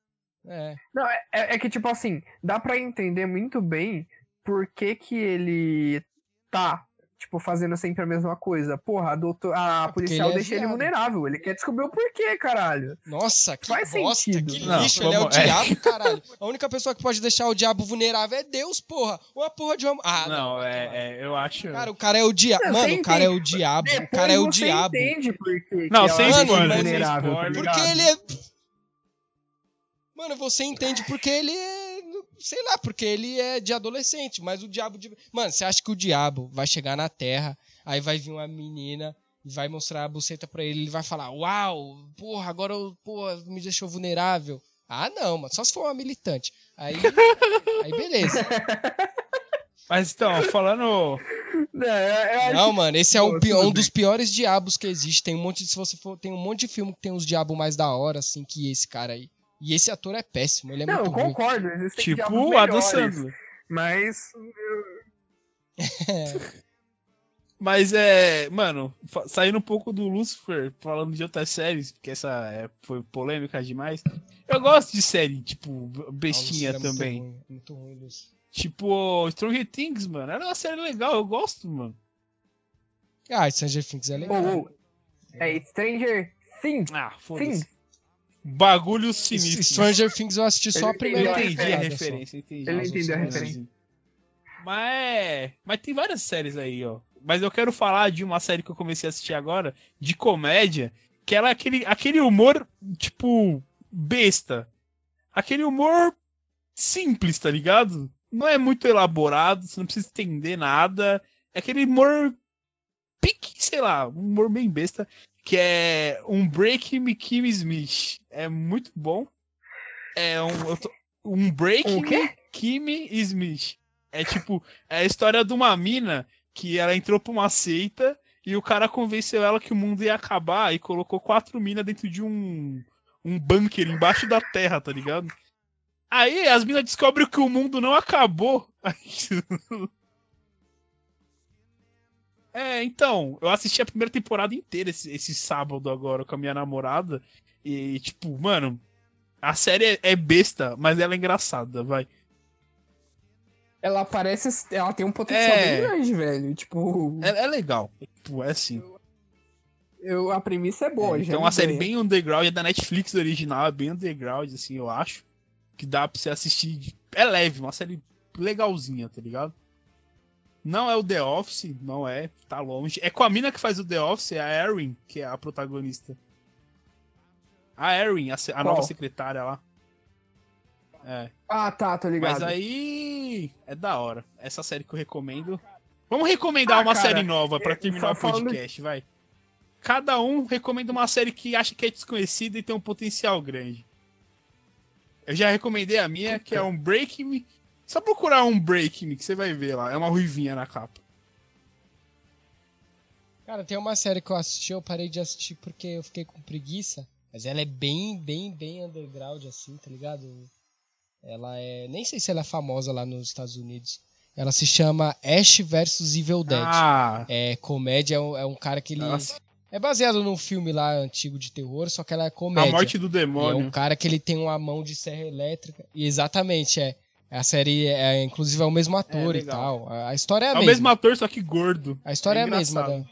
É. Não, é, é que, tipo assim, dá pra entender muito bem por que que ele tá, tipo, fazendo sempre a mesma coisa. Porra, a, doutor, a É policial ele é deixa ele viado. vulnerável. Ele quer descobrir o porquê, caralho. Nossa, que Faz bosta, sentido. que Não, lixo, ele é o é. diabo, caralho. A única pessoa que pode deixar o diabo vulnerável é Deus, porra. Uma porra de uma... Ah, Não, é, é, eu acho. Cara, o cara é o diabo. Não, Mano, o cara é o diabo. O cara é o você diabo. entende por que Não, que sem ela é spoiler, sem vulnerável, spoiler. ligado? Porque ele é. Mano, você entende porque ele é. Sei lá, porque ele é de adolescente, mas o diabo de. Mano, você acha que o diabo vai chegar na Terra, aí vai vir uma menina e vai mostrar a buceta pra ele, ele vai falar: Uau, porra, agora eu, porra, me deixou vulnerável. Ah, não, mano, só se for uma militante. Aí. aí beleza. Mas então, falando. Não, eu- Não, mano, esse é tudo um dos piores diabos que existe. Tem um monte de, se você for, tem um monte de filme que tem uns diabos mais da hora, assim, que esse cara aí. E esse ator é péssimo, ele é Não, eu muito ruim. concordo. Existem Tipo o Adam Sandler. Mas. Mas é. Mano, saindo um pouco do Lucifer, falando de outras séries, porque essa é- foi polêmica demais. Eu gosto de série, tipo, bestinha Nossa, é muito também. ruim, muito ruim. Tipo, Stranger Things, mano. Era uma série legal, eu gosto, mano. Ah, Stranger Things é legal. Ô, ô, é Stranger Things. Ah, foda-se. Bagulho sinistro. Stranger Things eu assisti só a Ele primeira Eu entendi a referência, entendi. Ele entendeu a referência. Mas, é- mas tem várias séries aí, ó. Mas eu quero falar de uma série que eu comecei a assistir agora, de comédia, que ela é aquele, aquele humor, tipo, besta. Aquele humor simples, tá ligado? Não é muito elaborado, você não precisa entender nada. É aquele humor pique, sei lá, um humor bem besta, que é um Break Me Kim Smith. É muito bom. É um, tô- um Break Um Me? Kimi Smith. É tipo, é a história de uma mina que ela entrou pra uma seita e o cara convenceu ela que o mundo ia acabar e colocou quatro minas dentro de um, um bunker embaixo da terra, tá ligado? Aí as minas descobrem que o mundo não acabou. É, então, eu assisti a primeira temporada inteira esse, esse sábado agora com a minha namorada. E, tipo, mano, a série é, é besta, mas ela é engraçada, vai. Ela parece. Ela tem um potencial É. bem grande, velho. Tipo, É, é legal. Tipo, é assim. eu, a premissa é boa. já Então, me uma série bem underground, é da Netflix original, é bem underground, assim, eu acho. Que dá pra você assistir. É leve, uma série legalzinha, tá ligado? Não é o The Office, não é, tá longe. É com a mina que faz o The Office, é a Erin, que é a protagonista. A Erin, a, a nova secretária lá. É. Ah, tá, tô ligado. Mas aí é da hora. Essa série que eu recomendo. Vamos recomendar Ah, uma cara, série nova pra é, terminar o falando- podcast, vai. Cada um recomenda uma série que acha que é desconhecida e tem um potencial grande. Eu já recomendei a minha, que é um Break Me. Só procurar um Break Me que você vai ver lá. É uma ruivinha na capa. Cara, tem uma série que eu assisti, eu parei de assistir porque eu fiquei com preguiça. Mas ela é bem, bem, bem underground, assim, tá ligado? Ela é. Nem sei se ela é famosa lá nos Estados Unidos. Ela se chama Ash vs Evil Dead. Ah, É comédia, é um, é um cara que ele. nossa. É baseado num filme lá antigo de terror, só que ela é a comédia. morte do E é demônio. um cara que ele tem uma mão de serra elétrica. E exatamente, é. A série é, inclusive, é o mesmo ator e legal. tal. A, história é a É o mesma. mesmo ator, só que gordo. A história é, É a mesma. Da...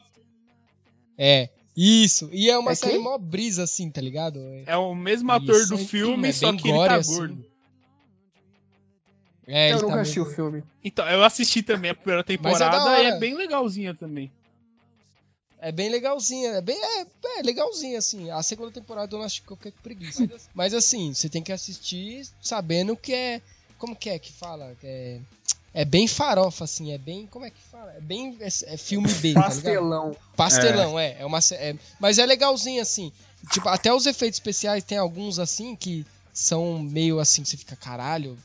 É. Isso, e é uma É série quem? mó brisa, assim, tá ligado? É o mesmo ator Isso, do é- filme, é só que ele gore, tá assim. gordo. É, eu ele nunca tá assisti o filme. Então, eu assisti também a primeira temporada e é bem legalzinha também. É bem legalzinha, é bem é, é legalzinha, assim. A segunda temporada eu não acho que eu fiquei com preguiça. Mas assim, você tem que assistir sabendo que é. Como que é que fala? É, é bem farofa, assim, é bem. Como é que fala? É bem. É, é filme B, tá? Pastelão. Pastelão, é. é, uma, sé- é- mas é legalzinho, assim. Tipo, até os efeitos especiais tem alguns assim que são meio assim, que você fica, caralho,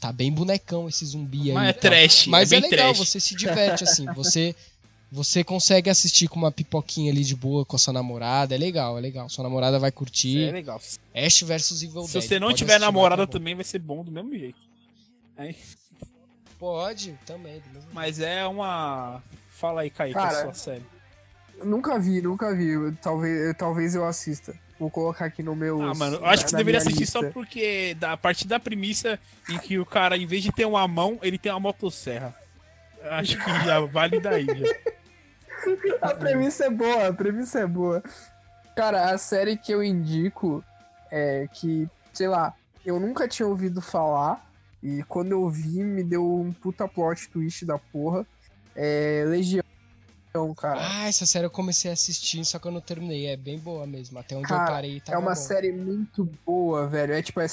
tá bem bonecão esse zumbi aí. Mas é e tal." trash, Mas é é, legal, trash. você se diverte, assim. Você, você consegue assistir com uma pipoquinha ali de boa com a sua namorada. É legal, é legal. Sua namorada vai É curtir. legal. Ash versus Evil Se Dead. você não tiver namorada tá também, vai ser bom do mesmo jeito. Aí- Pode, também. Mas é uma. Fala aí, Kaique, Cara, a sua série. Nunca vi, nunca vi. Talvez, talvez eu assista. Vou colocar aqui no meu. Ah, mano, eu acho que você deveria assistir lista. só porque da, a partir da premissa em que o cara, em vez de ter uma mão, ele tem uma motosserra. Acho que já vale daí. Já. A premissa é boa, a premissa é boa. Cara, a série que eu indico é que, sei lá, eu nunca tinha ouvido falar. E quando eu vi, me deu um puta plot twist da porra. É Legião, cara. Ah, essa série eu comecei a assistir, só que eu não terminei. É bem boa mesmo. Até onde eu Cara, parei tá é uma série muito boa, velho. É tipo, é,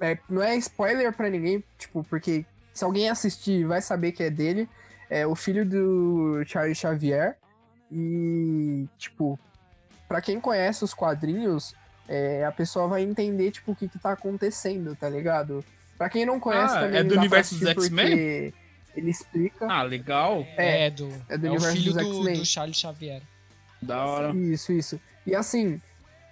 é- não é spoiler pra ninguém, tipo, porque se alguém assistir vai saber que é dele. É o filho do Charles Xavier. E, tipo, pra quem conhece os quadrinhos, é, a pessoa vai entender, tipo, o que que tá acontecendo, tá ligado? Pra quem não conhece Ah, também. é do universo dos X-Men? Ele explica. Ah, legal. É, do, é do é o universo filho dos do, X-Men. do Charles Xavier. Da hora. Isso, isso. E assim,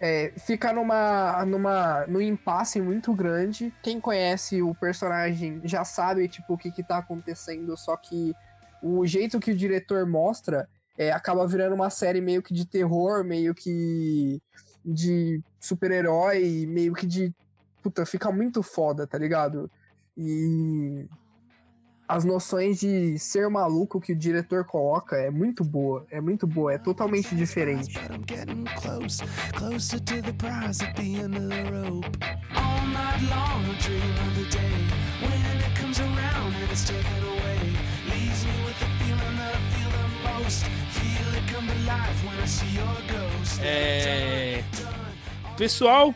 é, fica numa, numa, num impasse muito grande. Quem conhece o personagem já sabe, tipo, o que que tá acontecendo, só que o jeito que o diretor mostra é, acaba virando uma série meio que de terror, meio que de super-herói, meio que de... Puta, fica muito foda, tá ligado? E as noções de ser maluco que o diretor coloca é muito boa, é muito boa, é totalmente diferente. É. Pessoal,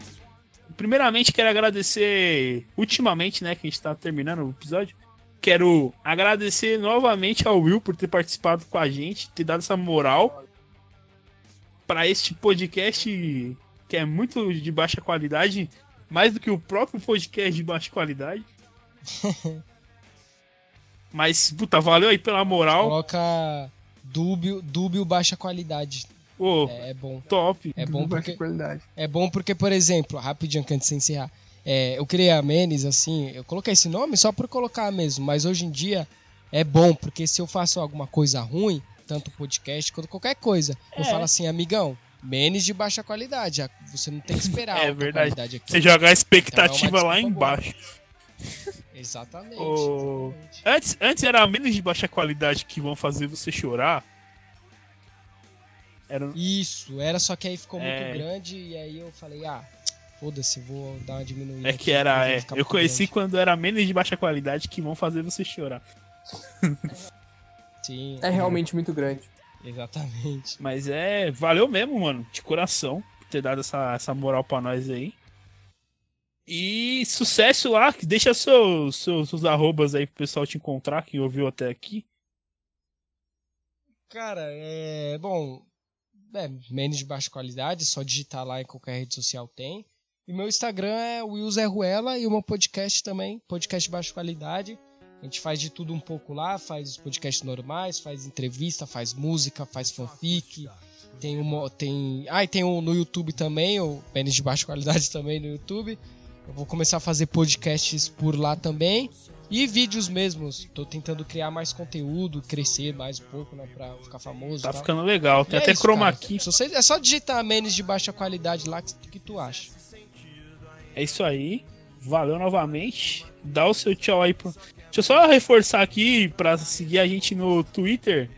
primeiramente quero agradecer. Ultimamente, né, que a gente tá terminando o episódio. Quero agradecer novamente ao Will por ter participado com a gente, ter dado essa moral para este podcast que é muito de baixa qualidade, mais do que o próprio podcast de baixa qualidade. Mas, puta, valeu aí pela moral. Coloca dúbio, dúbio baixa qualidade. Pô, É, é bom. top. É bom porque, qualidade. é bom porque, por exemplo, rapidinho que antes de encerrar. É, eu criei a Menes, assim, eu coloquei esse nome só por colocar mesmo, mas hoje em dia é bom, porque se eu faço alguma coisa ruim, tanto podcast quanto qualquer coisa, eu É. falo assim, amigão, Menes de baixa qualidade, você não tem que esperar É verdade. qualidade aqui. Você jogar a Então expectativa é uma lá embaixo. Exatamente. Ô, exatamente. Antes, antes era menos de baixa qualidade que vão fazer você chorar. Era, Isso, era só que aí ficou É. muito grande e aí eu falei, ah, foda-se, vou dar uma diminuída. é que era. É, eu conheci grande. quando era menos de baixa qualidade que vão fazer você chorar. Sim, É realmente muito grande. Exatamente. Mas é. Valeu mesmo, mano. De coração. Por ter dado essa, essa moral pra nós aí. E sucesso lá. que Deixa seus, seus, seus arrobas aí pro pessoal te encontrar, que ouviu até aqui. Cara, é. Bom. É, menos de baixa qualidade, só digitar lá em qualquer rede social tem. E meu Instagram é Will Zé Ruela e o meu podcast também, podcast de baixa qualidade. A gente faz de tudo um pouco lá, faz os podcasts normais, faz entrevista, faz música, faz fanfic. Tem uma. Tem. Ah, e tem um no YouTube também, o Menos de Baixa Qualidade também no YouTube. Eu vou começar a fazer podcasts por lá também. E vídeos mesmos. Tô tentando criar mais conteúdo, crescer mais um pouco, né? Pra ficar famoso. Tá tal. ficando legal. Tem E é até isso, chroma key. Você, é só digitar menos de baixa qualidade lá que, que tu acha. É isso aí. Valeu novamente. Dá o seu tchau aí pro. Deixa eu só reforçar aqui pra seguir a gente no Twitter.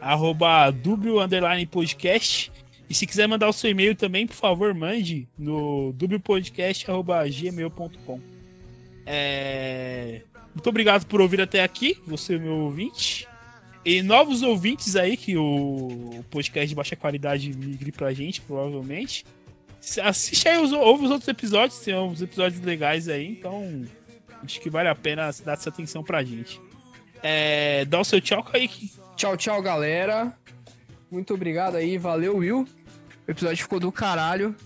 Arroba dubio underline podcast. E se quiser mandar o seu e-mail também, por favor, mande no dublepodcast.gmail.com. É... Muito obrigado por ouvir até aqui, você meu ouvinte. E novos ouvintes aí, que o podcast de baixa qualidade migre pra gente, provavelmente. Assiste aí, os, ouve os outros episódios, tem uns episódios legais aí, então acho que vale a pena dar essa atenção pra gente. É, dá o seu tchau, Kaique. Tchau, tchau, galera. Muito obrigado aí, valeu, Will. O episódio ficou do caralho.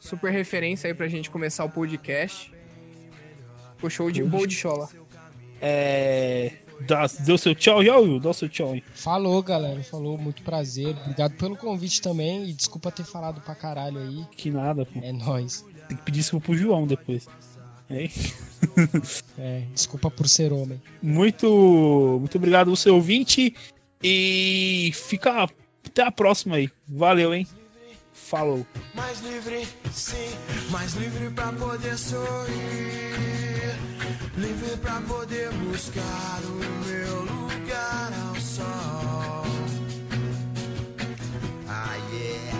Super referência aí pra gente começar o podcast. Ficou show de boa de chola. É, dá, deu seu tchau, já, Will? Dá o seu tchau aí. Falou, galera. Falou, muito prazer. Obrigado pelo convite também. E desculpa ter falado pra caralho aí. Que nada, pô. É nóis. Tem que pedir desculpa pro João depois. É. É, desculpa por ser homem. Muito, muito obrigado, você ouvinte. E fica até a próxima aí. Valeu, hein? Falou. Mais livre, sim, mais livre pra poder sorrir. Livre pra poder buscar o meu lugar ao sol. Ah, yeah.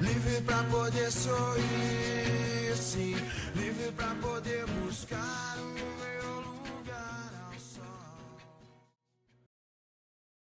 Livre pra poder sorrir,